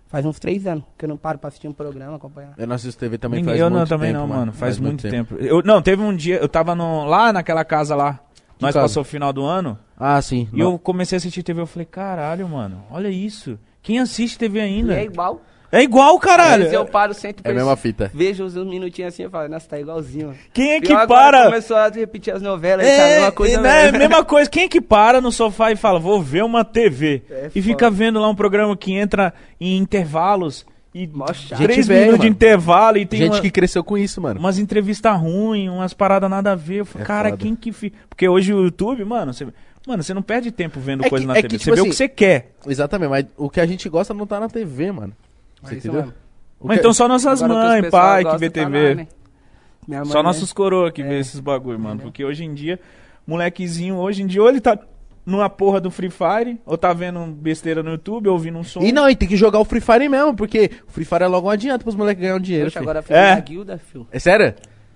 Faz uns três anos que eu não paro pra assistir um programa, acompanhar. Eu não assisto TV também Ninguém- faz eu muito não, também tempo, não, mano. Faz, muito tempo. tempo. Eu, não, teve um dia, eu tava no, lá naquela casa lá. Nós casa? passou o final do ano. Ah, sim. E eu comecei a assistir TV. Eu falei, caralho, mano, olha isso. Quem assiste TV E ainda? é igual. É igual, caralho. Vezes eu paro, sento, É a mesma fita. vejo uns minutinhos assim e falo, nossa, tá igualzinho. mano. Quem é que Pior para? Começou a repetir as novelas, e tá a É, mesma coisa é, né, mesmo. mesma coisa. Quem é que para no sofá e fala, vou ver uma TV? É e fica vendo lá um programa que entra em intervalos e chato. três Gente minutos de intervalo e tem Gente uma- que cresceu com isso, mano. umas entrevistas ruins, umas paradas nada a ver. Eu falei, É cara, foda. quem que fica. Porque hoje o YouTube, mano, você. Mano, você não perde tempo vendo É coisa que- na é TV. que, você tipo vê o assim, que você quer. Exatamente, mas o que a gente gosta não tá na TV, mano. Você Mas isso entendeu? Mas que- então só nossas mães, pai, que vê tá TV. né? Minha mãe, Só né? nossos coroa que É. vê esses bagulho, mano. Porque hoje em dia, molequezinho, hoje em dia, ou ele tá numa porra do Free Fire, ou tá vendo besteira no YouTube, ouvindo um som. E não, e tem que jogar o Free Fire mesmo, porque o Free Fire é logo um adianto pros moleques ganharem dinheiro. Poxa, filho. agora fez É. uma guilda, filho. É sério?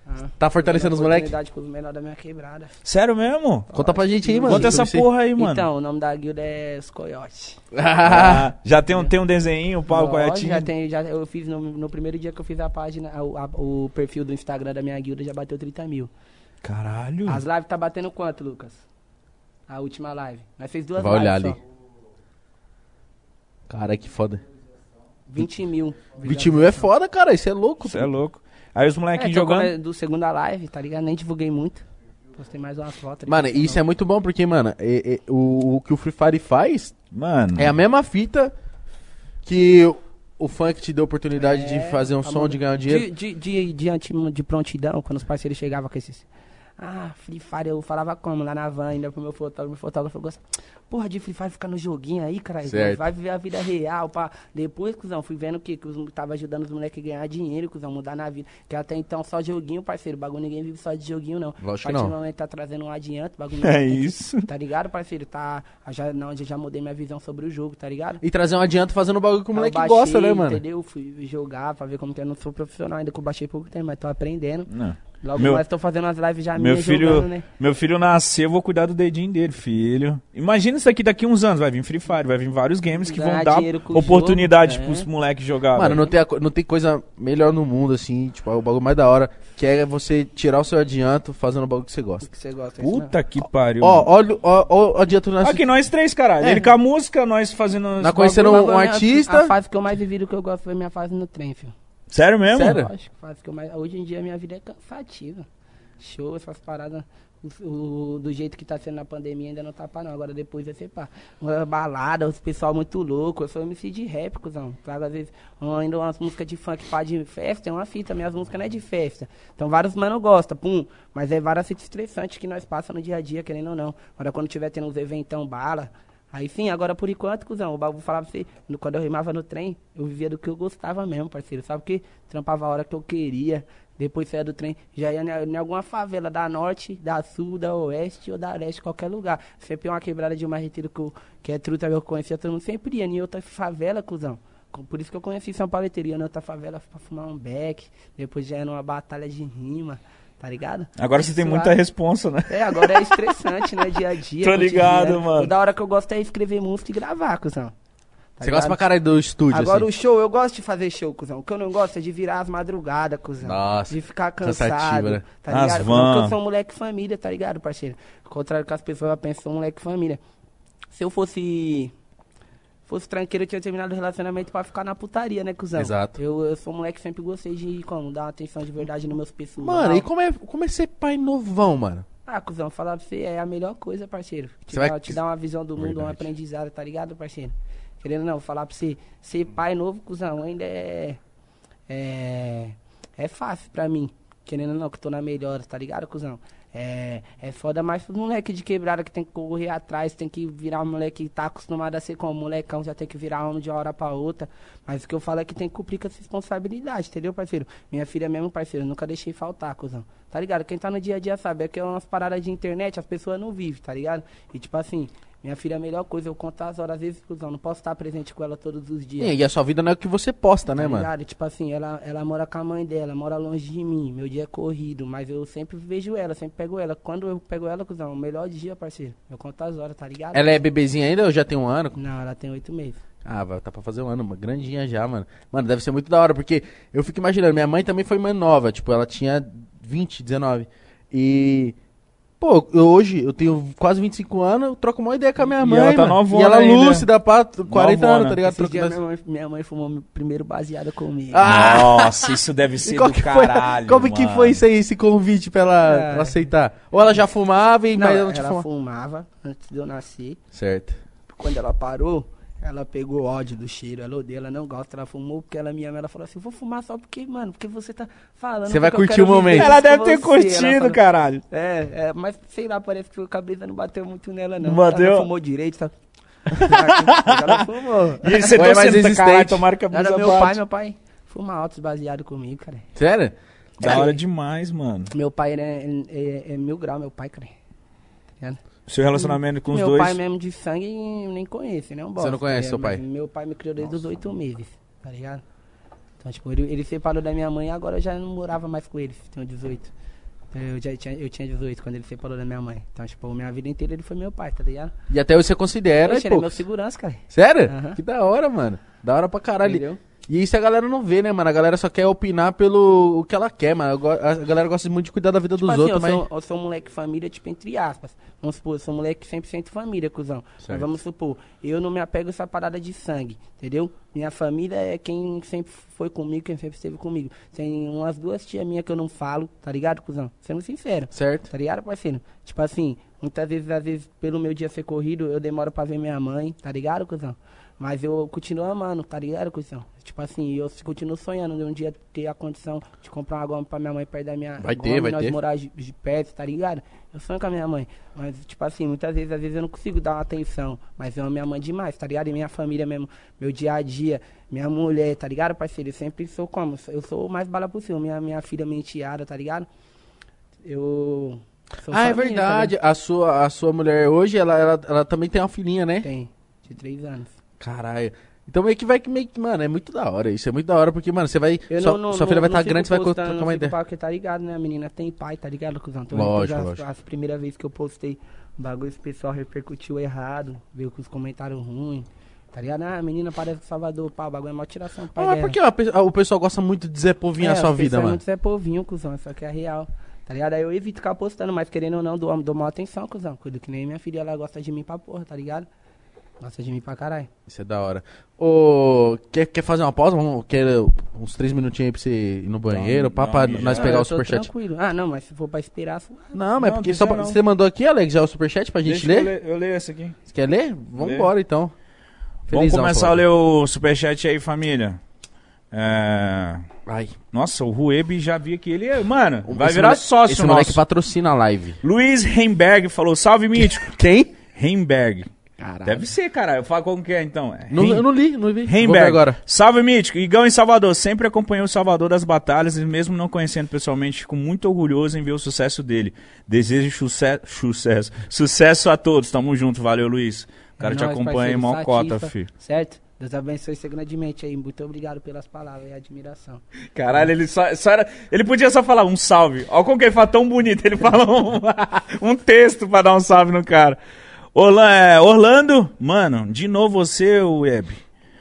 Ah. Tá fortalecendo os moleques? Com os menores da minha quebrada. Sério mesmo? Conta pra gente aí, mano. Conta essa porra aí, mano. Então, o nome da guilda é Os Coiotes. isso. Ah, já tem um, tem um desenho, o pau Lógico, coiotinho. já tem, já, eu fiz no, no primeiro dia que eu fiz a página, a- a- o perfil do Instagram da minha guilda já bateu 30 mil. Caralho. As lives tá batendo quanto, Lucas? A última live. Nós fez duas Vai olhar lives ali. Cara, que foda. só. 20 mil. 20 mil é foda, cara. Isso é louco. Você é louco. Aí os É, molequinhos tô jogando. come- do segunda live, tá ligado? Nem divulguei muito. Postei mais umas fotos. Mano, isso é muito bom porque, mano, é- é- o, o que o Free Fire faz Mano. é a mesma fita que o, o funk te deu oportunidade É, de fazer um a som, de ganhar dinheiro. De, de, de, de, de prontidão, quando os parceiros chegavam com esses. Ah, Free Fire, eu falava como? Lá na van, ainda pro meu fotógrafo. Meu fotógrafo falou assim, porra de Free Fire ficar no joguinho aí, cara. Vai viver a vida real, pá. Depois, cuzão, fui vendo que, que os, tava ajudando os moleques a ganhar dinheiro, cuzão, mudar na vida. Que até então só joguinho, parceiro. Bagulho ninguém vive só de joguinho, não. Lógico a que partir não. do momento tá trazendo um adianto, bagulho. É que- isso. Tá ligado, parceiro? Tá. Já, não, eu já mudei minha visão sobre o jogo, tá ligado? E trazer um adianto fazendo bagulho que o moleque baixei, gosta, né, mano? Entendeu? Fui jogar pra ver como que eu não sou profissional ainda, que eu baixei pouco tempo, mas tô aprendendo. Não. Logo Meu- mais tô fazendo as lives já Meu filho, jogando, né? meu filho nasceu, eu vou cuidar do dedinho dele, filho. Imagina isso aqui daqui uns anos, vai vir Free Fire, vai vir vários games que vão Ganhar dar oportunidade jogo, pros é. moleques jogar. Mano, não tem, a não tem coisa melhor no mundo, assim, tipo, é o bagulho mais da hora, que é você tirar o seu adianto fazendo o bagulho que você gosta. que você gosta. é isso Puta que pariu. Ó, olha, o adianto nessa... Aqui nós três, caralho. É. Ele com a música, nós fazendo. Nós conhecendo bagulho. um Agora, artista- A fase que eu mais vivi do que eu gosto foi minha fase no trem, filho. Sério mesmo? Sério? Lógico, fase que eu mais... Hoje em dia minha vida é cansativa. Show, essas paradas. o- o- do jeito que tá sendo na pandemia ainda não tá pá, não. Agora depois vai ser pá. Uma balada, os pessoal muito louco. Eu sou MC de rap, cuzão. Trago às vezes ainda umas músicas de funk pá de festa, é uma fita. Minhas músicas não é de festa. Então vários mano gostam, pum. Mas é várias fitas estressantes que nós passamos no dia a dia, querendo ou não. Agora quando tiver tendo uns eventão bala. Aí sim, agora por enquanto, cuzão, o bagulho falar pra você, no- quando eu rimava no trem, eu vivia do que eu gostava mesmo, parceiro. Sabe que trampava a hora que eu queria. Depois saía do trem, já ia em- em alguma favela da norte, da sul, da oeste ou da leste, qualquer lugar. Sempre uma quebrada de uma retiro que, que é truta eu conhecia, todo mundo sempre ia em outra favela, cuzão. Por isso que eu conheci São Paulo, ia em outra favela pra fumar um beck, depois já era uma batalha de rima, tá ligado? Agora você tem muita responsa, né? É, agora é estressante, né? Dia a dia. Tô ligado, cotidiano. mano. O da hora que eu gosto é escrever música e gravar, cuzão. Tá Você gosta ligado? pra caralho do estúdio, Agora assim. o show, eu gosto de fazer show, cuzão. O que eu não gosto é de virar as madrugadas, cuzão. Nossa, De ficar cansado. né? Tá As ligado? van. Porque eu sou um moleque família, tá ligado, parceiro? Ao contrário que as pessoas pensam, sou um moleque família. Se eu fosse. Fosse tranqueiro, eu tinha terminado o relacionamento pra ficar na putaria, né, cuzão? Exato. Eu, eu sou um moleque que sempre gostei de, como, dar uma atenção de verdade nos meus pessoas. Mano, e como é, como é ser pai novão, mano? Ah, cuzão, falar pra você é a melhor coisa, parceiro. Te, dá, vai- te dá uma visão do mundo, um Verdade. aprendizado, tá ligado, parceiro? Querendo não, falar pra você, ser pai novo, cuzão, ainda é. É. É fácil pra mim. Querendo não, que eu tô na melhor, tá ligado, cuzão? É, é foda mais pros moleque de quebrada que tem que correr atrás, tem que virar um moleque que tá acostumado a ser como molecão, já tem que virar homem de uma hora pra outra. Mas o que eu falo é que tem que cumprir com essa responsabilidade, entendeu, parceiro? Minha filha mesmo, parceiro, nunca deixei faltar, cuzão. Tá ligado? Quem tá no dia a dia sabe, é que é umas paradas de internet, as pessoas não vivem, tá ligado? E tipo assim, minha filha é a melhor coisa, eu conto as horas, às vezes, cuzão, não posso estar presente com ela todos os dias. E a sua vida não é o que você posta, né, Tá mano? ligado? Tipo assim, ela, ela mora com a mãe dela, mora longe de mim. Meu dia é corrido, mas eu sempre vejo ela, sempre pego ela. Quando eu pego ela, cuzão, o melhor dia, parceiro. Eu conto as horas, tá ligado? Ela é bebezinha ainda ou já tem um ano? Não, ela tem oito meses. Ah, vai, tá pra fazer um ano, uma grandinha já, mano. Mano, deve ser muito da hora, porque eu fico imaginando, minha mãe também foi mãe nova, tipo, ela tinha 20, 19. E. Pô, hoje, eu tenho quase 25 anos, eu troco uma ideia com a minha E mãe. ela tá mano. novona E ela ainda. lúcida, pá, 40 Novona. anos, tá ligado? Esse dia minha mãe, minha mãe fumou meu primeiro baseado comigo. Ah! Nossa, isso deve ser do que foi, caralho. como que mano. foi isso aí, esse convite pra ela, Ah. ela aceitar? Ou ela já fumava e Não, mas ela não tinha ela fumava antes de eu nascer. Certo. Quando ela parou, ela pegou ódio do cheiro, ela odeia, ela não gosta, ela fumou porque ela me ama. Ela falou assim: vou fumar só porque, mano, porque você tá falando. Você vai curtir o momento. Ela deve ter você. Curtido, falou- caralho. É, é, mas sei lá, parece que a cabeça não bateu muito nela, não. Não bateu? Ela fumou direito, sabe? ela fumou. E você é mais torcendo, resistente. caralho, tomara que a Era meu pai, bate. meu pai fuma altos baseado comigo, cara. Sério? Da hora demais, mano. Meu pai é, é, é mil grau, meu pai, cara. Tá ligado? Seu relacionamento com os meu dois. pai mesmo de sangue eu nem conheço, né? Um bosta, não conhece tá seu pai? Mas Meu pai me criou desde os oito meses, tá ligado? Então, tipo, ele, ele separou da minha mãe e agora eu já não morava mais com ele, tenho 18. Então, Eu, já tinha, eu tinha 18 quando ele separou da minha mãe. Então, tipo, minha vida inteira ele foi meu pai, tá ligado? E até hoje você considera, Oxe, ele é meu segurança, cara. Sério? Aham. Que da hora, mano. Da hora pra caralho. Entendeu? E isso a galera não vê, né, mano? A galera só quer opinar pelo o que ela quer, mano. A galera gosta muito de cuidar da vida Tipo dos assim, outros, eu, mas. sou, eu sou um moleque família, tipo, entre aspas. Vamos supor, eu sou um moleque 100% família, cuzão. Certo. Mas vamos supor, eu não me apego a essa parada de sangue, entendeu? Minha família é quem sempre foi comigo, quem sempre esteve comigo. Tem umas duas tias minhas que eu não falo, tá ligado, cuzão? Sendo sincero. Certo. Tá ligado, parceiro? Tipo assim, muitas vezes, às vezes, pelo meu dia ser corrido, eu demoro pra ver minha mãe, tá ligado, cuzão? Mas eu continuo amando, tá ligado, cuzão? Tipo assim, eu continuo sonhando de um dia ter a condição de comprar uma goma pra minha mãe perto da minha Vai ter, vai nós ter. morar de, de perto, tá ligado? Eu sonho com a minha mãe. Mas, tipo assim, muitas vezes, às vezes eu não consigo dar uma atenção. Mas eu amo minha mãe demais, tá ligado? E minha família mesmo, meu dia a dia, minha mulher, tá ligado, parceiro? Eu sempre sou como? Eu sou o mais bala possível. Minha, minha filha, minha enteada, tá ligado? Eu. sou ah, é tá verdade. A sua, a sua mulher hoje, ela, ela, ela também tem uma filhinha, né? tem, de três anos. Caralho. Então meio que vai que meio que, mano, é muito da hora. Isso é muito da hora, porque, mano, você vai. Eu sua, não, sua filha vai estar fico grande, você vai trocar uma ideia. pau, Porque tá ligado, né? A menina tem pai, tá ligado, cuzão? Então, Lógico, depois lógico. As, as primeiras vezes que eu postei o bagulho, esse pessoal repercutiu errado, veio com os comentários ruins. Tá ligado? Ah, a menina parece Salvador, pá, o bagulho é mó tiração. Pai Ah, mas dela. por que ó, a o pessoal gosta muito de dizer povinho a É, sua as vida, pessoas mano? muito Zé Povinho, cuzão, isso aqui é real. Tá ligado? Aí eu evito ficar postando, mas querendo ou não, dou, dou maior atenção, cuzão. Cuido que nem minha filha, ela gosta de mim pra porra, tá ligado? Gosta de mim pra caralho. Isso é da hora. Ô, quer, quer fazer uma pausa? Vamos, quer uns três minutinhos aí pra você ir no banheiro, dá pra mijada. nós Ah, pegar eu o superchat? tranquilo. Ah, não, mas se for pra esperar, suave. Não, mas é Não, porque só pra- não. você mandou aqui, Alex, já o superchat pra gente Deixa ler? Eu, eu leio esse aqui. Você quer ler? Vamos embora então. Vamos Felizão, começar a Flávio. ler o superchat aí, família. É... Ai. Nossa, o Rueb já vi que ele é. Mano, vai Esse virar moleque- sócio Esse moleque nosso. patrocina a live. Luiz Heimberg falou: salve mítico. Quem? Heimberg. Caralho. Deve ser, cara. Eu falo como que é então. É Não, eu não li, não vi. Heimberg. agora. Salve, Mítico. Igão em Salvador. Sempre acompanhou o Salvador das batalhas e mesmo não conhecendo pessoalmente, fico muito orgulhoso em ver o sucesso dele. Desejo suce- sucesso. Sucesso a todos. Tamo junto. Valeu, Luiz. O cara É te nóis, acompanha em mó cota, fi. Certo? Deus abençoe você grandemente aí. Muito obrigado pelas palavras e admiração. Caralho, ele só, só era. Ele podia só falar um salve. Olha como que ele fala tão bonito. Ele fala um, um texto pra dar um salve no cara. Orla- é, Orlando, mano, de novo você, Web.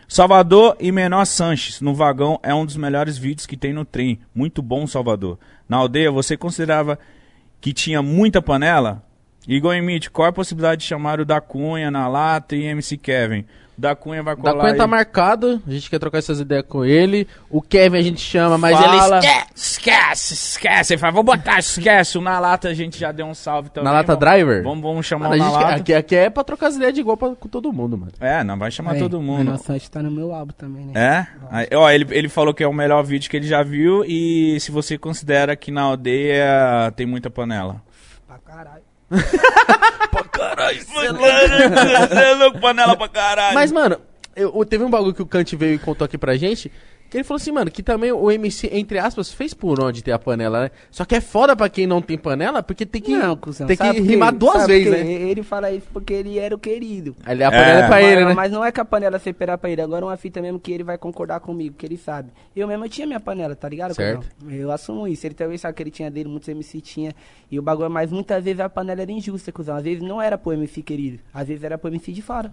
Salvador e Menor Sanches no vagão é um dos melhores vídeos que tem no trem. Muito bom, Salvador. Na aldeia, você considerava que tinha muita panela? Igor Emite, qual é a possibilidade de chamar o da Cunha na lata e MC Kevin? O da Cunha vai colar Da Cunha tá aí. marcado, a gente quer trocar essas ideias com ele. O Kevin a gente chama, mas Fala. ele esquece. Esquece, esquece. Ele fala, vou botar, esquece. O na lata a gente já deu um salve também. Na lata vamos- driver? Vamos, vamos chamar Mano, a o na gente lata. aqui, aqui é pra trocar as ideias de igual pra, com todo mundo, mano. É, não, vai chamar Aí, todo mundo. Menor Sanches tá no meu álbum também, né? É? Aí, ó, ele, ele falou que é o melhor vídeo que ele já viu e se você considera que na aldeia tem muita panela. Pra caralho. Pra caralho, é louco, panela pra caralho. Mas, mano, eu- teve um bagulho que o Kant veio e contou aqui pra gente. Que ele falou assim, mano, que também o MC, entre aspas, fez por onde ter a panela, né? Só que é foda pra quem não tem panela, porque tem que, Não, cuzão. tem que rimar duas Sabe vezes, né? Ele fala isso porque ele era o querido. Aí a panela é, É. pra ele, mas, né? mas não é que a panela separar pra ele. Agora uma fita mesmo que ele vai concordar comigo, que ele sabe. Eu mesmo eu tinha minha panela, tá ligado? Certo. cuzão? Eu assumo isso. Ele também sabe que ele tinha dele, muitos MC tinha. E o bagulho, mas muitas vezes a panela era injusta, cuzão. Às vezes não era pro MC querido. Às vezes era pro MC de fora.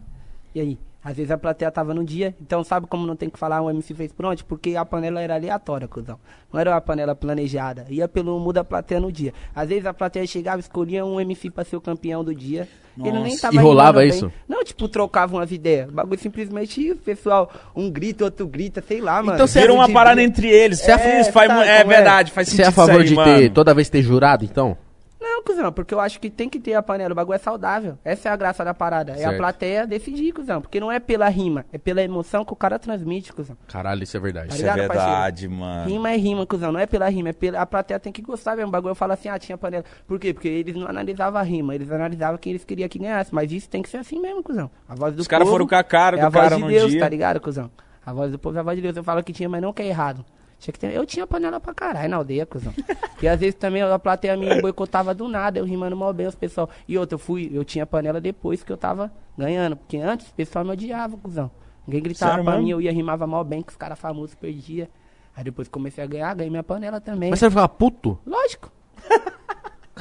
E aí? Às vezes a plateia tava no dia, então sabe como não tem que falar um MC fez por onde? Porque a panela era aleatória, cuzão. Não era uma panela planejada. Ia pelo muda a plateia no dia. Às vezes a plateia chegava, escolhia um MC pra ser o campeão do dia. Ele nem Nossa. tava E rolava isso? bem. Não, tipo, trocavam as ideias. O bagulho simplesmente, o pessoal, um grita, outro grita, sei lá, mano. Então você Vira uma De- parada entre eles. Você é- Isso faz, é é? verdade, faz Você sentido é a favor aí, de ter, toda vez ter jurado, então? Não, cuzão, porque eu acho que tem que ter a panela. O bagulho é saudável. Essa é a graça da parada. É Certo. a plateia decidir, cuzão. Porque não é pela rima, é pela emoção que o cara transmite, cuzão. Caralho, isso é verdade. Tá Isso é ligado, verdade, mano. Rima é rima, cuzão. Não é pela rima, é pela. A plateia tem que gostar mesmo. O bagulho eu falo assim, ah, tinha panela. Por quê? Porque eles não analisavam a rima, eles analisavam quem eles queriam que ganhasse. Mas isso tem que ser assim mesmo, cuzão. A voz do Os caras foram com a cara é do a voz cara de no Deus, dia. tá ligado, cuzão? A voz do povo é a voz de Deus. Eu falo que tinha, mas não que é errado. Tinha que ter... Eu tinha panela pra caralho na aldeia, cuzão. e às vezes também a plateia me boicotava do nada, eu rimando mal bem os pessoal. E outra, eu fui, eu tinha panela depois que eu tava ganhando. Porque antes o pessoal me odiava, cuzão. Ninguém gritava Sério pra mesmo? mim, eu ia rimava mal bem, que os caras famosos perdiam. Aí depois comecei a ganhar, ganhei minha panela também. Mas você ficar puto? Lógico.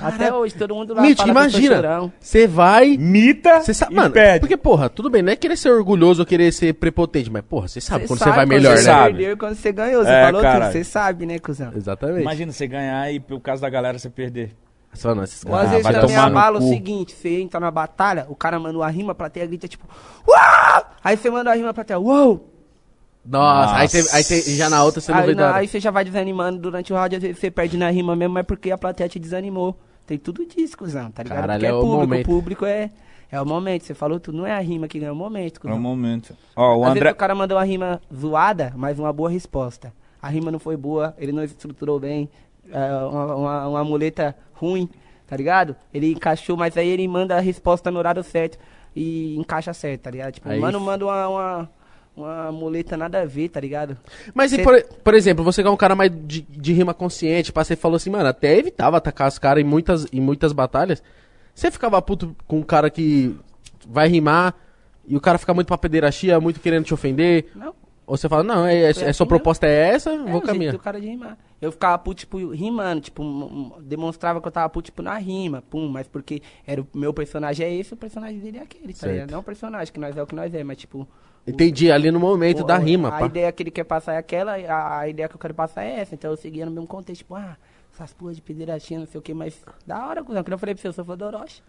Até hoje, todo mundo lá Mítico, imagina. Você vai. Mita Você sabe, e mano, pede. porque, porra, tudo bem, não é querer ser orgulhoso ou querer ser prepotente, mas, porra, você sabe Cê quando você vai melhor, você né? sabe. perdeu quando você ganhou, você É, falou tudo, caralho. você sabe, né, cuzão? Exatamente. Imagina você ganhar e por causa da galera você perder. Você fala, não, esses caras- às Ah, vezes vai também abala o seguinte, você entra na batalha, o cara manda uma rima, a plateia grita tipo, uau! Aí você manda a rima, a plateia, uau! Nossa, aí, Nossa. você, aí você- já na outra você não Aí, vê na- nada. aí você já vai desanimando durante o round, às vezes você perde na rima mesmo, mas porque a plateia te desanimou. Tem tudo disso, cuzão, tá ligado? Caralho, porque é o público, momento. o público é, é o momento, você falou tudo, não é a rima que ganha, é o momento, É cuzão. o momento. Ó, o Às André. vezes o cara mandou uma rima zoada, mas uma boa resposta. A rima não foi boa, ele não estruturou bem, é, uma, uma, uma muleta ruim, tá ligado? Ele encaixou, mas aí ele manda a resposta no horário certo e encaixa certo, tá ligado? Tipo, Aí- mano, manda uma, uma, uma muleta nada a ver, tá ligado? Mas, e Cê- por, por exemplo, você que é um cara mais de, de rima consciente, pá, você falou assim, mano, até evitava atacar os caras em muitas, em muitas batalhas. Você ficava puto com um cara que vai rimar, e o cara fica muito pra pederastia, muito querendo te ofender, Não. ou você fala, não, é, é, é assim sua mesmo. proposta é essa, É, vou jeito caminhar. cara de rimar. Eu ficava puto, tipo, rimando, tipo, demonstrava que eu tava puto, tipo, na rima, pum, mas porque era o meu personagem é esse, o personagem dele é aquele, tá ligado? Não o personagem, que nós é o que nós é, mas tipo. Entendi, ali no momento o- da rima, A pá. ideia que ele quer passar é aquela, a, a ideia que eu quero passar é essa. Então eu seguia no mesmo contexto, tipo, ah, essas porra de pederastia, não sei o que, mas da hora, cuzão, que eu falei pra você, eu sou fã do Orochi.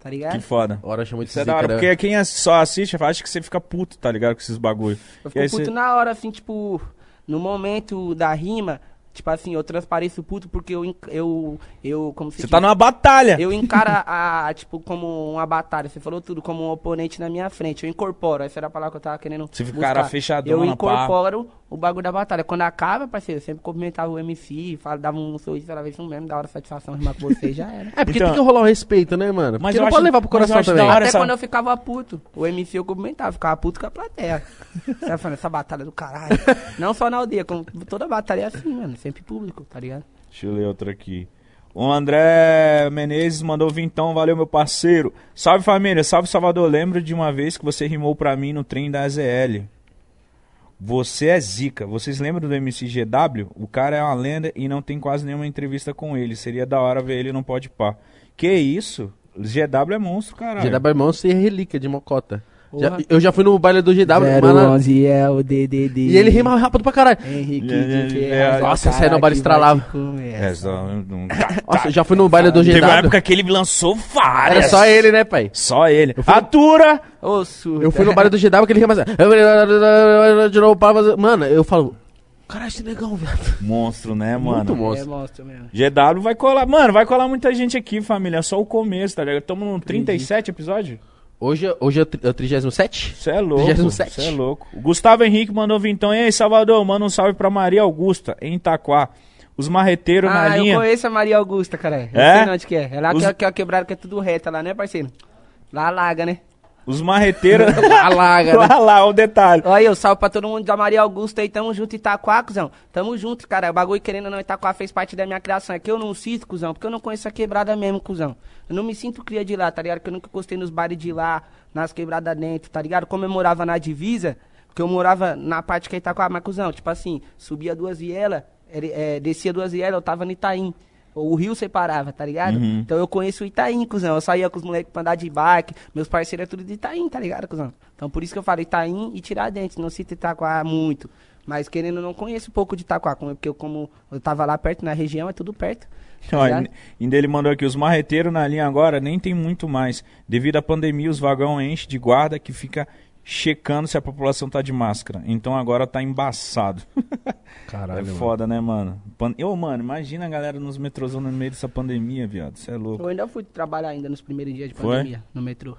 Tá ligado? Que foda. Hora chama de Isso é da hora, porque quem só assiste acha que você fica puto, tá ligado? Com esses bagulho. Eu fico puto você- na hora, assim, tipo, no momento da rima, tipo assim, eu transpareço puto porque eu, eu, eu como se Você diz, tá numa batalha. Eu encaro a, a, tipo, como uma batalha, você falou tudo, como um oponente na minha frente, eu incorporo, essa era a palavra que eu tava querendo Você fica buscar. cara fechadão Eu na pá. incorporo o bagulho da batalha. Quando acaba, parceiro, eu sempre cumprimentava o MC, falava, dava um sorriso, falava isso mesmo, da hora satisfação rimar com você, já era. É, porque Então- tem que rolar o respeito, né, mano? Mas Porque eu não acho- pode levar pro mas coração também. Até essa- quando eu ficava puto, o MC eu cumprimentava, ficava puto com a plateia. Você falando, essa batalha do caralho. Não só na aldeia, como toda batalha é assim, mano, sempre público, tá ligado? Deixa eu ler outra aqui. O André Menezes mandou vintão, valeu meu parceiro. Salve família, salve Salvador. Lembro de uma vez que você rimou pra mim no trem da AZL. Você é zica. Vocês lembram do MC GW? O cara é uma lenda e não tem quase nenhuma entrevista com ele. Seria da hora ver ele no Pode Pá. Que isso? GW é monstro, caralho. GW Irmão ser relíquia de mocota. Já- eu já fui no baile do GW, mano, 011 é o DDD. e ele rima rápido pra caralho. Henrique É, de é, que é, nossa, o esse aí no baile estralava. É, só... um- Nossa, eu já fui no baile do Teve uma GW. época que ele lançou várias. Era só ele, né, pai? Só ele. Atura! Ô, surdo. Eu fui no baile do GW que ele rima assim. De novo, para- Mano, eu falo. Caralho, esse negão, velho. Monstro, né, mano? Muito É monstro. monstro mesmo. GW vai colar. Mano, vai colar muita gente aqui, família. É só o começo, tá ligado? Estamos no 37 episódio? Hoje, hoje é o é o 37? Você é louco. 37. Você é louco. O Gustavo Henrique mandou vintão. E aí, Salvador, manda um salve pra Maria Augusta, em Itaquá. Os marreteiros na Ah, eu linha. conheço a Maria Augusta, cara. Eu É? sei onde que é. É lá Os- que, é- que é quebrada que é tudo reta lá, né, parceiro? Lá larga, né? Os marreteiros. Alaga, né? Lá, lá, o detalhe. Olha aí, eu salve pra todo mundo da Maria Augusta aí, tamo junto, Itaquá, cuzão. Tamo junto, cara. O bagulho querendo ou não, Itaquá fez parte da minha criação. É que eu não sinto, cuzão, porque eu não conheço a quebrada mesmo, cuzão. Eu não me sinto cria de lá, tá ligado? Que eu nunca gostei nos bares de lá, nas quebradas dentro, tá ligado? Como eu morava na divisa, porque eu morava na parte que é Itaquá, mas, cuzão, tipo assim, subia duas vielas, é, descia duas vielas, eu tava no Itaim. O rio separava, tá ligado? Uhum. Então eu conheço o Itaim, cuzão. Eu saía com os moleques pra andar de bike. Meus parceiros é tudo de Itaim, tá ligado, cuzão? Então por isso que eu falo Itaim e Tiradentes. Não cito Itaquá muito. Mas querendo, não conheço um pouco de Itaquá. Porque eu, como eu tava lá perto, na região, é tudo perto. tá ligado? ainda ele mandou aqui, os marreteiros na linha agora nem tem muito mais. Devido à pandemia, os vagão enchem de guarda que fica checando se a população tá de máscara. Então agora tá embaçado. Caralho, é mano. foda, né, mano? Pan... Ô, mano, imagina a galera nos metrôzão no meio dessa pandemia, viado. Você é louco. Eu ainda fui trabalhar ainda nos primeiros dias de Foi? pandemia, no metrô.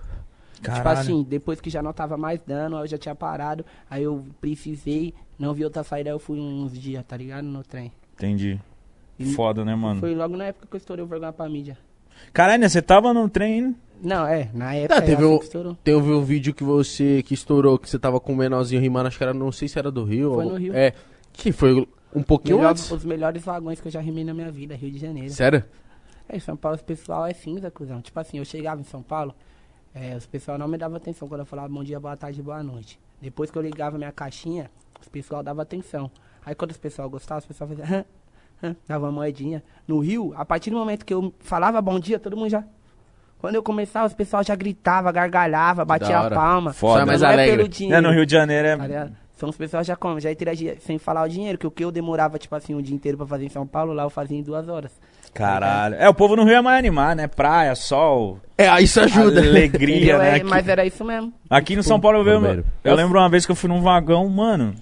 Tipo Caralho. assim, depois que já não tava mais dando, aí eu já tinha parado. Aí eu precisei, não vi outra saída, aí eu fui uns dias, tá ligado? No trem. Entendi. E Foda, né, mano? Foi logo na época que eu estourei o vergonha pra mídia. Caralho, né, você tava no trem, hein? Não, é, na época Ah, teve estourou. teve um vídeo que você que estourou, que você tava com o menorzinho rimando, acho que era, não sei se era do Rio. Foi ou- no Rio. É, que foi um pouquinho Melhor- antes. os melhores vagões que eu já rimei na minha vida, Rio de Janeiro. Sério? É, São Paulo, os pessoal é cinza, cuzão. Tipo assim, eu chegava em São Paulo, é, os pessoal não me dava atenção quando eu falava bom dia, boa tarde, boa noite. Depois que eu ligava minha caixinha, os pessoal dava atenção. Aí quando os pessoal gostavam, os pessoal fazia, dava uma moedinha. No Rio, a partir do momento que eu falava bom dia, todo mundo já. Quando eu começava, os pessoal já gritava, gargalhava, batia a palma. Foda. Só é mais não é alegre. pelo Né, dinheiro. no Rio de Janeiro Tá é. ligado? São os pessoal já como, já interagia sem falar o dinheiro, que o que eu demorava, tipo assim, um dia inteiro pra fazer em São Paulo, lá eu fazia em duas horas. Caralho. É, o povo no Rio é mais animar, né? Praia, sol, É, isso ajuda. alegria, Entendeu? né? É, Aqui, mas era isso mesmo. aqui no São Paulo eu, vejo- Bombeiro. eu lembro uma vez que eu fui num vagão, mano.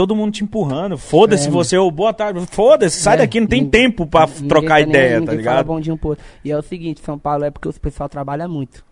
Todo mundo te empurrando. Foda-se É, você, ô, boa tarde. Foda-se, sai É, daqui, não tem ninguém- tempo pra trocar nem- ideia, tá ninguém fala ligado? bom dia um pro outro. E é o seguinte, São Paulo é porque os pessoal trabalha muito.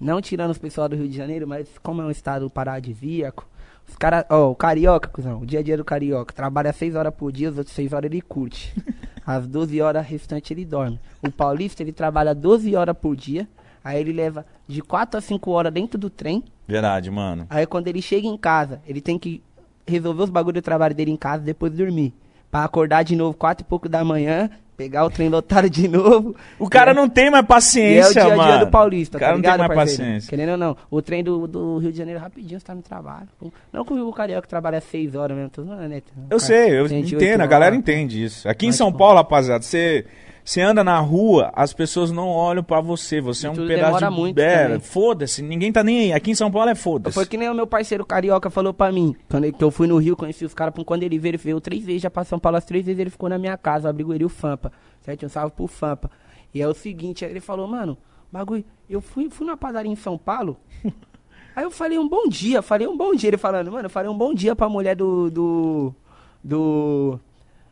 Não tirando os pessoal do Rio de Janeiro, mas como é um estado paradisíaco, os caras, ó, o carioca, cuzão, o dia a dia do carioca, trabalha 6 horas por dia, as outras 6 horas ele curte. As 12 horas restantes ele dorme. O paulista, ele trabalha 12 horas por dia, aí ele leva de 4 a 5 horas dentro do trem, Verdade, mano. Aí quando ele chega em casa, ele tem que resolver os bagulhos do trabalho dele em casa, depois dormir. pra acordar de novo quatro e pouco da manhã, pegar o trem lotado de novo. O cara não tem mais E é o paciência, dia a dia mano. do Paulista, O cara tá não tem ligado, mais parceiro? paciência. Querendo ou não, o trem do, do Rio de Janeiro rapidinho você tá no trabalho. Não que o Rio Carioca trabalha seis horas mesmo, tô zoando, né? Eu sei, eu entendo, a galera entende isso. Aqui em Mas, São pô. Paulo, rapaziada, você você anda na rua, as pessoas não olham pra você, você E é um pedaço de muito É, foda-se, ninguém tá nem aí. Aqui em São Paulo é foda-se. Foi que nem o meu parceiro carioca falou pra mim. Quando ele- que eu fui no Rio, conheci os caras. Quando ele veio, ele veio três vezes já pra São Paulo. As três vezes ele ficou na minha casa. Abrigo ele o Fampa. Certo? Um salve pro Fampa. E é o seguinte, aí ele falou, mano, bagulho, eu fui, fui na padaria em São Paulo. aí eu falei um bom dia, falei um bom dia. Ele falando, mano, eu falei um bom dia pra mulher do. do. do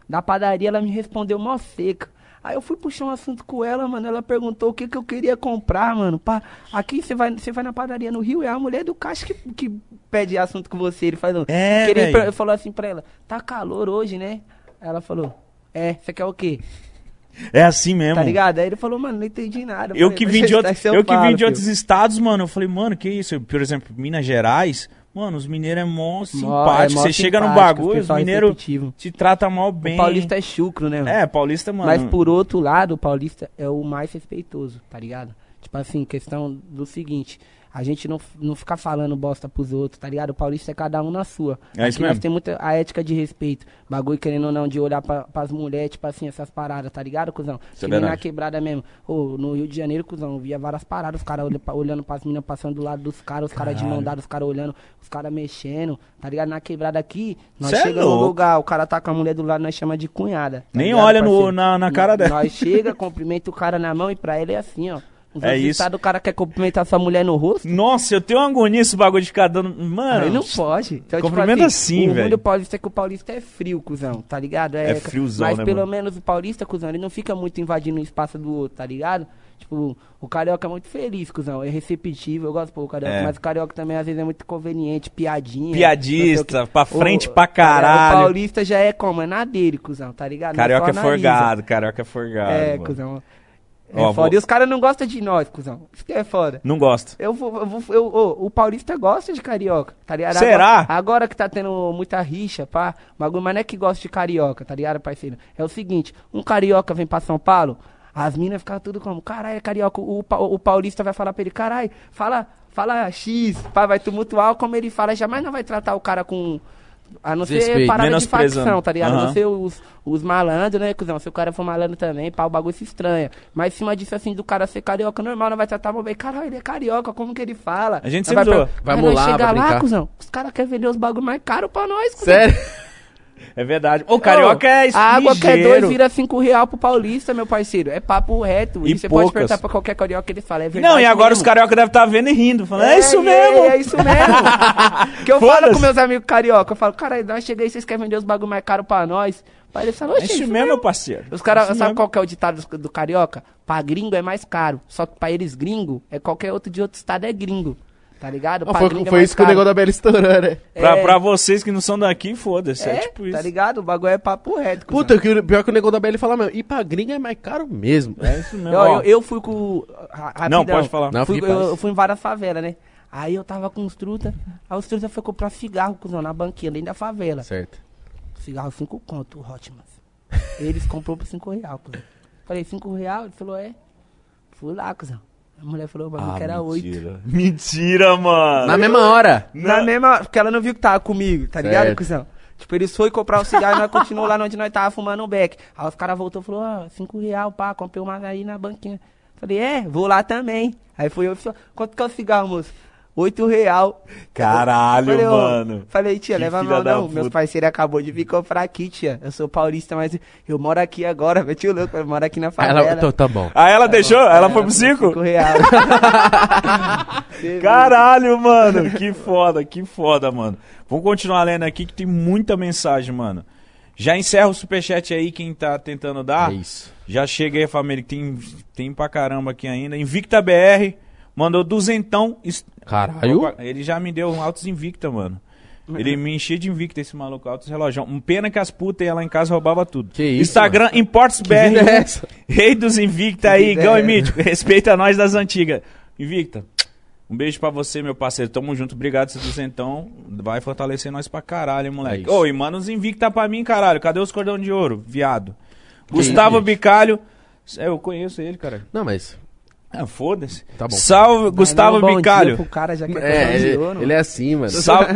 da padaria, ela me respondeu mó seca. Aí eu fui puxar um assunto com ela, mano. Ela perguntou o que, que eu queria comprar, mano. Pá, aqui você vai, você vai na padaria no Rio, é a mulher do caixa que, que pede assunto com você. Ele faz um. É, que ele velho. per- falou assim pra ela: tá calor hoje, né? Aí ela falou: é, você quer o quê? É assim mesmo. Tá ligado? Aí ele falou: mano, não entendi nada. Eu falei, que "Mas vim de, outro, eu que vim de outros filho." estados, mano, eu falei, mano, que isso? Por exemplo, Minas Gerais, mano, os mineiros é mó Mó- simpático. é Você chega no bagulho, os pessoal mineiros te tratam mal bem. O paulista é chucro, né? mano? É, paulista, mano. Mas por outro lado, o paulista é o mais respeitoso, tá ligado? Tipo assim, questão do seguinte, a gente não, não fica falando bosta pros outros, tá ligado? O paulista é cada um na sua. É isso Aqui nós mesmo. tem muita a ética de respeito. Bagulho querendo ou não, de olhar pra, pras mulheres, tipo assim, essas paradas, tá ligado, cuzão? Isso é que nem na quebrada mesmo. Ô, no Rio de Janeiro, cuzão, via várias paradas, os caras olhando pras meninas passando do lado dos caras, os caras de mão dada, os caras olhando, os caras mexendo, tá ligado? Na quebrada aqui, nós Cê é chegamos no lugar, o cara tá com a mulher do lado, nós chama de cunhada. tá Nem ligado, olha no- na- na cara dela. Nós chega, cumprimenta o cara na mão e pra ele é assim, ó. Nos É isso. estados, o cara quer cumprimentar sua mulher no rosto. Nossa, eu tenho uma agonia esse bagulho de ficar dando. Mano, Aí não pode. Então, Cumprimenta assim, o ruim velho. do paulista é que o paulista é frio, cuzão, tá ligado? É friozão, Mas né, pelo mano? menos o paulista, cuzão, ele não fica muito invadindo o espaço do outro, tá ligado? Tipo, o carioca é muito feliz, cuzão. É receptivo, eu gosto pô, o carioca. É. Mas o carioca também às vezes é muito conveniente, piadinha. Piadista, o pra frente O- pra caralho. O paulista já é como? É na dele, cuzão, tá ligado? Não Carioca é forgado, carioca é forgado. É, mano. cuzão. É Ó, foda. vou- E os caras não gostam de nós, cuzão. Isso que é foda. Não gosto. Eu vou, eu vou, eu- ô, o paulista gosta de carioca, tá ligado? Será? Agora, agora que tá tendo muita rixa, pá, bagulho, mas não é que gosta de carioca, tá ligado, parceiro? É o seguinte, um carioca vem pra São Paulo, as minas ficam tudo como, caralho, é carioca, o, pa- o paulista vai falar pra ele, caralho, fala, fala X, pá, vai tumultuar como ele fala, jamais não vai tratar o cara com... A não ser parada de facção, tá ligado? A Aham. Não ser os, os malandros, né, cuzão? Se o cara for malandro também, pá, o bagulho se estranha. Mas em cima disso, assim, do cara ser carioca normal, não vai tratar mal bem. Caralho, ele é carioca, como que ele fala? A gente sempre zoa. pra- Vai molar, chegar vai lá, brincar. cuzão, os caras querem vender os bagulho mais caro pra nós, cuzão. Sério? É verdade. O carioca Ô, é A água que é dois vira cinco real pro paulista, meu parceiro. É papo reto. E E você pode poucas. perguntar pra qualquer carioca que ele fala. É verdade Não, e agora os mesmo. carioca devem estar vendo e rindo. Falando, é, isso e mesmo. É, isso mesmo. que eu falo com meus amigos carioca. Eu falo, cara, nós chega aí, vocês querem vender os bagulho mais caro pra nós. Aí eles falam, É "Oxe, isso mesmo, meu parceiro. Os caras, sabe mesmo. qual que é o ditado do, do carioca? Pra gringo é mais caro. Só que pra eles gringo, é qualquer outro de outro estado é gringo. Tá ligado? Pra foi é foi mais isso que o negócio da Bela estourou, né? Pra, É. pra vocês que não são daqui, foda-se. É, É, tipo isso. tá ligado? O bagulho é papo reto. Puta, que, o- pior que o negócio da Bela fala mesmo. E pra gringa é mais caro mesmo. É isso mesmo. Eu, ó. eu, eu fui com. ra- Não, rapidão. pode falar. Não, Fui- eu, eu fui em várias favelas, né? Aí eu tava com os truta. Aí os truta foi comprar cigarro, cuzão, na banquinha, dentro da favela. Certo. Cigarro 5 conto, o Hotmans. Eles comprou por 5 real, cuzão. Falei, 5 real? Ele falou, é. Fui lá, cuzão. A mulher falou, o bagulho que era 8. Ah, mentira. Mentira, mano. Na mesma hora. Na mesma. Porque ela não viu que tava comigo, tá ligado, Certo. cuzão? Tipo, eles foi comprar o cigarro e nós continuou lá onde nós tava fumando um beck. Aí os caras voltou e falou, ah, 5 real, pá, comprei uma aí na banquinha. Falei, é, vou lá também. Aí foi eu, falei, quanto que é o cigarro, moço? 8 real. Caralho, Falei, mano. Falei, tia, Que leva mal não. puta. Meus parceiros acabou de vir comprar aqui, tia. Eu sou paulista, mas eu moro aqui agora, meti o louco, eu moro aqui na favela. ela, então, tá bom. Aí ela deixou? Ela foi pro Cinco 5? reais. Caralho, mano. Que foda, que foda, mano. Vamos continuar lendo aqui que tem muita mensagem, mano. Já encerra o superchat aí, quem tá tentando dar. É isso. Já chega aí, família, que tem, tem pra caramba aqui ainda. Invicta BR mandou duzentão. Caralho. Opa, Ele já me deu um altos invicta, mano. Ele me enchia de invicta, esse maluco, altos relógio. Um pena que as putas iam lá em casa roubava tudo. Que isso, Instagram, Imports é BR. essa? Rei dos invicta Que aí, Gão é e Mítico. Respeita nós das antigas. Invicta. Um beijo pra você, meu parceiro. Tamo junto. Obrigado, seu duzentão. Vai fortalecer nós pra caralho, hein, É moleque. isso. Ô, e manda uns invicta pra mim, caralho. Cadê os cordão de ouro, viado? Gustavo Bicalho. É, eu conheço ele, cara. Não, mas. Ah, foda-se. Tá bom. Salve, Gustavo Não, Bicalho. cara, já que É, ele, é, ele é assim, mano. Salve.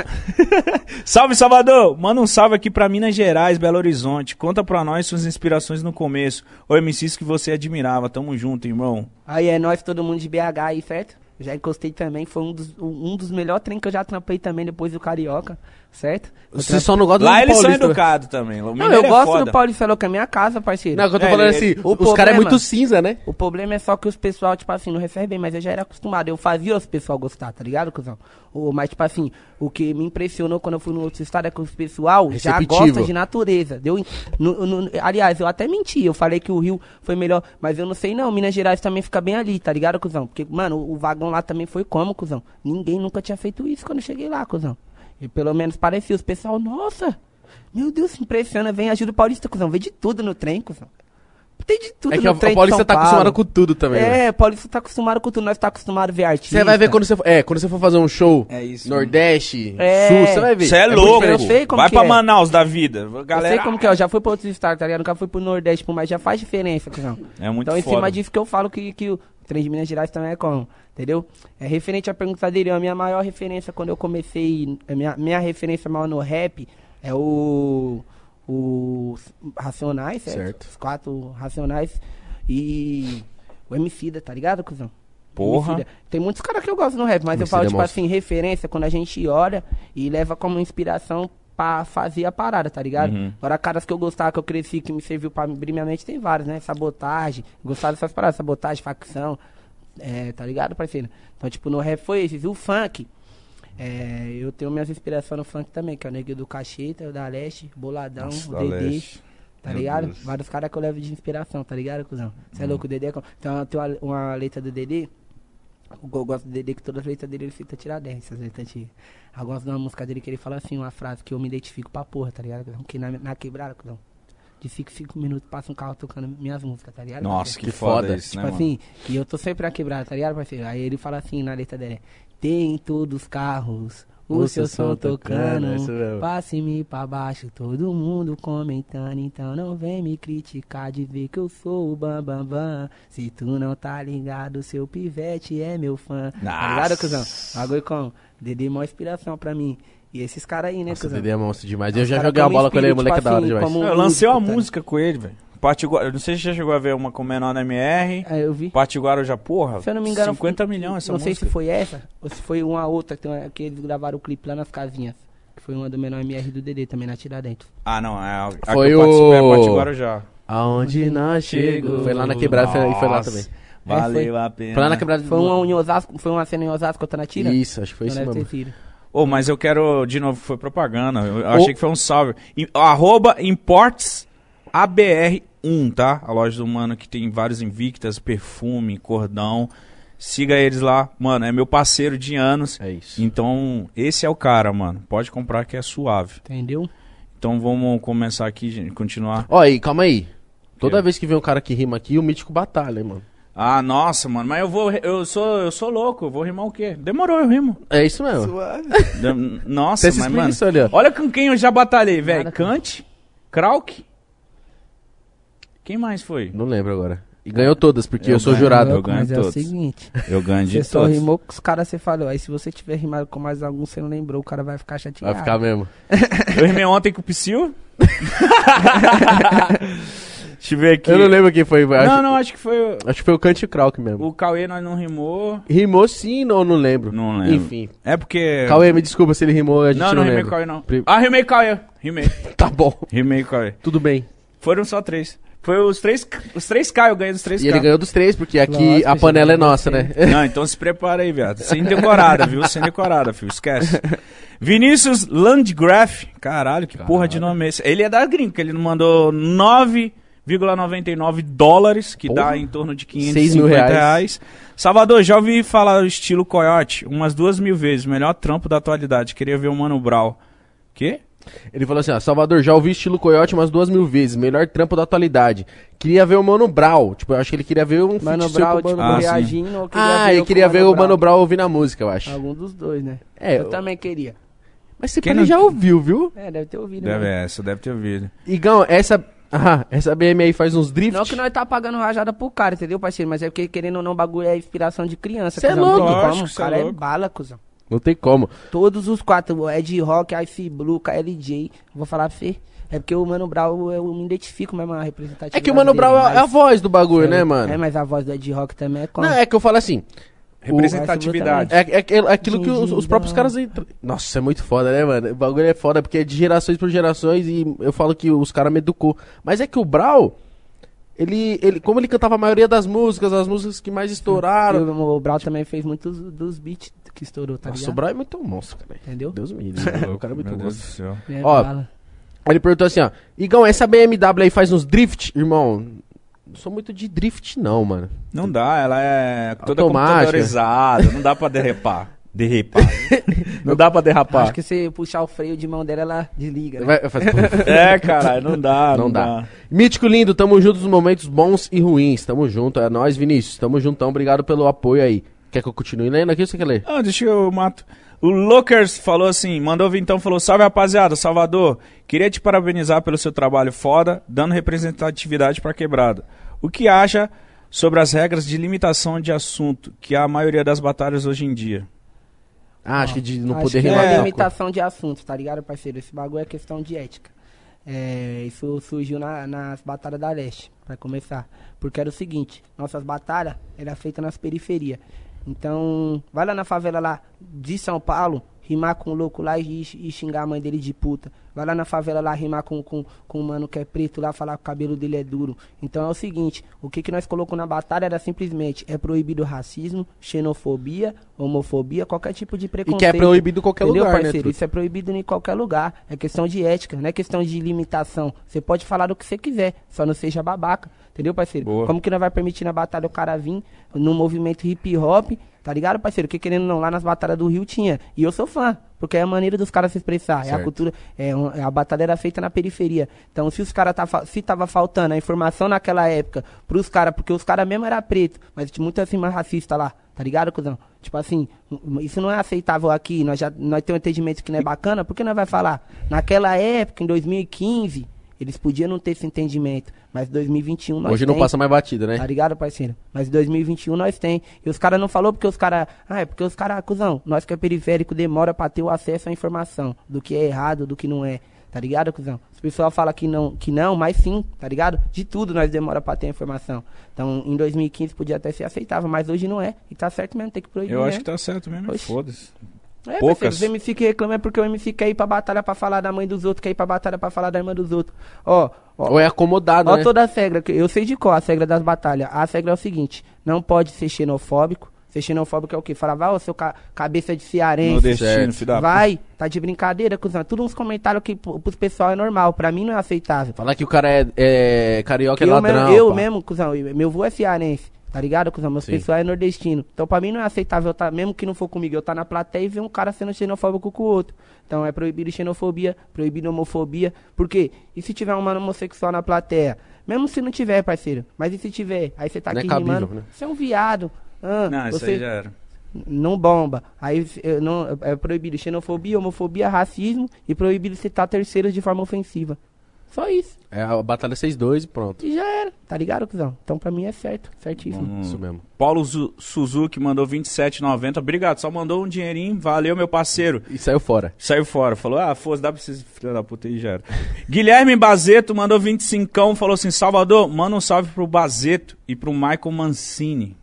salve, Salvador! Manda um salve aqui pra Minas Gerais, Belo Horizonte. Conta pra nós suas inspirações no começo. Ou MCs que você admirava. Tamo junto, irmão. Aí é nós, todo mundo de BH aí, certo? Já encostei também, foi um dos, um dos melhores trem que eu já trampei também depois do Carioca, certo? Você só não gosta do Lá eles são educados também. O Não, eu é gosto foda. do Paulista Louco, é minha casa, parceiro. Não, que eu tô É, falando ele- assim, o os caras é muito cinza, né? O problema é só que os pessoal, tipo assim, não recebem bem, mas eu já era acostumado. Eu fazia os pessoal gostar, tá ligado, cuzão? O, mas, tipo assim, o que me impressionou quando eu fui no outro estado é que os pessoal já Receptivo. gosta de natureza. Deu, no- no- aliás, eu até menti, eu falei que o Rio foi melhor, mas eu não sei não. Minas Gerais também fica bem ali, tá ligado, cuzão? Porque, mano, o, o vagão lá também foi como, cuzão? Ninguém nunca tinha feito isso quando eu cheguei lá, cuzão. E pelo menos parecia, os pessoal, nossa, meu Deus, impressiona, vem ajuda o Paulista, cuzão. Vê de tudo no trem, cuzão. Tem de tudo É que no a, trem de Paulista São tá Paulo. acostumada com tudo também. né? É, o Paulista tá acostumado com tudo, nós tá acostumado a ver artista. Você vai ver quando você for, é, quando você for fazer um show É isso. Nordeste, É. Sul, você vai ver. Você é, muito louco. eu sei como Vai que pra é. Manaus da vida. Eu Galera, sei como que é, eu já fui pra outros estados, tá ligado? Nunca fui pro Nordeste, mas já faz diferença, cuzão. É muito Então, em foda. cima disso que eu falo que, que trem de Minas Gerais também é como, entendeu? É referente à pergunta dele, a minha maior referência quando eu comecei, minha, minha referência maior no rap é o. Os Racionais, certo? Certo. Os quatro Racionais e. O Emicida, tá ligado, cuzão? Porra. Emicida. Tem muitos caras que eu gosto no rap, mas eu falo, é tipo assim, referência quando a gente olha e leva como inspiração pra fazer a parada, tá ligado? Uhum. Agora, caras que eu gostava, que eu cresci, que me serviu pra abrir minha mente, tem vários, né? Sabotagem, gostava dessas paradas, sabotagem, facção, é, tá ligado, parceiro? Então, tipo, no rap foi esses. O funk, é, eu tenho minhas inspirações no funk também, que é o Neguinho do Cacheta, o da Leste, Boladão, Nossa, o Dedê. Leste. Tá Meu ligado? Deus. Vários caras que eu levo de inspiração, tá ligado, cuzão? Você é Hum. louco, o Dedê Então, tem uma, uma letra do Dedê. Eu go- gosto do Dedê que todas as letras dele ele fica tiradentes, essas letras antigas. Eu gosto de uma música dele que ele fala assim, uma frase que eu me identifico pra porra, tá ligado? Que na, na quebrada, cuzão. De 5 5 minutos passa um carro tocando minhas músicas, tá ligado? Nossa, parceiro? que, Que foda, isso, Tipo né, mano? assim, e eu tô sempre na quebrada, tá ligado, parceiro? Aí ele fala assim na letra dele: Tem em todos os carros o seu som tocando. mesmo. Passe-me pra baixo, todo mundo comentando. Então não vem me criticar de ver que eu sou o Bam Bam Bam. Se tu não tá ligado, seu pivete é meu fã. Tá ligado, Nossa. cuzão? Bagulho com Dedê, maior inspiração pra mim. E esses caras aí, né, Nossa, cuzão? Dedê é monstro demais. Eu já joguei uma me bola com ele, moleque é tipo da hora assim, demais. como- Eu lancei uma música, tá? música com ele, velho. Patiguara, eu não sei se você já chegou a ver uma com menor na MR. É, eu vi. Patiguara já, porra. Se eu não me engano, 50 milhões essa não sei música. se foi essa ou se foi uma outra que, uma- que eles gravaram o clipe lá nas casinhas. Que foi uma do menor MR do Dedê também na Tiradentes. Ah, não, é a, a Foi que eu participei, Patiguara já. Aonde nós chegou. Foi lá na quebrada foi- e foi lá também. Valeu a pena. Foi lá na quebrada Foi uma em Osasco, foi uma cena em Osasco, outra na Tira? Isso, acho que foi Então isso mesmo. Ô, mas eu quero, de novo, foi propaganda. Eu, achei que foi um salve. Im- arroba Imports ABR1, tá? A loja do mano que tem vários invictas, perfume, cordão. Siga eles lá. Mano, é meu parceiro de anos. É isso. Então, esse é o cara, mano. Pode comprar que é suave. Entendeu? Então vamos começar aqui, gente, continuar. Ó, aí, calma aí. Toda quê? vez que vem um cara que rima aqui, o mítico batalha, hein, mano. Ah, nossa, mano, mas eu vou, eu sou, eu sou louco, eu vou rimar o quê? Demorou, eu rimo. É isso mesmo. Dem- Nossa, Você se mas mano, ó. olha com quem eu já batalhei, velho. Nada, cara. Kant, Krauk. Quem mais foi? Não lembro agora. E ganhou todas, porque eu, Eu sou ganho. jurado. Eu ganho Mas é o todos. seguinte, Eu ganho de você só todos. rimou com os caras, você falou. Aí se você tiver rimado com mais algum, você não lembrou, o cara vai ficar chateado. Vai ficar mesmo. Eu rimei ontem com o Psyu. Deixa eu ver aqui. Eu não lembro quem foi. Acho, Não, não, acho que foi o- acho que foi o Kant Krauk mesmo. o Cauê, nós não rimou. Rimou sim ou não lembro? Não lembro. Enfim. É porque... Cauê, me desculpa se ele rimou, a gente não, não, não rimei lembra. Cauê, não. Ah, rimei Cauê. Rimei. Tá bom. Rimei Cauê. Tudo bem. Foram só três. Foi os três, os três K, eu ganhei dos três E K. ele ganhou dos três, porque aqui Lógico, a panela é nossa, né? Não, então se prepara aí, viado. Sem decorada, viu? Sem decorada, filho. Esquece. Vinícius Landgraf. Caralho, que porra de nome é esse? Ele é da gringa, ele não mandou 9,99 dólares, que dá Porra. em torno de Seis 550 mil reais. reais. Salvador, já ouvi falar do estilo Coyote umas duas mil vezes. Melhor trampo da atualidade. Queria ver o Mano Brown. Quê? Ele falou assim, ó, Salvador, já ouvi estilo Coyote umas duas mil vezes, melhor trampo da atualidade. Queria ver o Mano Brown, tipo, eu acho que ele queria ver um Mano Brown, com o tipo, Mano Ah, reagindo. ou Ah, ver ele eu queria com ver o Mano Brown ouvindo a música, eu acho. Algum dos dois, né? É, eu eu- também queria. Mas você não- já ouviu, viu? É, deve ter ouvido. Deve, né? essa deve ter ouvido. Igão, essa... Ah, essa BM aí faz uns drift. Não que nós tá pagando rajada pro cara, entendeu, parceiro? Mas é porque, querendo ou não, o bagulho é inspiração de criança. Cê é louco. Tem como, Lógico, o cara é é, louco. bala, cuzão. Não tem como. Todos os quatro, Ed Rock, Ice Blue, KLJ, vou falar você. É porque o Mano Brown, eu me identifico mesmo a representatividade É que o Mano Brown é a voz do bagulho, né, É, mano? É, mas a voz do Ed Rock também é como? Não, é que eu falo assim. Representatividade. É, é, aquilo- aquilo que os, os próprios caras. entram- Nossa, é muito foda, né, mano? O bagulho é foda porque é de gerações por gerações e eu falo que os caras me educou. Mas é que o Brau, ele, ele. Como ele cantava a maioria das músicas, as músicas que mais E estouraram. o, o Brown também fez muitos dos beats que estourou, tá Nossa, o ligado? Brau é muito monstro, cara. Entendeu? Deus me livre. o cara é muito Meu Deus do monstro. céu. É, Ó, ele perguntou assim, ó. Igão, essa BMW aí faz uns drift, irmão? Não sou muito de drift, não, mano. Não dá, ela é toda Automática. computadorizada, não dá pra derrapar. Derrapar. não dá pra derrapar. Acho que se puxar o freio de mão dela, ela desliga. Né? Vai, faz... É, caralho, não dá, Não não, dá. dá. Mítico lindo, tamo junto nos momentos bons e ruins. Tamo junto, é nóis, Vinícius. Tamo juntão, obrigado pelo apoio aí. Quer que eu continue lendo aqui ou você quer ler? Ah, deixa eu mato. O Lookers falou assim, mandou vir então, falou, salve rapaziada, Salvador, queria te parabenizar pelo seu trabalho foda, dando representatividade pra quebrada. O que acha sobre as regras de limitação de assunto, que há a maioria das batalhas hoje em dia? Ah, acho que de não Acho poder que relatar. É uma limitação de assuntos, tá ligado, parceiro? Esse bagulho é questão de ética. É, isso surgiu na- nas batalhas da Leste, pra começar. Porque era o seguinte, nossas batalhas eram feitas nas periferias. Então, vai lá na favela lá de São Paulo, rimar com o louco lá e, e xingar a mãe dele de puta. Vai lá na favela lá rimar com, com, com o mano que é preto lá, falar que o cabelo dele é duro. Então é o seguinte, o que, que nós colocamos na batalha era simplesmente, é proibido racismo, xenofobia, homofobia, qualquer tipo de E preconceito. que é proibido em qualquer Entendeu, lugar, né? parceiro? truta? Isso é proibido em qualquer lugar. É questão de ética, não é questão de limitação. Você pode falar do que você quiser, só não seja babaca. Entendeu, parceiro? Boa. Como que não vai permitir na batalha o cara vir no movimento hip hop, tá ligado, parceiro? Que querendo não, lá nas batalhas do Rio tinha. E eu sou fã, porque é a maneira dos caras se expressar. É a Certo. cultura. É a batalha era feita na periferia. Então, se os caras tá, fa- se tava faltando a informação naquela época pros caras, porque os caras mesmo era preto, mas tinha muita assim mais racista lá. Tá ligado, cuzão? Tipo assim, isso não é aceitável aqui. Nós já nós temos um entendimento que não é bacana, por que nós vai falar? Naquela época, em 2015, eles podiam não ter esse entendimento. Mas em 2021 nós Hoje não tem. passa mais batida, né? Tá ligado, parceiro? Mas em 2021 nós tem. E os caras não falou porque os caras. Ah, é porque os caras, cuzão, nós que é periférico demora pra ter o acesso à informação do que é errado, do que não é. Tá ligado, cuzão? Os pessoal fala que não, que não, mas sim, tá ligado? De tudo nós demora pra ter a informação. Então, em 2015 podia até ser aceitável, mas hoje não é. E tá certo mesmo, tem que proibir. Eu né? acho que tá certo mesmo, foda-se. É, poucas. parceiro, os MC que reclamam é porque o MC quer ir pra batalha pra falar da mãe dos outros, quer ir pra batalha pra falar da irmã dos outros. Ó, ó, Ou é acomodado, Ó né? toda a regra, eu sei de qual a regra das batalhas. A regra é o seguinte, não pode ser xenofóbico. Ser xenofóbico é o quê? Falar, vai, ô seu ca- cabeça de cearense. Nordestino, filho da Vai, tá de brincadeira, cuzão. Tudo uns comentários que pro- pros pessoal é normal. Pra mim não é aceitável. Falar que o cara é, é carioca é eu ladrão. mesmo, eu pá. mesmo, cuzão, eu- meu avô é cearense. Tá ligado, cuzão? Meus Sim. pessoal é nordestino. Então pra mim não é aceitável, eu tá, mesmo que não for comigo, eu tá na plateia e ver um cara sendo xenofóbico com o outro. Então é proibido xenofobia, proibido homofobia. Por quê? E se tiver um mano homossexual na plateia? Mesmo se não tiver, parceiro. Mas e se tiver? Aí você tá Não é aqui cabível, rimando. né? Você é um viado. Ah, Não, isso você aí já era. não bomba. Aí não, é proibido xenofobia, homofobia, racismo e proibido citar terceiros de forma ofensiva. Só isso. É a batalha 6-2 e pronto. E já era. Tá ligado, cuzão? Então pra mim é certo. Certíssimo. Vamos- Isso mesmo. Paulo Zu- Suzuki mandou 27,90. Obrigado, só mandou um dinheirinho. Valeu, meu parceiro. E saiu fora. Saiu fora. Falou, ah, foda, dá pra esses filha da puta aí, já era. Guilherme Bazeto mandou 25, falou assim, Salvador, manda um salve pro Bazeto e pro Michael Mancini.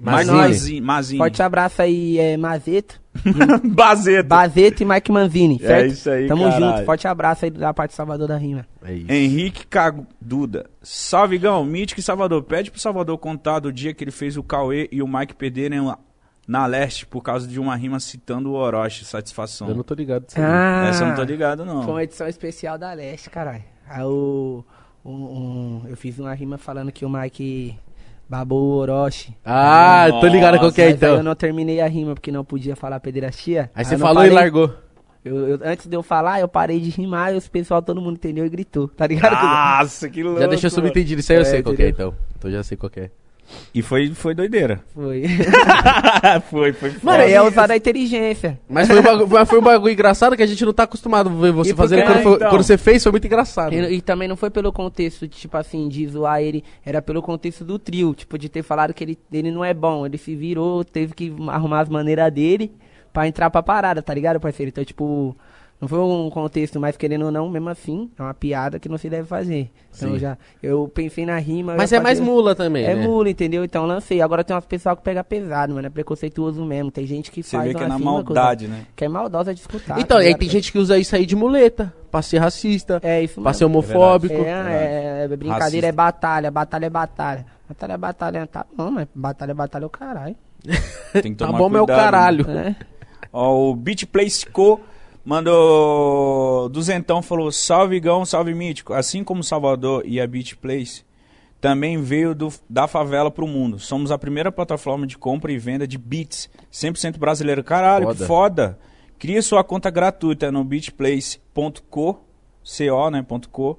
Mazini. Mazini. Forte abraço aí, é Mazeto. Bazeto. Bazeto e Mike Manzini, É certo? isso aí, Tamo caralho. junto. Forte abraço aí da parte de Salvador da Rima. É isso. Henrique Caduda. Salve, Gão. Mítico e Salvador. Pede pro Salvador contar do dia que ele fez o Cauê e o Mike perderem lá na leste por causa de uma rima citando o Orochi. Satisfação. Eu não tô ligado. Ah, Essa eu não tô ligado, não. Foi uma edição especial da Leste, caralho. Aí o, um- um- eu fiz uma rima falando que o Mike babou o Orochi. Ah, tô ligado qual que é aí eu então. não terminei a rima porque não podia falar pederastia. Aí você eu não falou e parei. largou. Eu, eu- antes de eu falar, eu parei de rimar e os pessoal, todo mundo entendeu e gritou, tá ligado? Nossa, que louco. Já deixou subentendido. Isso aí eu É, sei qual que é, então. Então já sei qual é. E foi, foi doideira. Foi. foi, foi Mano, foda. aí é usar a inteligência. Mas foi, um bagulho, mas foi um bagulho engraçado que a gente não tá acostumado a ver você fazendo. Quando, É, foi- então. quando você fez, foi muito engraçado. E, e também não foi pelo contexto, de, tipo assim, de zoar ele, era pelo contexto do trio, tipo, de ter falado que ele, ele não é bom, ele se virou, teve que arrumar as maneiras dele pra entrar pra parada, tá ligado, parceiro? Então, tipo, não foi um contexto, mas querendo ou não, mesmo assim, é uma piada que não se deve fazer. Então, Sim. já, eu pensei na rima... Mas é mais mula também, É né? mula, entendeu? Então lancei. Agora tem umas pessoal que pega pesado, mano. É preconceituoso mesmo. Tem gente que Você faz vê que é uma na maldade, né? Que é maldosa de escutar. Então, tá e aí tem gente que usa isso aí de muleta, pra ser racista, É isso pra ser mesmo. homofóbico. É, é, é, brincadeira Racista. é batalha, batalha é batalha. Batalha é batalha, tá bom, mas batalha é batalha é o caralho. Tem que Tá tomar bom, meu cuidado, né? caralho. É. Ó, o Beat Play Cisco mandou. Duzentão falou: Salve Gão, salve Mítico. Assim como Salvador e a Beat Place, também veio do- da favela pro mundo. Somos a primeira plataforma de compra e venda de beats 100% brasileiro. Caralho, Foda. que foda. Crie sua conta gratuita no beatplace.co, co, né, .co,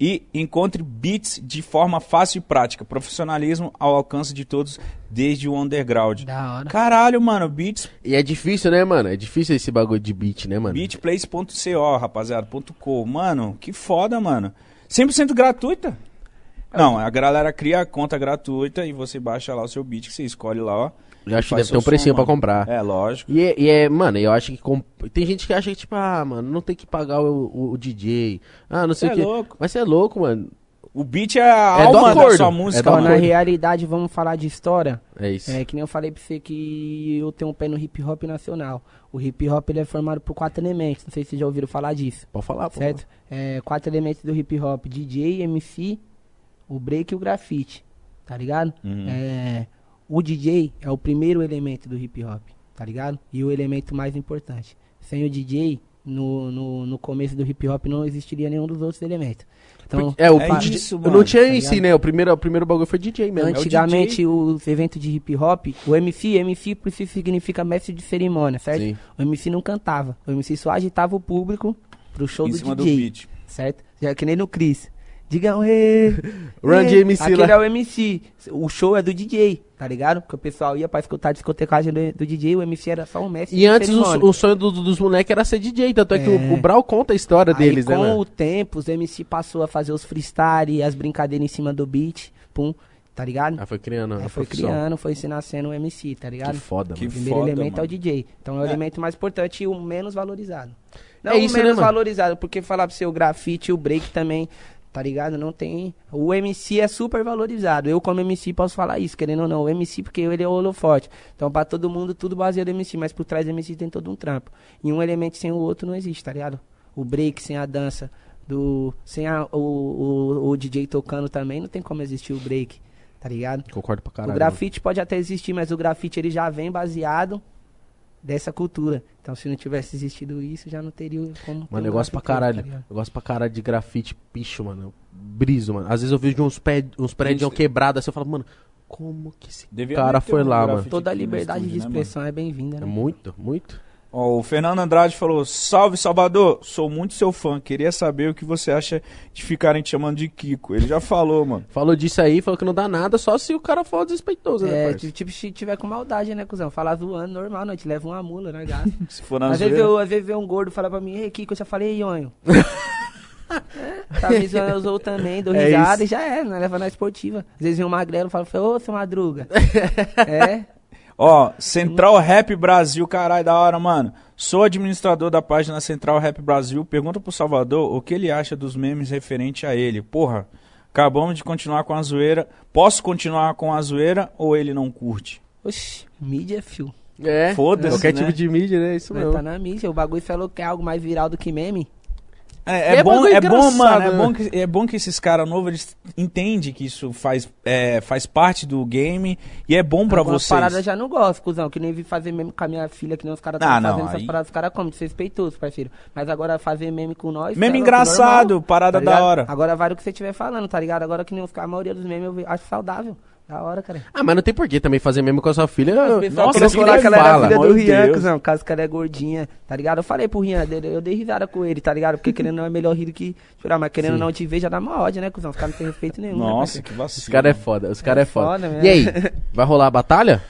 e encontre beats de forma fácil e prática. Profissionalismo ao alcance de todos, desde o underground. Da hora. Caralho, mano, beats E é difícil, né, mano? É difícil esse bagulho de beat, né, mano? Beatplace.co, rapaziada, ponto .co. Mano, que foda, mano. 100% gratuita. Não, a galera cria a conta gratuita e você baixa lá o seu beat que você escolhe lá, ó. Eu acho que deve ter um precinho som, pra mano. comprar. É, lógico. E é, e é, mano, eu acho que. com- Tem gente que acha que, tipo, ah, mano, não tem que pagar o, o- o DJ. Ah, não sei Cê o é quê. louco. Mas você é louco, mano. O beat é a É do alma da sua É música, do Então, na mano. realidade, vamos falar de história. É isso. É que nem eu falei pra você que eu tenho um pé no hip hop nacional. O hip hop ele é formado por quatro elementos. Não sei se vocês já ouviram falar disso. Pode falar, pô. certo? É, quatro elementos do hip hop: DJ, MC, o break e o grafite. Tá ligado? Uhum. É, o DJ é o primeiro elemento do hip hop, tá ligado? E o elemento mais importante. Sem o DJ, no, no, no começo do hip hop não existiria nenhum dos outros elementos. Então, É, o É DJ isso, Eu mano, não tinha tá em si, né? O primeiro, o primeiro bagulho foi DJ mesmo. É o antigamente DJ. os eventos de hip hop, o MC, MC por si significa mestre de cerimônia, certo? Sim. O MC não cantava, o MC só agitava o público pro show Em do cima do DJ. beat. certo? Já que nem no Chris. Digam, ê, Run de MC Aquele lá. é o MC. O show é do DJ, tá ligado? Porque o pessoal ia pra escutar a discotecagem do, do DJ, o MC era só um mestre. E antes o, o sonho do- dos moleques era ser DJ. Tanto é, que É. o, o Brau conta a história Aí, deles, com né, mano? o tempo, os MC passou a fazer os freestyle, as brincadeiras em cima do beat, pum, tá ligado? Ah, foi criando. Aí a foi profissão. criando, foi se nascendo o MC, tá Que ligado? foda, Que O mano. primeiro foda, elemento é o mano. DJ. Então é o É. elemento mais importante e o menos valorizado. Não É o isso, né, menos mano? valorizado, porque falar pra você o grafite e o break também, tá ligado? Não tem. O MC é super valorizado. Eu, como MC, posso falar isso, querendo ou não. O MC, porque ele é o holofote. Então, pra todo mundo, tudo baseado no MC, mas por trás do MC tem todo um trampo. E um elemento sem o outro não existe, tá ligado? O break sem a dança, do sem a- o, o, o DJ tocando também, não tem como existir o break, tá ligado? Concordo pra caralho. o grafite pode até existir, mas o grafite ele já vem baseado dessa cultura. Então, se não tivesse existido isso, já não teria como. Mano, um eu gosto pra grafiteiro, caralho. tá ligado? eu gosto pra caralho de grafite, bicho, mano. Eu briso, mano. Às vezes eu vejo uns, pé, uns prédios quebrados assim, eu falo, mano, como que esse Devia cara foi um lá, mano? Toda a liberdade estúdio, de né, expressão é bem-vinda, É né? muito, muito. Ó, o Fernando Andrade falou: Salve Salvador, sou muito seu fã. Queria saber o que você acha de ficarem te chamando de Kiko. Ele já falou, mano. Falou disso aí, falou que não dá nada, só se o cara for desrespeitoso, né, É, tipo, se tiver com maldade, né, cuzão? Falar zoando, normal, não. Te leva uma mula, né, gato? Se for na Às vezes, eu, às vezes vê um gordo falar pra mim, ei, Kiko, eu já falei, Ionho. é, tá me zoando, eu também, dou É risada isso. e já é, né? Leva na esportiva. Às vezes vem um magrelo e fala, ô, seu madruga. é, Ó, Central Rap Brasil, caralho, da hora, mano. Sou administrador da página Central Rap Brasil. Pergunta pro Salvador o que ele acha dos memes referente a ele. Porra, acabamos de continuar com a zoeira. Posso continuar com a zoeira ou ele não curte? oxi, mídia, fio. É, Foda-se, qualquer né? tipo de mídia, né? Isso Vai mesmo. tá na mídia. O bagulho falou que é algo mais viral do que meme. É, é é bom, é bom, mano. É né? bom, que, é bom que esses caras novos eles entendem que isso faz, é, faz parte do game e é bom pra Algumas vocês. paradas eu já não gosto, cuzão. Que nem vi fazer meme com a minha filha, que nem os caras Ah, estão não, fazendo essas aí- paradas. Os caras como, desrespeitoso, parceiro. Mas agora fazer meme com nós. Meme louco, engraçado, normal, parada tá da hora. Agora vale o que você estiver falando, tá ligado? Agora que nem os, a maioria dos memes eu acho saudável. Da hora, cara. Ah, mas não tem porquê também fazer mesmo com a sua filha. Nossa, que que ela era fala. filha do Rian, cuzão, caso que ela é gordinha, tá ligado? Eu falei pro Rian dele, eu dei risada com ele, tá ligado? Porque querendo não é melhor rir do que chorar, mas querendo Sim. não te ver já dá uma ódio, né, cuzão? Os caras não tem respeito nenhum. né, Nossa, parceiro? que vacilo. Os caras é foda, os caras é foda. foda mesmo. e aí, vai rolar a batalha?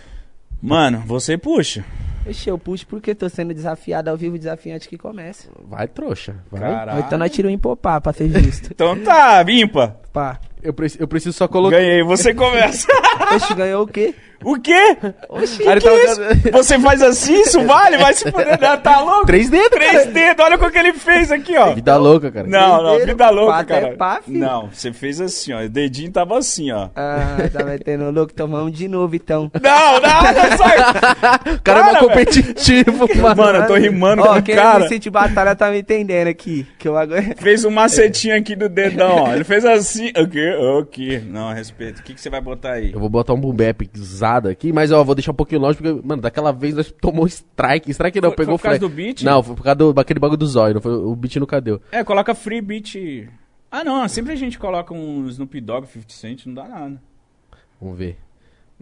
Mano, você puxa. Oxe, eu puxo porque tô sendo desafiado ao vivo, desafiante que começa. Vai, trouxa. Vai. Ou então nós tiramos em popar, pra ser justo. Então tá, vimpa. Pá. Eu, preci- eu preciso só colocar. Ganhei, você começa. Oxe, ganhou o quê? O quê? Oxi, Que tava- isso? Você faz assim, isso vale? Vai se fuder, né? tá louco? Três dedos, Três cara. dedos, olha o que ele fez aqui, ó. Vida louca, cara. Não, não, vida louca, quatro é cara. pá, filho. Não, você fez assim, ó. O dedinho tava assim, ó. Ah, tá metendo louco, vamos de novo então. Não, não, não sai. O cara é competitivo, mano. Mano, eu tô rimando com o quem cara. me sente batalha tá me entendendo aqui. Que eu agora. Fez um macetinho aqui do dedão, ó. Ele fez assim. O quê? O quê? Não, respeito. O que, que você vai botar aí? Eu vou botar um boom bap pisado aqui, mas ó, vou deixar um pouquinho longe, porque, mano, daquela vez nós tomou strike. Strike não, Foi- pegou foi por causa flash. do beat? Não, foi por causa do, daquele bagulho do zóio, não foi, o beat nunca deu. É, coloca free beat. Ah, não. Sempre a gente coloca um Snoop Dogg 50 Cent, não dá nada. Vamos ver.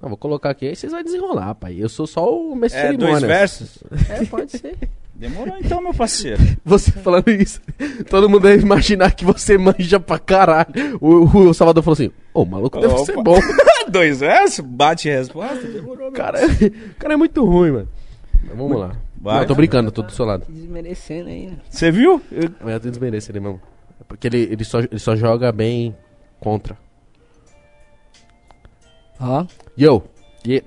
Não, vou colocar aqui, aí vocês vão desenrolar, pai. Eu sou só o mestre É, cerimônias. dois versos? É, pode ser. Demorou então, meu parceiro. Você falando isso, todo mundo deve imaginar que você manja pra caralho. O, o Salvador falou assim: Ô, o maluco deve Opa. ser bom. dois versos? Bate resposta? Demorou, meu cara, o cara é muito ruim, mano. Mas vamos lá. Vai. Não, eu tô brincando, tô do seu lado. Desmerecendo aí, né? Você viu? Eu- eu tô desmerecendo ele mesmo. É Porque ele, ele, só, ele só joga bem contra. Ó. Yo, e...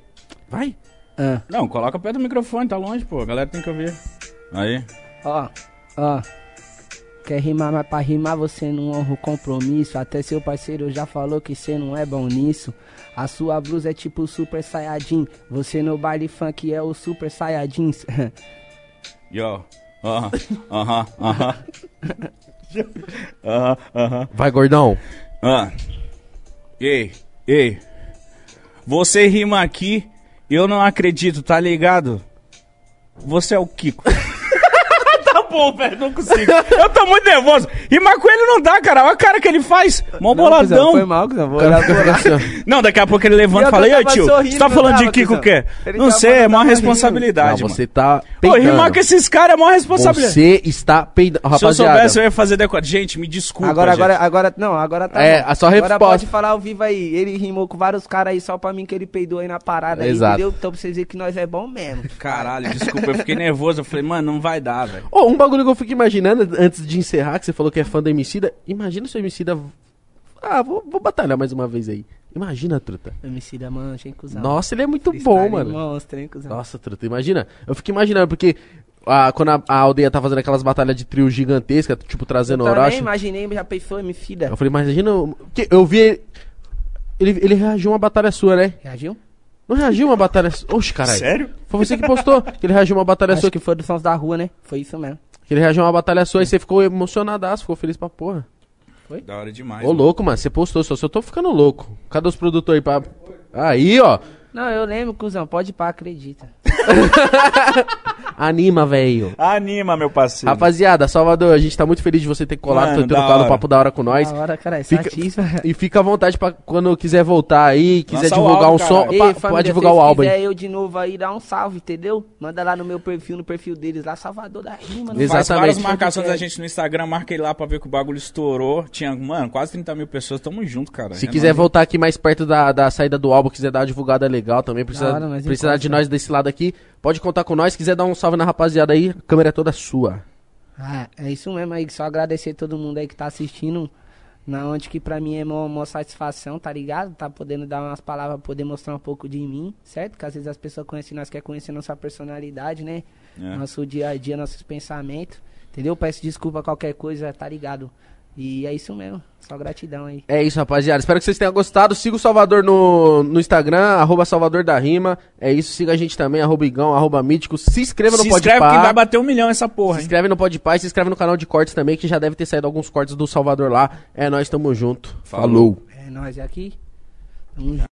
vai. Ah. Não, coloca perto do microfone, tá longe, pô. A galera tem que ouvir. Aí. Ó, ó. Quer rimar, mas pra rimar você não honra o compromisso. Até seu parceiro já falou que você não é bom nisso. A sua blusa é tipo Super Saiyajin. Você no baile funk é o Super Saiyajins. Yo. Aham, aham, aham. Aham, aham. Vai, gordão. Ah. Ei, ei. Você rima aqui, eu não acredito, tá ligado? Você é o Kiko. bom, velho, não consigo. Eu tô muito nervoso. Rimar com ele não dá, cara. Olha a cara que ele faz. Mó boladão. Foi mal, cuzão. Vou cara olhar. Não, daqui a pouco ele levanta e fala, e aí, tava tio, sorrindo, você tá falando de Kiko o quê? Não sei, é maior responsabilidade, mano. você tá Pô, peidando. rimar com esses caras é maior responsabilidade. Você está peidando. Se eu Rapaziada, soubesse, eu ia fazer decote. Gente, me desculpa, Agora, gente. agora, agora, não, agora tá É, bom. a sua Agora resposta. pode falar ao vivo aí. Ele rimou com vários caras aí só pra mim que ele peidou aí na parada aí, Exato. entendeu? Então pra vocês verem que nós é bom mesmo. Caralho, desculpa, eu fiquei nervoso. Eu falei, mano, não vai dar, velho. Ô, um bagulho que eu fico imaginando antes de encerrar, que você falou que é fã do Emicida. Imagina se o Emicida... Ah, vou, vou batalhar mais uma vez aí. Imagina, truta. MC da mancha, hein, cuzão. Nossa, ele é muito Freestyle bom, mano. Monstro, hein, cuzão. Nossa, truta, imagina. Eu fico imaginando, porque ah, quando a, a aldeia tá fazendo aquelas batalhas de trio gigantesca, tipo, Eu trazendo também Orochi. imaginei, já pensou, me fida. Eu falei, imagina... o- que Eu vi ele... Ele, ele reagiu a uma batalha sua, né? Reagiu? Não reagiu a uma batalha sua? Oxe, caralho. Sério? Foi você que postou que ele reagiu a uma batalha Acho sua. que foi dos sons da rua, né? Foi isso mesmo. Que ele reagiu a uma batalha sua e você ficou emocionadaço, ficou feliz pra porra. Da hora demais. Ô, louco, mano, você postou, só se eu tô ficando louco. Cadê os produtores aí pra. Aí, ó. Não, eu lembro, cuzão. Pode ir pra, acredita. Anima, velho. Anima, meu parceiro. Rapaziada, Salvador, a gente tá muito feliz de você ter colado, Mano, ter da colado o hora. papo da hora com nós. Da hora, cara. É Fica-. E fica à vontade pra quando quiser voltar aí, quiser Lança divulgar álbum, um som. Ei, pode família, divulgar se o álbum quiser aí. eu de novo aí, dá um salve, entendeu? Manda lá no meu perfil, no perfil deles lá, Salvador da Rima. Exato. Faz várias Exatamente. marcações da gente no Instagram, marquei lá pra ver que o bagulho estourou. Tinha, mano, quase 30 mil pessoas. Tamo junto, cara. Se É quiser nóis. voltar aqui mais perto da, da saída do álbum, quiser dar uma divulgada legal também, precisa, hora, precisar de nós desse lado aqui, pode contar com nós. Quiser dar um salve na rapaziada aí, a câmera é toda sua. Ah, é isso mesmo aí, só agradecer todo mundo aí que tá assistindo. Na onde que pra mim é uma, uma satisfação, tá ligado? Tá podendo dar umas palavras, poder mostrar um pouco de mim, certo? Que às vezes as pessoas conhecem nós, querem conhecer nossa personalidade, né? É. Nosso dia a dia, nossos pensamentos. Entendeu? Peço desculpa qualquer coisa, tá ligado? E é isso mesmo, só gratidão aí. É isso, rapaziada. Espero que vocês tenham gostado. Siga o Salvador no, no Instagram, arroba Salvador da Rima. É isso, siga a gente também, arroba Igão, arroba Mítico. Se inscreva no Se Podpah. inscreve que vai bater um milhão essa porra, Se hein? inscreve no Podpah e se inscreve no canal de cortes também, que já deve ter saído alguns cortes do Salvador lá. É, nós tamo junto. Falou. Falou. É nós aqui. Tamo junto.